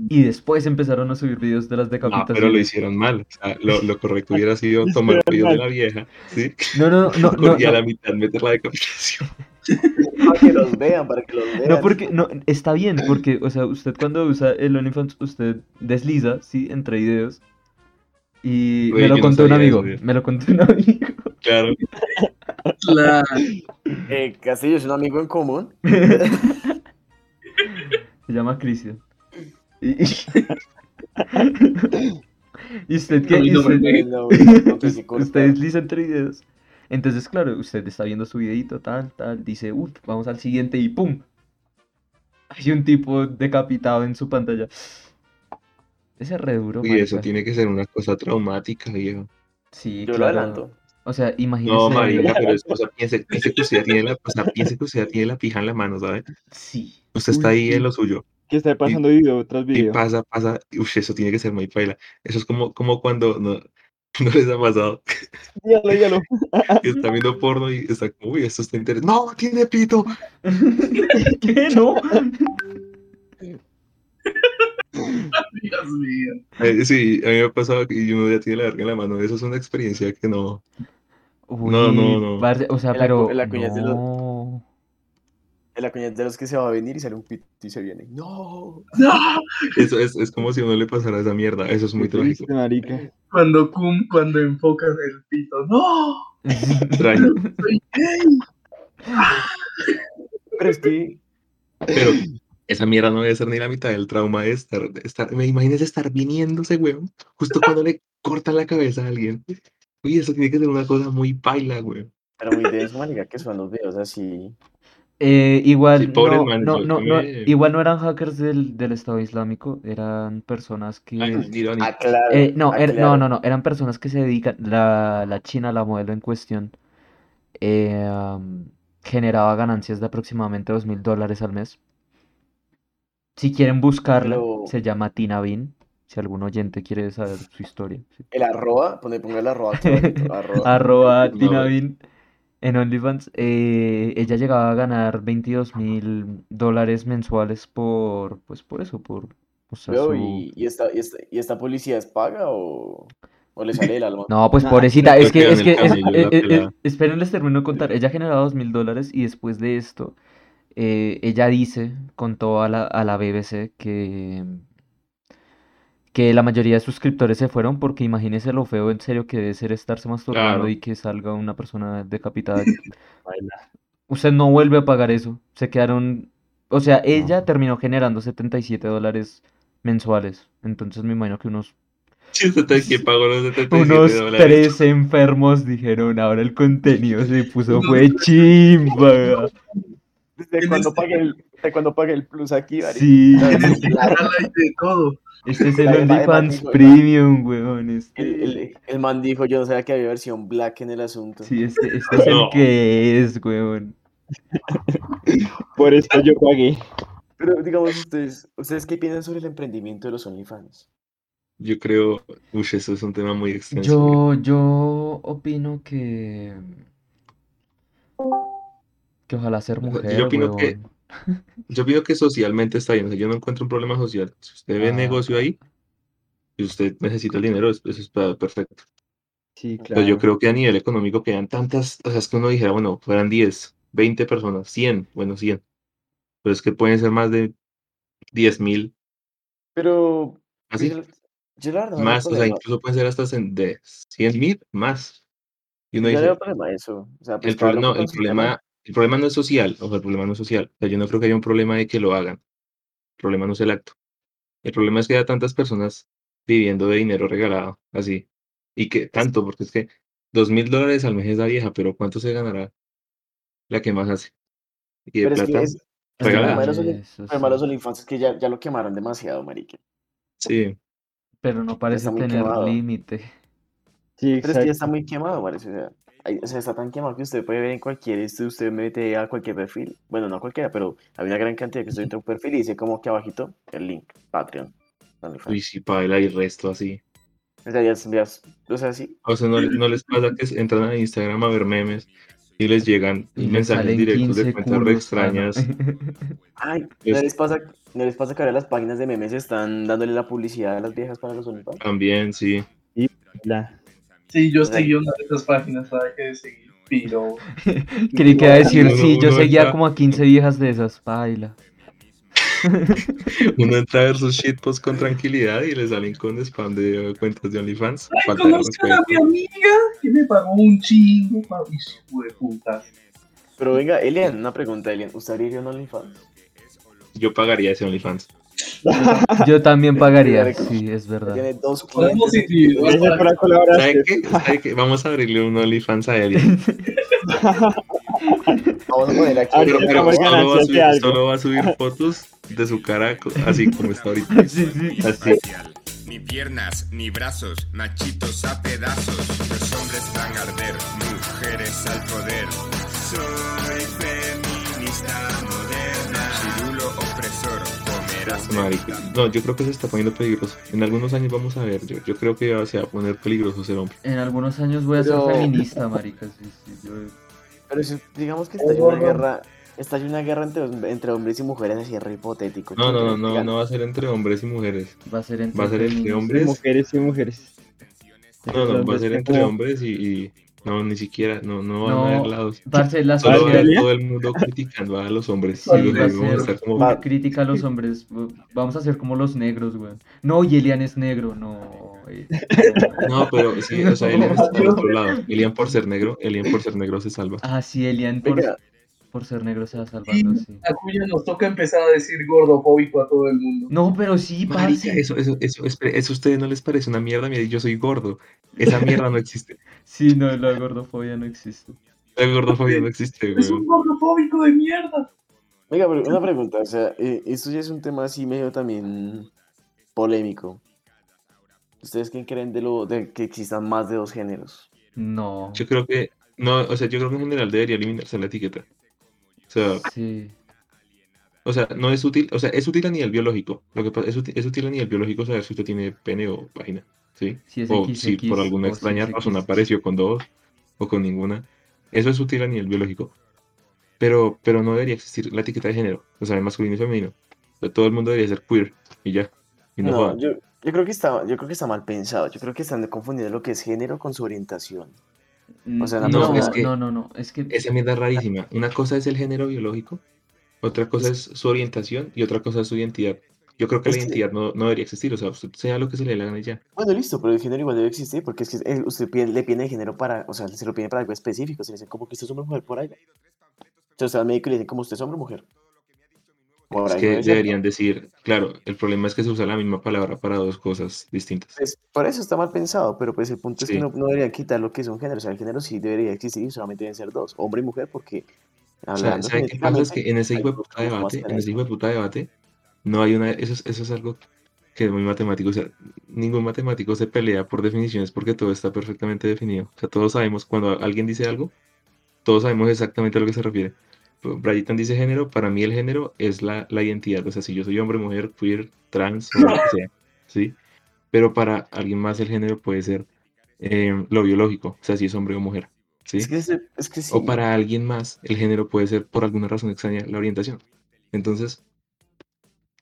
y después empezaron a subir videos de las Ah, pero lo decapitaciones. hicieron mal. O sea, lo, lo correcto hubiera sido tomar el video de la vieja, ¿sí? No, no, no, no, y a no, la mitad meter la decapitación. Para que los vean, para que los vean. no, porque no, está bien, porque, o sea, usted cuando usa el OnlyFans, usted desliza, sí, entre videos. Y me lo no contó un eso, amigo, me lo contó un amigo. Claro. La- Eh, Castillo es un amigo en común. Se llama Cristian. Y, ¿Y usted qué? ¿Y usted. No, no, usted desliza entre videos. Entonces, claro, usted está viendo su videito, tal, tal, dice, uff, vamos al siguiente y ¡pum! Hay un tipo decapitado en su pantalla. Ese es re duro, Y eso tiene que ser una cosa traumática, viejo. Sí, Yo lo claro. adelanto. O sea, imagínese. No, marica, pero es, o sea, piense, piense que usted ya tiene la, o sea, piense que usted tiene la pija en la mano, ¿sabe? Sí. Usted está Uy, ahí en lo suyo. Que está pasando video tras Y video. pasa, pasa, uff, eso tiene que ser muy paila. Eso es como, como cuando no, no les ha pasado Dígalo, dígalo. que está viendo porno y está como, uy, esto está interesante. ¡No, tiene pito! ¿Qué? ¿No? Dios mío. Eh, sí, a mí me ha pasado y uno ya tiene la verga en la mano. Eso es una experiencia que no. Uy, No, no, no. parce, o sea, El pero. el acuñaz de de los que se va a venir y sale un pito y se viene. ¡No! No, Eso es, es como si a uno le pasara esa mierda. Eso es muy trágico. triste, marica. cuando cum, cuando enfocas el pito. No, Trágico. soy gay. Pero es que. Pero esa mierda no debe ser ni la mitad del trauma de estar. de estar me imagínese estar viniéndose, weón. Justo cuando le cortan la cabeza a alguien. Uy, eso tiene que ser una cosa muy paila, weón. Pero muy denso, marica, que son los videos así. Eh, igual, Sí, pobre no, man, no, no, igual no eran hackers del, del Estado Islámico, eran personas que... Ah, claro. Eh, no, ah, er- no, claro. no, no, eran personas que se dedican, la, la China, la modelo en cuestión, eh, generaba ganancias de aproximadamente dos mil dólares al mes. Si quieren buscarla, Pero- se llama Tina Bean, si algún oyente quiere saber su historia. sí. El arroba, pone, ponga el arroba. arroba. Arroba Tina. Bean en OnlyFans, eh, ella llegaba a ganar 22 mil dólares mensuales por, pues por eso, por Veo, su... ¿y, y esta, y, esta, ¿Y esta policía es paga o, o le sale del alma? No, pues Nah, pobrecita, es que es el que, es- eh, eh, pelada. esperen, les termino de contar. Ella generaba dos mil dólares y después de esto, eh, ella dice, contó a la, a la BBC que, que la mayoría de suscriptores se fueron porque imagínese lo feo en serio que debe ser estarse masturbando Claro. y que salga una persona decapitada. Usted no vuelve a pagar eso. Se quedaron, o sea, ella terminó generando 77 dólares mensuales. Entonces me imagino que unos que pagó los 77 unos dólares. tres enfermos dijeron, ahora el contenido se puso fue chimba. ¿Desde cuando este- pagué el, desde cuando pagué el plus aquí, marica? Sí, este de todo. este es el OnlyFans Premium, weón. Este, el, el, el man dijo, yo no sabía que había versión black en el asunto. sí, este, este es el que es, weón. Por esto yo pagué. Pero digamos, ustedes, ¿ustedes qué piensan sobre el emprendimiento de los OnlyFans? Yo creo, uy, eso es un tema muy extenso. Yo, yo opino que que ojalá ser sea, yo mujer, opino que-. Yo opino que socialmente está bien, o sea, yo no encuentro un problema social. Si usted ve Ah, negocio ahí y usted necesita el dinero, es- eso está perfecto. Sí, Pero yo claro. creo que a nivel económico quedan tantas, o sea, es que uno dijera, bueno, fueran 10, 20 personas, 100, bueno, 100. Pero es que pueden ser más de 10 mil, Pero así, yo, yo la verdad no más, o sea, problema. incluso pueden ser hasta de 100 mil, más. Y uno Yo no le dice, veo problema a eso. O sea, pues el, pro- no, el problema, el problema no es social, o sea, el problema no es social. O sea, yo no creo que haya un problema de que lo hagan. El problema no es el acto. El problema es que haya tantas personas viviendo de dinero regalado, así. Y que tanto, porque es que dos mil dólares al mes es la vieja, pero ¿cuánto se ganará la que más hace? Y de Pero es que plata, es, es que el regalada. problema de los. OnlyFans es que ya, ya lo quemaron demasiado, marica. Sí, Pero no parece tener límite. Sí, Pero es que ya está muy quemado, parece. O sea, hay- o sea, está tan quemado que usted puede ver en cualquier, esto usted mete a cualquier perfil. Bueno, no cualquiera, pero hay una gran cantidad que usted entra a un perfil y dice como que abajito el link, Patreon. Uy, sí, paila y resto así. O sea, ya, ya o sea, sí. O sea, no, no les pasa que entran a Instagram a ver memes y les llegan Y le mensajes directos de 15 cuentas extrañas. Ay, ¿no Es- les pasa, no les pasa que ahora las páginas de memes están dándole la publicidad a las viejas para los OnlyFans? También, sí. La- Sí, yo seguí una de esas páginas, ¿sabes qué seguí? Pero Creí que iba a decir, sí, yo seguía como a 15 viejas de esas, paila. Uno entra a ver sus shitposts con tranquilidad y le salen con spam de cuentas de OnlyFans. Ay, conozcan a mi amiga que me pagó un chingo, papi, hijo de puta. Pero venga, Elian, una pregunta, Elian. ¿Usted abriría un OnlyFans? Yo pagaría ese OnlyFans. Yo también pagaría, sí, es verdad. Tiene dos clientes. Vamos a abrirle un OnlyFans a él. Vamos a poner aquí. Pero, Pero solo, va subir, solo va a subir fotos de su cara así como está ahorita. Sí, sí. Así. Ni piernas, ni brazos, machitos a pedazos. Los hombres van a arder, mujeres al poder. Soy feminista moderna. No, yo creo que se está poniendo peligroso. En algunos años vamos a ver. Yo, yo creo que ya se va a poner peligroso ser hombre. En algunos años voy a ser feminista, marica. Sí, sí, yo- Pero si- digamos que está una guerra, está una guerra entre, entre hombres y mujeres así re hipotético. No, ¿quién no, no, no, va a ser entre hombres y mujeres. Va a ser entre Va a ser entre feminismo. hombres. Mujeres y mujeres. No, no, va a ser entre hombres y, y- no, ni siquiera, no, no van No, a haber lados. Parce, la Solo va a sociedad haber ¿Sería? todo el mundo criticando a los hombres. Sí, y los va a hombres vamos a ser estar como, Va- crítica a los hombres. Vamos a ser como los negros, güey. No, y Elian es negro, no. eh, No, pero sí, o sea, Elian está al otro lado. Elian por ser negro, Elian por ser negro se salva. Ah, sí, Elian por, Venga, por ser negro se va salvando, sí. a Cuya nos toca empezar a decir gordofóbico a todo el mundo. No, pero sí, Marica, parce. eso, eso, eso, espere, eso a ustedes no les parece una mierda. Mire, yo soy gordo. Esa mierda no existe. Sí, no, la gordofobia no existe. La gordofobia no existe, Es un gordofóbico de mierda. Oiga, pero una pregunta, o sea, eh, esto ya es un tema así medio también polémico. ¿Ustedes qué creen de lo de que existan más de dos géneros? No. Yo creo que, no, o sea, yo creo que en general debería eliminarse la etiqueta. O sea, Sí. o sea, no es útil, o sea, es útil a nivel biológico. Lo que pasa es útil, es útil a nivel biológico saber si usted tiene pene o vagina, ¿sí? Si es o XX si por alguna si extraña razón apareció con dos o con ninguna. Eso es útil a nivel biológico. Pero, pero no debería existir la etiqueta de género, o sea, de masculino y femenino. O sea, todo el mundo debería ser queer y ya. Y no, No, jodan. yo, yo creo que está, yo creo que está mal pensado. Yo creo que están confundiendo lo que es género con su orientación. O sea, la no, persona- es que- no, no, no. Es que Esa mierda es rarísima. Una cosa es el género biológico, otra cosa es su orientación y otra cosa es su identidad. Yo creo que Es la que- identidad no, no debería existir, o sea, usted sea lo que se le dé la gana y ya. Bueno, listo, pero el género igual debe existir porque es que usted pide- le pide el género para, o sea, se lo pide para algo específico. Se le dice como que usted es hombre o mujer por ahí. O sea, usted va al médico y le dicen como usted es hombre o mujer. Por Es ahí que deberían decir, claro, el problema es que se usa la misma palabra para dos cosas distintas. Pues, por eso está mal pensado, pero pues el punto es Sí. que no, no deberían quitar lo que es un género. O sea, el género sí debería existir y solamente deben ser dos, hombre y mujer, porque O sea, hablando ¿saben qué pasa? Es que en ese hijo de puta debate, en ese hijo de puta debate, no hay una, eso es, eso es algo que es muy matemático, o sea, ningún matemático se pelea por definiciones porque todo está perfectamente definido. O sea, todos sabemos, cuando alguien dice algo, todos sabemos exactamente a lo que se refiere. Brayitan dice género, para mí el género es la, la identidad, o sea, si yo soy hombre, mujer, queer, trans, o lo que sea, ¿sí? Pero para alguien más el género puede ser eh, lo biológico, o sea, si es hombre o mujer, ¿sí? Es que, es, es que sí. O para alguien más, el género puede ser por alguna razón extraña la orientación. Entonces,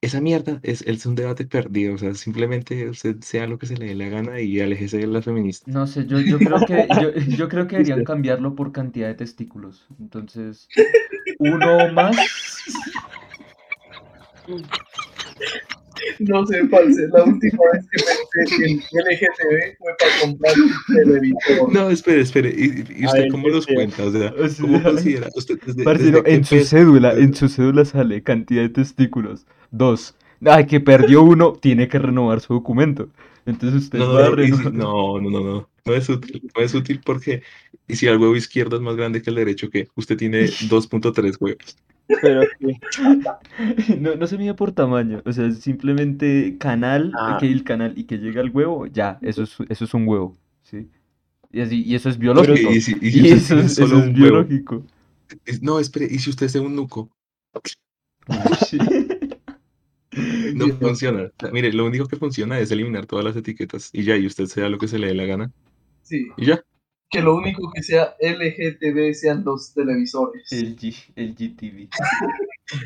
esa mierda es, es un debate perdido. O sea, simplemente usted sea lo que se le dé la gana y aléjese de las feministas. No sé, yo, yo creo que yo, yo creo que deberían cambiarlo por cantidad de testículos. Entonces, uno más. No sé, parce, la última vez que pensé en LGTB fue para comprar un televisor. No, espere, espere. ¿Y, usted cómo ¿qué los sea? cuenta? O sea, ¿cómo considera? Usted desde, Parcero, desde qué en su cédula, en su cédula sale cantidad de testículos. Dos. Ay, que perdió uno, tiene que renovar su documento. Entonces usted No, va a no, renovar. no, no, no, no. No es útil. No es útil porque. Y si el huevo izquierdo es más grande que el derecho, que usted tiene 2.3 huevos. Pero No, no se mide por tamaño, o sea, simplemente canal, Ah. que el canal y que llega al huevo, ya, eso es, eso es un huevo, ¿sí? Y así, y eso es biológico. y si- y si Y usted eso, es- solo eso es un biológico. No, espere. ¿Y si usted es un nuco? Sí. No funciona. Mire, lo único que funciona es eliminar todas las etiquetas y ya, y usted sea lo que se le dé la gana. Sí, Y ya. que lo único que sea LGTB sean los televisores. El G, el GTV.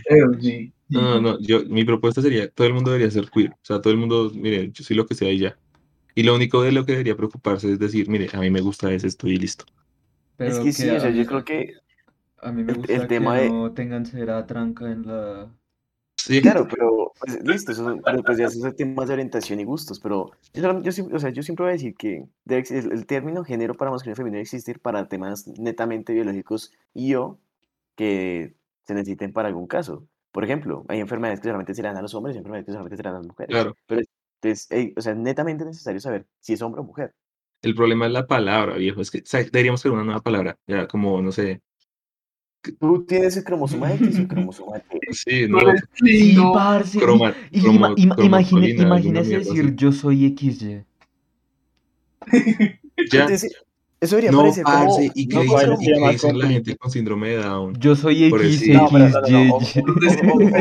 LG. No, no, no. Yo, mi propuesta sería, todo el mundo debería ser queer. O sea, todo el mundo, mire, yo soy lo que sea y ya. Y lo único de lo que debería preocuparse es decir, mire, a mí me gusta es esto y listo. Pero es que sí, que o sea, yo creo que, A mí me el- gusta el que tema de- no tengan cera tranca en la... Sí, claro, pero pues, listo, eso, pero, pues ya son temas de orientación y gustos, pero yo, yo, siempre- o sea, yo siempre voy a decir que debe el, el término género para masculino y femenino debe existir para temas netamente biológicos y o que se necesiten para algún caso. Por ejemplo, hay enfermedades que solamente se le dan a los hombres y enfermedades que solamente se le dan a las mujeres. claro. Pero es, ey, o sea, netamente necesario saber si es hombre o mujer. El problema es la palabra, viejo. Es que o sea, deberíamos tener una nueva palabra. Ya, como, no sé. ¿Tú tienes el cromosoma X o el cromosoma T? Sí, no. No es Sí, parce. y- croma- y ima- imagine- alguna imagínese decir así. yo soy XY. Ya. Entonces, eso debería No, parecer como... ¿y qué no, dicen, parce, parece y qué más dicen la gente con síndrome de Down? Yo soy No, pero no, no, no, XY. el de- síndrome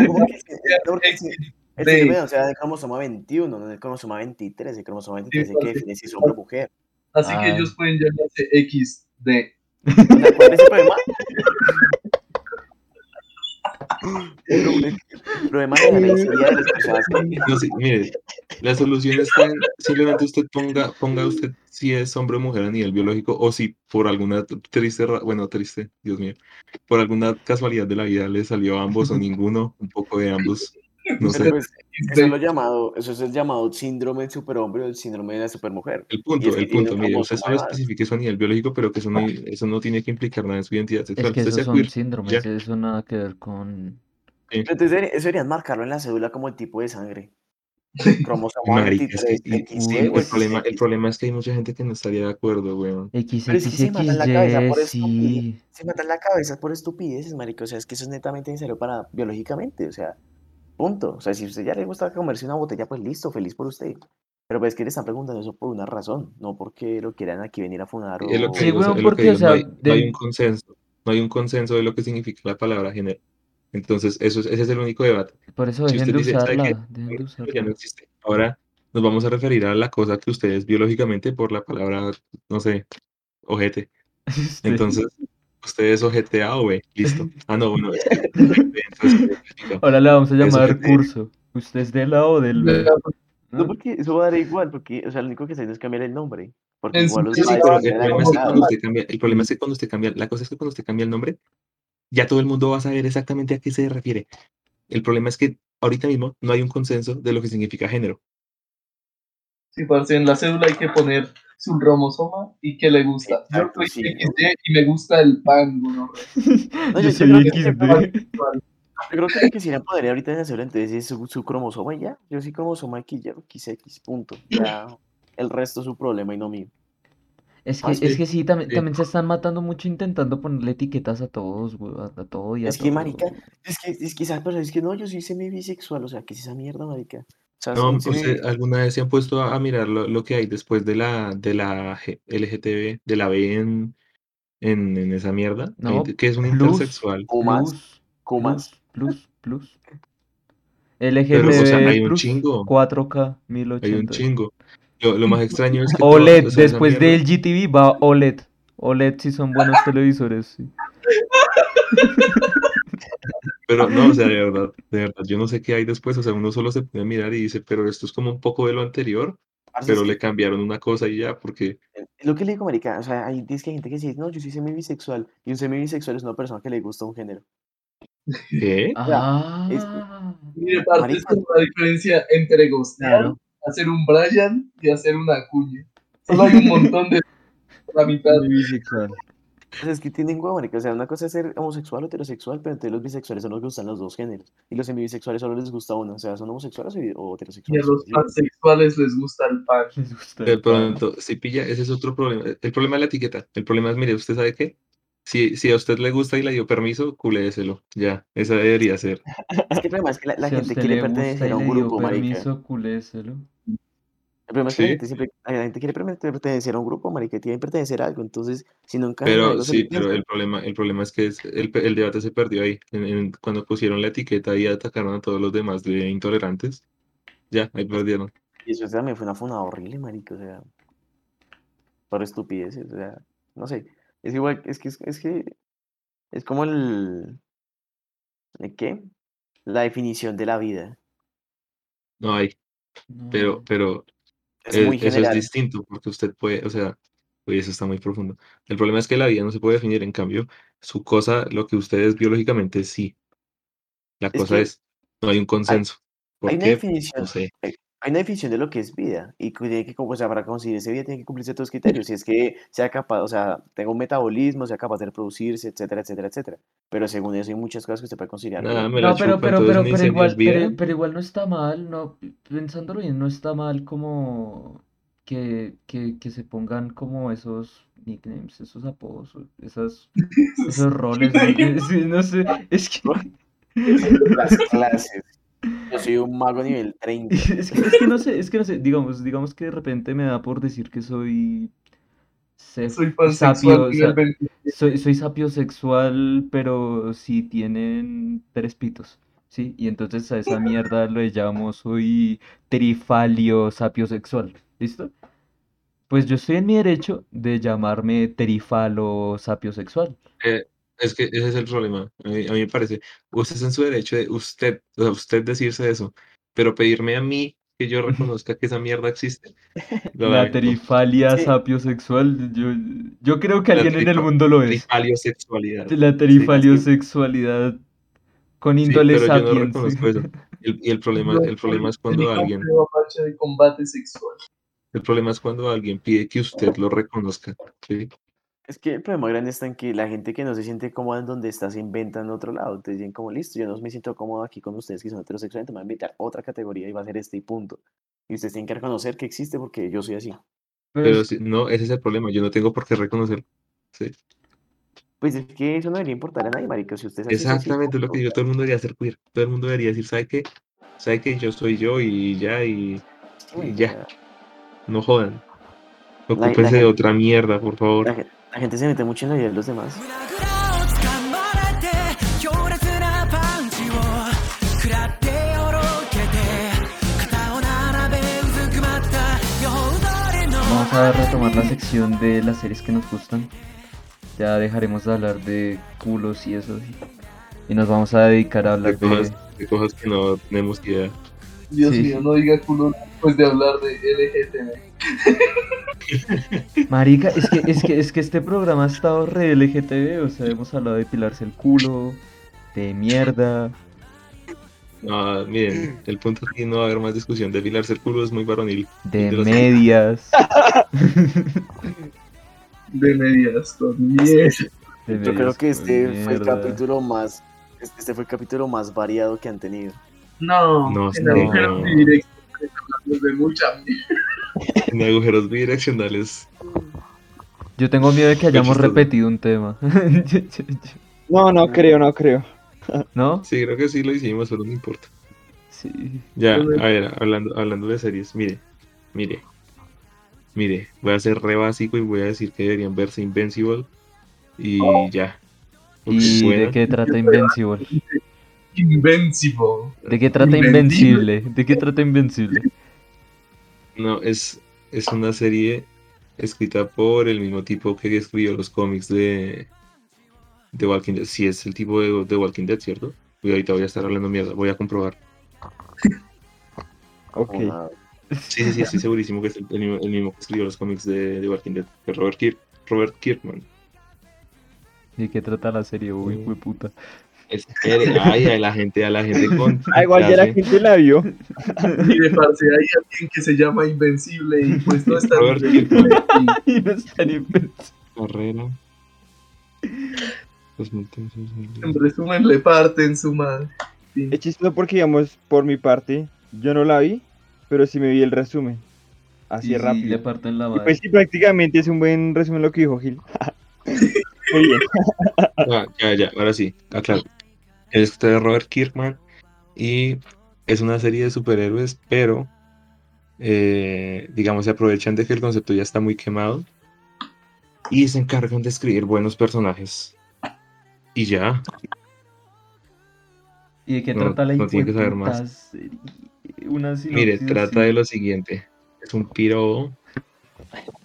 de Down se da del cromosoma 21, no cromosoma 23. El cromosoma 23 es el que define si es hombre o mujer. Así que Ah. ellos pueden llamarse XD. ¿Cuál es el problema? Problema de la solución está en simplemente usted ponga, ponga usted si es hombre o mujer a nivel biológico o si por alguna triste, bueno, triste, Dios mío, por alguna casualidad de la vida le salió a ambos o ninguno, un poco de ambos, no sé. Pues, eso es lo llamado, eso es el llamado síndrome del superhombre o el síndrome de la supermujer. El punto, es que el punto, un mire, usted más. especifique eso a nivel biológico, pero que eso no, eso no tiene que implicar nada en su identidad Es sexual. que Usted esos son síndromes, ya. eso nada que ver con... Entonces, debería- eso deberían marcarlo en la cédula como el tipo de sangre. Cromosoma Marica, es 23, que- y- XY y o el, problema, el XX. problema es que hay mucha gente que no estaría de acuerdo, weón. Pero es que se matan la cabeza por estupidez. sí. Se matan la cabeza por estupideces, marico. O sea, es que eso es netamente necesario para biológicamente. O sea, punto. O sea, si a usted ya le gusta comerse una botella, pues listo, feliz por usted. Pero pues es que le están preguntando eso por una razón, no porque lo quieran aquí venir a funar o... Sí, porque, digo, o sea, no, hay, no hay del- un consenso. No hay un consenso de lo que significa la palabra género. Entonces, eso es, ese es el único debate. Por eso Si dejen usted de dice, usarla, dejen de Ya no existe. Ahora nos vamos a referir a la cosa que ustedes biológicamente por la palabra, no sé, ojete. Entonces, usted es ojete A o B, listo. Ah, no, bueno, es que entonces, Ahora le vamos a llamar curso. ¿Usted es del A o del B? No, porque eso va a dar igual, porque, o sea, lo único que se hace es cambiar el nombre. Porque En igual Sí, sí, pero el problema es que cuando usted cambia, el problema es que cuando usted cambia, la cosa es que cuando usted cambia el nombre, ya todo el mundo va a saber exactamente a qué se refiere. El problema es que ahorita mismo no hay un consenso de lo que significa género. Sí, parce, en la cédula hay que poner su cromosoma y qué le gusta. Yo soy sí. Y me gusta el pan, ¿no? No, Yo yo, soy creo que, XD. yo creo que lo quisieran poner ahorita en cerebro, entonces es su, su cromosoma y ya. Yo soy cromosoma X, ya, XX, punto. Ya, el resto es su problema y no mío. Es que, Ah, es sí. que sí, también, Sí. también se están matando mucho intentando ponerle etiquetas a todos, weón, a, a todo y a Es que, todo. marica, es que, es que esa persona, es que no, yo soy semi-bisexual, o sea, ¿qué es esa mierda, marica? O sea, No, un semi- ¿usted alguna vez se han puesto a, a mirar lo, lo que hay después de la, de la G- LGTB, de la B en, en, en esa mierda? No, que es un plus, intersexual. Plus, Kumas. plus, plus, plus. Pero, o sea, LGTB hay un plus, chingo. 4K, Hay un 1080. chingo. Lo, lo más extraño es que OLED, o sea, esa después del GTV va OLED. OLED si son buenos televisores, sí. Pero no, o sea, de verdad, de verdad, yo no sé qué hay después, o sea, uno solo se puede mirar y dice, pero esto es como un poco de lo anterior, Parce, pero es le que- cambiaron una cosa y ya, porque es lo que le digo, marica, o sea, hay, es que hay gente que dice, no, yo soy semi-bisexual, y un semi-bisexual es una persona que le gusta un género. ¿qué? Ah, Mire, parte Marica. es la diferencia entre Claro. hacer un Brian y hacer una cuña. Solo hay un montón de la mitad. Muy bisexual. O sea, es que tienen huevo, marica, o sea, una cosa es ser homosexual o heterosexual, pero entonces los bisexuales son los que gustan los dos géneros, y los semibisexuales solo les gusta uno, o sea, son homosexuales o, o Y a heterosexuales. los pansexuales les gusta el pan. les gusta De el pan. pronto, si pilla, ese es otro problema. El problema es la etiqueta. El problema es, mire, ¿usted sabe qué? Si, si a usted le gusta y le dio permiso, culéselo. Ya, esa debería ser. Es que el problema es que la, la Si gente quiere pertenecer a un le dio grupo, marica. permiso, culéselo. El problema es que la gente siempre, la gente quiere pertenecer a un grupo, marica, tiene que pertenecer a algo, entonces, si en Pero sí, pero piensa. el problema, el problema es que es- el, el debate se perdió ahí. En- en- cuando pusieron la etiqueta y atacaron a todos los demás de intolerantes, ya, ahí perdieron. Y eso también fue una funada horrible, marica, o sea, por estupideces, o sea, no sé, es igual, es que, es, es que, es como el, ¿el qué? La definición de la vida, No hay, No. pero, pero es Eh, muy eso es distinto, porque usted puede, o sea, uy, eso está muy profundo. El problema es que la vida no se puede definir, en cambio, su cosa, lo que usted es biológicamente, sí. La Es cosa que es, no hay un consenso. ¿Por Hay una definición, No sé. hay, hay una definición de lo que es vida y que tiene que, como, o sea, para conseguir esa vida tiene que cumplir ciertos criterios. Si es que sea capaz, o sea, tenga un metabolismo, sea capaz de reproducirse, etcétera, etcétera, etcétera. Pero según eso hay muchas cosas que usted puede considerar. No, pero, chupa, pero, entonces pero, mi pero diseño igual, pero, pero igual no está mal, no, pensándolo bien, no está mal como que, que, que se pongan como esos nicknames, esos apodos, esas, esos roles, ¿no? Sí, no sé, es que, Las clases. Yo soy un mago nivel 30. es que, es que no sé, es que no sé, digamos, digamos que de repente me da por decir que soy se- Soy pansexual sapio, nivel sa- 20. soy, soy sapio sexual, pero si tienen tres pitos, ¿sí? Y entonces a esa mierda le llamo soy trifalio sapio sexual, ¿listo? Pues yo estoy en mi derecho de llamarme terifalo sapio sexual. Eh, es que ese es el problema. A mí, a mí me parece, usted es en su derecho de usted, o sea, usted decirse eso, pero pedirme a mí que yo reconozca que esa mierda existe. La lamento. trifalia Sí. sapio sexual, yo, yo creo que La alguien en el mundo lo es. Trifaliosexualidad. La trifaliosexualidad con Sí, índole pero yo no sapiens. reconozco eso. El- y el problema, el problema es cuando alguien, campeón macho de combate sexual. el problema es cuando alguien pide que usted lo reconozca. ¿sí? Es que el problema grande está en que la gente que no se siente cómoda en donde está se inventa en otro lado. Te dicen como, listo, yo no me siento cómodo aquí con ustedes que son heterosexuales, me voy a invitar a otra categoría y va a ser este y punto. Y ustedes tienen que reconocer que existe porque yo soy así. Pero Pero es- sí, no, ese es el problema. Yo no tengo por qué reconocerlo. Sí. Pues es que eso no debería importar a nadie, marica. Si usted es así, Exactamente lo que digo. Todo el mundo debería ser queer. Todo el mundo debería decir, ¿sabe qué? ¿Sabe qué? Yo soy yo y ya, y, Sí, y o ya. No jodan. la Ocúpense de otra mierda, por favor. La, la gente se mete mucho en la vida de los demás. Vamos a retomar la sección de las series que nos gustan. Ya dejaremos de hablar de culos y eso. Y nos vamos a dedicar a hablar de, cosas, que no tenemos idea. Dios mío, no diga culo después de hablar de LGTB. Marica, es que, es que, es que este programa ha estado re LGTB, o sea, hemos hablado de pilarse el culo, de mierda. No, miren, el punto aquí no va a haber más discusión. Depilarse el culo es muy varonil. de De medias. De medias con miel. de Yo creo medias que este fue el mierda. capítulo más. Este fue el capítulo más variado que han tenido. No, No, no. De. En agujeros bidireccionales. Yo tengo miedo de que hayamos repetido un tema. No, no creo, no creo. ¿No? Sí, creo que sí lo hicimos, pero no importa. Sí. Ya, a ver, hablando, hablando de series, mire, mire, mire, voy a ser re básico y voy a decir que deberían verse Invincible y ya. Porque ¿Y buena. de qué trata Invencible? Invencible. ¿De qué trata Invencible. Invencible? ¿De qué trata Invencible? No, es, es una serie escrita por el mismo tipo que escribió los cómics de, de Walking Dead. Sí, es el tipo de, de Walking Dead, ¿cierto? Y ahorita voy a estar hablando mierda, voy a comprobar. Ok. Sí, sí, sí, estoy segurísimo que es el, el mismo, el mismo que escribió los cómics de, de Walking Dead, que es Robert, Kirk, Robert Kirkman. ¿De qué trata la serie? Uy, Sí. puta. Espere, ay, a la gente, a la gente con. Ah, igual ya la clase. gente la vio. Mire, parce, hay alguien que se llama Invencible y pues no está Robert Invencible. Y no es tan Invencible. Carrera. En resumen, le parten su madre. Sí. Es chistoso porque, digamos, por mi parte, yo no la vi, pero sí me vi el resumen. Así Y sí, rápido. le parten la Y madre. pues sí, prácticamente es un buen resumen lo que dijo Gil. Muy bien. Ah, ya, ya, ahora sí, aclaro. Es Robert Kirkman y es una serie de superhéroes, pero eh, digamos se aprovechan de que el concepto ya está muy quemado y se encargan de escribir buenos personajes. Y ya, ¿Y de qué No, trata la no tiene que saber más. Una mire, trata de lo siguiente. Es un piro.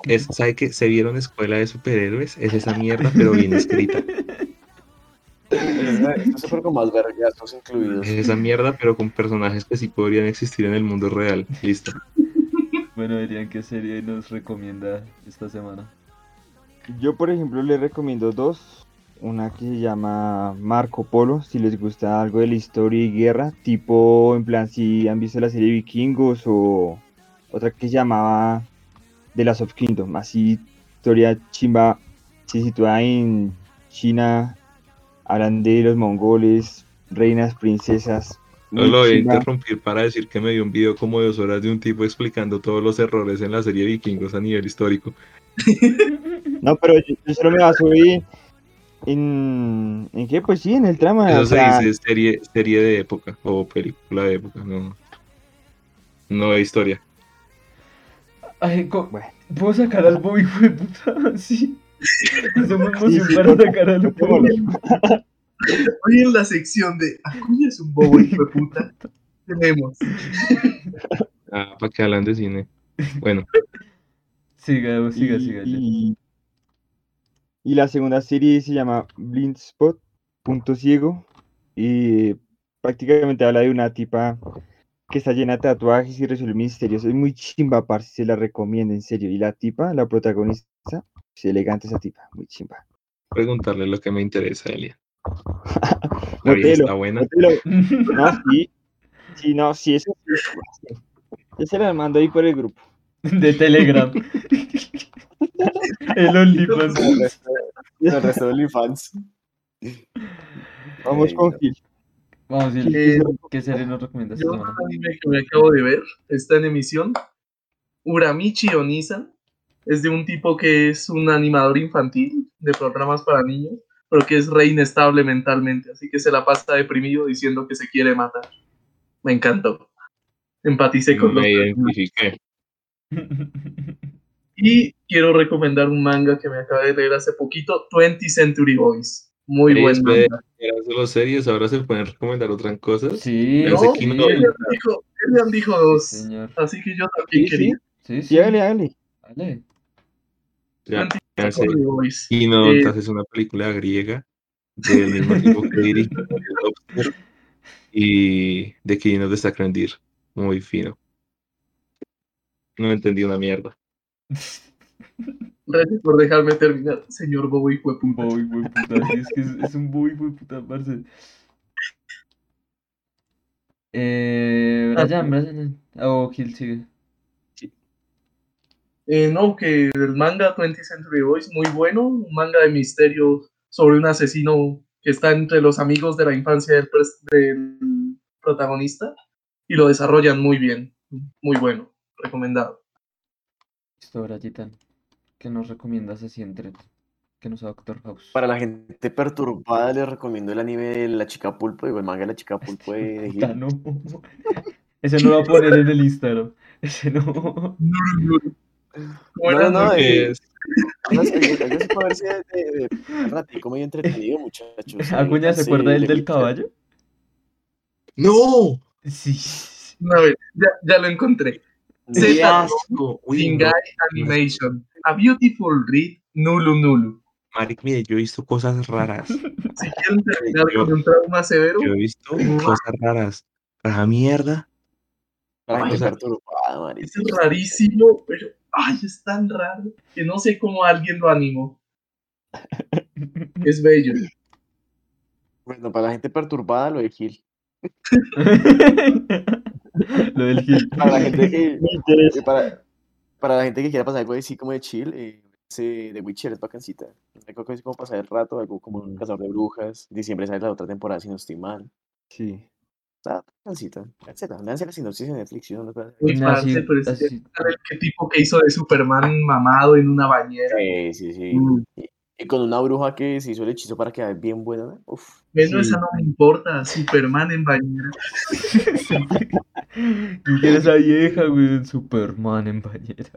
Es, ¿sabe que se vieron escuela de superhéroes? Es esa mierda, pero bien escrita. Esto se fue con más vergazos incluidos. Es esa mierda, pero con personajes que sí podrían existir en el mundo real. Listo. Bueno, dirían qué serie nos recomienda esta semana. Yo, por ejemplo, les recomiendo dos. Una que se llama Marco Polo, si les gusta algo de la historia y guerra, tipo, en plan, si han visto la serie Vikingos o otra que se llamaba The Last of Kingdom, así, historia chimba, se sitúa en China, hablan de los mongoles, reinas, princesas. No lo voy a interrumpir para decir que me dio un video como de dos horas de un tipo explicando todos los errores en la serie Vikingos a nivel histórico. No, pero yo, yo solo me baso en, en... ¿En qué? Pues sí, en el trama. Eso o se sea, dice serie, serie de época o película de época, no, no de historia. Ay. ¿Puedo sacar al Bobby, puta? Sí. Para por- sacar al Bobby. Hoy en la sección de Acuña es un bobo hijo de puta. Tenemos Ah, para que hablan de cine. Bueno, Siga, siga, y, siga. y- y la segunda serie se llama Blind Spot, Punto Ciego. Y prácticamente habla de una tipa que está llena de tatuajes y resuelve misterios. Es muy chimba, parce, se la recomiendo, en serio. Y la tipa, la protagonista, es elegante esa tipa, muy chimba. preguntarle lo que me interesa, Elia. Botelo, está buena. botelo. No, sí. Sí, no, sí, eso sí. Yo se la mando ahí por el grupo. De Telegram. El OnlyFans. El resto, de OnlyFans. Vamos con no. Gil. Vamos, Gil, Eh, ¿qué serie nos recomiendas Yo un anime que me acabo de ver, está en emisión. Uramichi Onisan. Es de un tipo que es un animador infantil de programas para niños, pero que es re inestable mentalmente, así que se la pasa deprimido diciendo que se quiere matar. Me encantó. Empaticé con los Me identifiqué. Y quiero recomendar un manga que me acabé de leer hace poquito, 20 Century Boys. Muy buen manga. eran solo series, ahora se pueden recomendar otras cosas. Sí, No, que no. Elian dijo, Elian dijo dos, así que yo también Sí, quería. Sí, Sí, sí. hágale. Dale. Ya, 20 ya sé. Century Boys. Quinontas Eh, es una película griega del mismo tipo que dirigió y de Quinos de Sacrendir. Muy fino. No entendí una mierda. Gracias por dejarme terminar, señor Bobo hijo de puta. Boy, güey, puta. sí, es que es, es un boy, güey, puta, parce. Eh, Ah, Brian, Brian. Oh, Gil sigue. Eh, no, que el manga 20 Century Boys, muy bueno, un manga de misterio sobre un asesino que está entre los amigos de la infancia del, protagonista y lo desarrollan muy bien, muy bueno, recomendado. Listo, Brian. ¿Qué nos recomiendas así entre que no sea Doctor House? Para la gente perturbada les recomiendo el anime de La Chica Pulpo, digo, el manga de La Chica Pulpo de, de Puta, Gil. no. Ese no lo va a poner en el Instagram. Ese no. ¿Cómo No, era? no, no, eh, algo así puede verse de, de, de ratico medio entretenido, muchachos. ¿Acuña se acuerda del The del Witcher. caballo? ¡No! Sí. A ver, ya, ya lo encontré. No, ¡Qué Z asco! Uy, no. Singai Animation, A Beautiful Read, Nulu Nulu. Maric, mire, yo he visto cosas raras. Si quieren terminar Yo- con un trauma severo, Yo he visto cosas raras. La mierda. Para Ay, perturbada, marica. es rarísimo, pero ay, es tan raro que no sé cómo alguien lo animó. Es bello. Bueno, para la gente perturbada, lo de Gil. Lo del Gil. Para la gente que, eh, para, para la gente que quiera pasar algo así como de chill, eh, The Witcher es vacancita. Algo así como pasar el rato, algo como un cazador de brujas. Diciembre sale la otra temporada, si no estoy mal. Sí. Está. Etcétera. Véanse la sinopsis en Netflix. ¿sí? ¿no? Uy, Así- parce, pero es así- el que tipo que hizo de Superman mamado en una bañera. Sí, sí, sí. Mm. Y, y con una bruja que se hizo el hechizo para quedar bien buena. ¿no? Uf. Bueno, Sí. esa no me importa. Superman en bañera. ¿Quién quiere esa vieja, güey? Superman en bañera.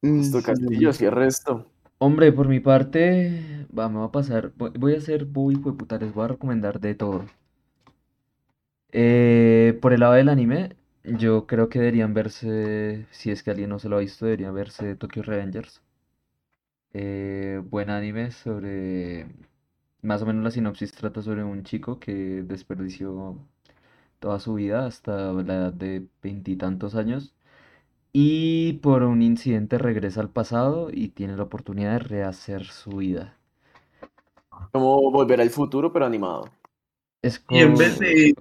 Listo, Castillo, cierre esto. Hombre, por mi parte, va, me a pasar. Voy, a hacer voy, puta, les voy a recomendar de todo. Eh, por el lado del anime, yo creo que deberían verse, si es que alguien no se lo ha visto, deberían verse Tokyo Revengers. Eh, buen anime sobre, más o menos la sinopsis trata sobre un chico que desperdició toda su vida hasta la edad de veintitantos años y por un incidente regresa al pasado y tiene la oportunidad de rehacer su vida. Como volver al futuro, pero animado. Es Y en vez de.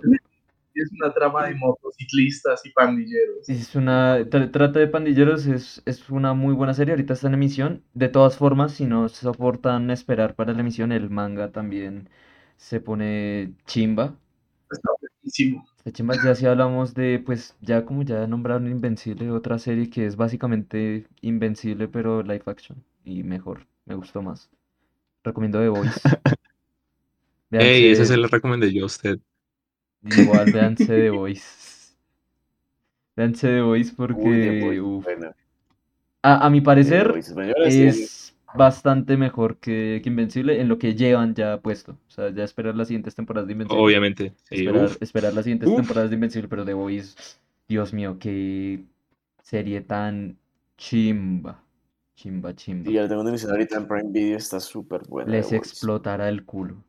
Es una trama de motociclistas y pandilleros. Es una, tra- trata de pandilleros, es, es una muy buena serie, ahorita está en emisión. De todas formas, si no soportan esperar para la emisión, el manga también se pone chimba. Está buenísimo. Está chimba, ya si hablamos de, pues ya como ya nombraron Invencible, otra serie que es básicamente Invencible pero live action y mejor, me gustó más. Recomiendo The Voice. Ey, esa Véanse- se la recomendé yo a usted. Igual, véanse The Voice. Véanse The Voice Uy, porque, The Voice, uf, bueno, a, a mi The parecer, Voice. Sí, es bastante mejor que, que Invencible en lo que llevan ya puesto. O sea, ya esperar las siguientes temporadas de Invencible. Obviamente. Sí, Esperar, las siguientes Uf. temporadas de Invencible, pero The Voice, Dios mío, qué serie tan chimba. Chimba, chimba. Y ya lo tengo en emisión ahorita en Prime Video, está súper buena. Les explotará el culo.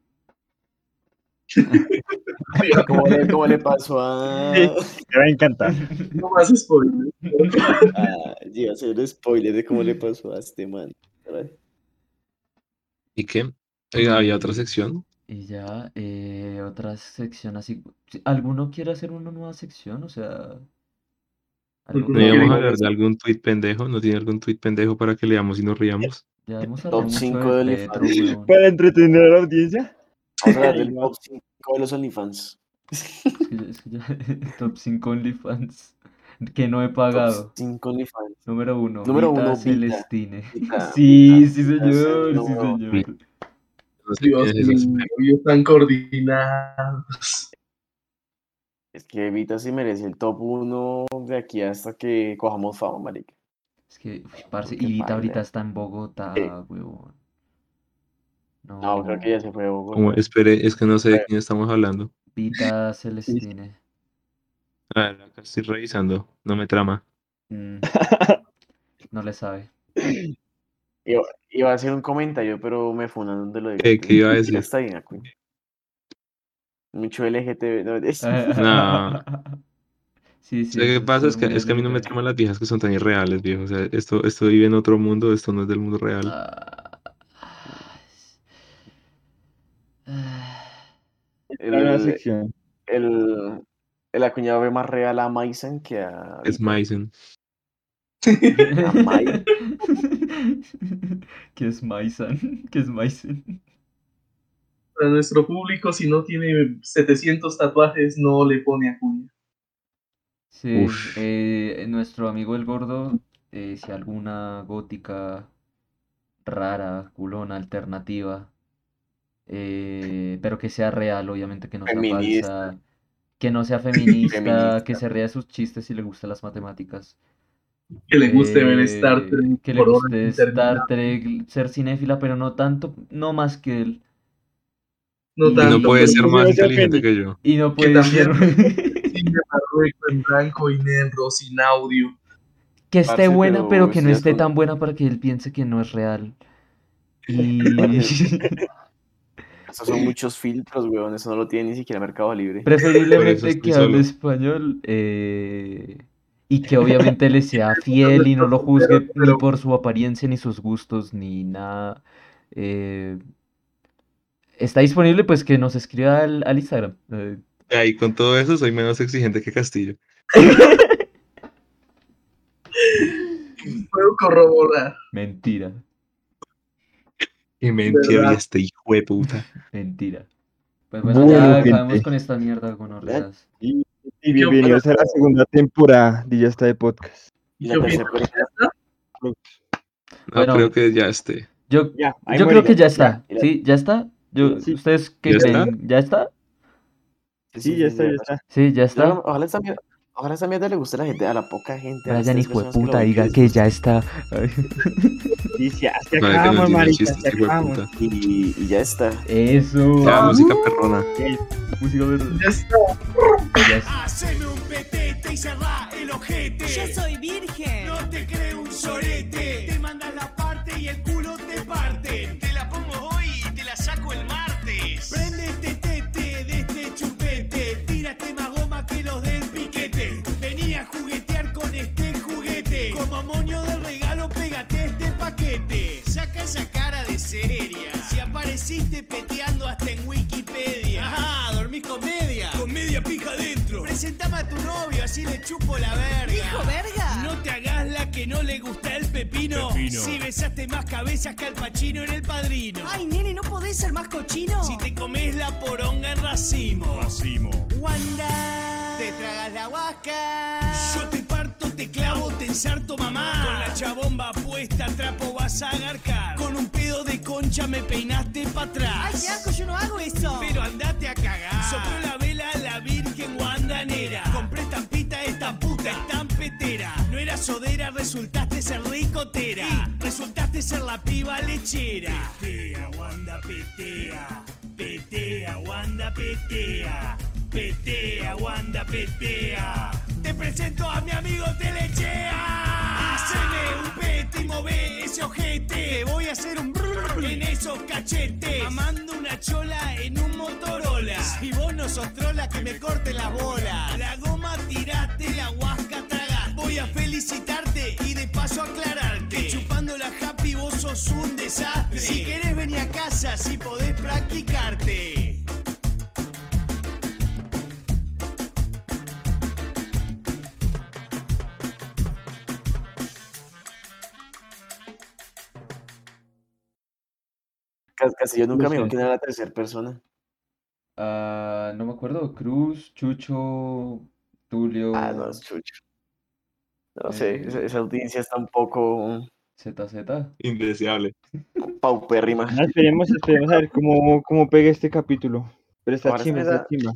¿Cómo le, cómo le pasó a. Me va a encantar. No más spoilers. Ah, iba a hacer el spoiler de cómo le pasó a este man. ¿Y qué? Oiga, había otra sección. Y ya, eh, otra sección así. si ¿Alguno quiere hacer una nueva sección? O sea, Algo ¿No íbamos a hablar de algún tweet pendejo? ¿No tiene algún tweet pendejo para que leamos y nos riamos? Ya hemos hablado Top mucho 5 de de Petro. Para entretener a la audiencia. Vamos a del top 5 de los OnlyFans. Es que ya- es que ya- Top 5 OnlyFans que no he pagado. Top 5 OnlyFans. Número 1. Número uno, Vita. Celestine. Vita, Sí, Vita, sí Vita, señor, sí señor. Dios mío, ellos están coordinados. Es que Vita sí merece el top 1 de aquí hasta que cojamos fama, marica. Es que, uy, parce, y Vita ahorita está en Bogotá, Eh. huevón. No, No, creo que ya se fue. Hugo. Como, espere, es que no sé de quién estamos hablando. Vita Celestine. A ver, acá estoy revisando. No me trama. Mm, No le sabe. Iba, iba a hacer un comentario, pero me funan de lo de ¿Qué- qué iba a decir? Está bien, Acu. Mucho LGTB. no, es- No. Sí, sí. Lo que pasa es que, es que a mí no me traman las viejas que son tan irreales, viejo. O sea, esto, esto vive en otro mundo, esto no es del mundo real. La nueva el, sección. el, el acuñado ve más real a Maisen que a. Es. Maisen. A Mai. ¿Qué es Maisan? ¿Qué es Maisen? Para nuestro público, si no tiene 700 tatuajes, no le pone a cuña. Sí, Ush. eh, nuestro amigo el gordo, eh, si alguna gótica rara, culona, alternativa, eh, pero que sea real, obviamente que no sea Feminista. falsa, que no sea feminista, Feminista. que se ría de sus chistes y le gustan las matemáticas, Que le guste ver eh, Star Trek. que le guste Star. Trek, ser cinéfila, pero no tanto, no más que él, No Y tanto, no puede ser más inteligente que yo. y no Que puede ser también- cine Marruecos en blanco y negro, sin audio. que esté Parce, buena, pero pero que no esté tan buena para que él piense que no es real. Y Esos son muchos filtros, weón. Eso no lo tiene ni siquiera Mercado Libre. Preferiblemente que hable español eh, y que obviamente le sea fiel y no lo juzgue ni Pero- por su apariencia, ni sus gustos, ni nada. eh, está disponible, pues que nos escriba al, al Instagram. eh, Y con todo eso soy menos exigente que Castillo. Puedo corroborar. mentira, Y mentira, este hijo de puta. mentira. Pues bueno, Bueno, ya acabamos con esta mierda, gonorreas. Y, y bienvenidos a la segunda temporada de Ya está de podcast. Y ¿Qué la tercera No Bueno. creo que ya esté. Yo, Ya, yo creo que ya está. ya. ¿Sí? ¿Ya está? Yo, Sí. ¿Ustedes qué ¿Ya está? creen? ¿Ya está? Sí, ya está, ya está. Sí, ya está. Ojalá, ojalá esta mierda, ojalá esta mierda le guste a la gente, a la poca gente. a las Brian, tres hijo de que puta, ven, diga que gusta. ya está. Para que no acabamos, marica, acabamos. puta. Y, y ya está. Eso. Ya, música perrona. Música verde. Ya está. Ya está. Haceme un petete y cerrá el ojete. Yo soy virgen. No te creo un sorete. Te mandas la parte y el culo juguete. Como moño de regalo, pégate este paquete. Saca esa cara de seria. Si apareciste peteando hasta en Wikipedia. Ajá, dormís con media. Con media pija adentro. Presentame a tu novio, así le chupo la verga. ¿Dijo verga? No te hagas la que no le gusta el pepino. Si besaste más cabezas que al pachino en el padrino. Ay, nene, ¿no podés ser más cochino? Si te comes la poronga en racimo. Racimo. Wanda. Te tragas la huasca. Yo te te clavo, te ensarto mamá. Con la chabomba puesta, trapo vas a agarcar. Con un pedo de concha me peinaste para atrás. Ay, qué asco, yo no hago eso. Pero andate a cagar. Sopló la vela a la virgen guandanera. Compré estampita, esta puta estampetera. No era sodera, resultaste ser ricotera. Resultaste ser la piba lechera. Petea, Wanda, petea. Petea, Wanda, petea. Petea, Wanda, petea. Te presento a mi amigo Telechea. Haceme un pete y move ese ojete. Te voy a hacer un brrr en esos cachetes. Mamando una chola en un Motorola. Si vos no sos trola, que me corte la bola. La goma tiraste, la huasca tragaste. Voy a felicitarte y de paso aclararte. Que chupando la happy vos sos un desastre. Si querés venir a casa, si podés practicarte. Castillo nunca me dijo quién era la tercera persona. Ah, no me acuerdo. Cruz, Chucho, Tulio, Ah, no, es Chucho. No sé, esa, eh, esa audiencia está un poco ZZ. Indeseable. paupérrima. Esperemos, esperemos a ver cómo, cómo pega este capítulo. Pero está me está chimba.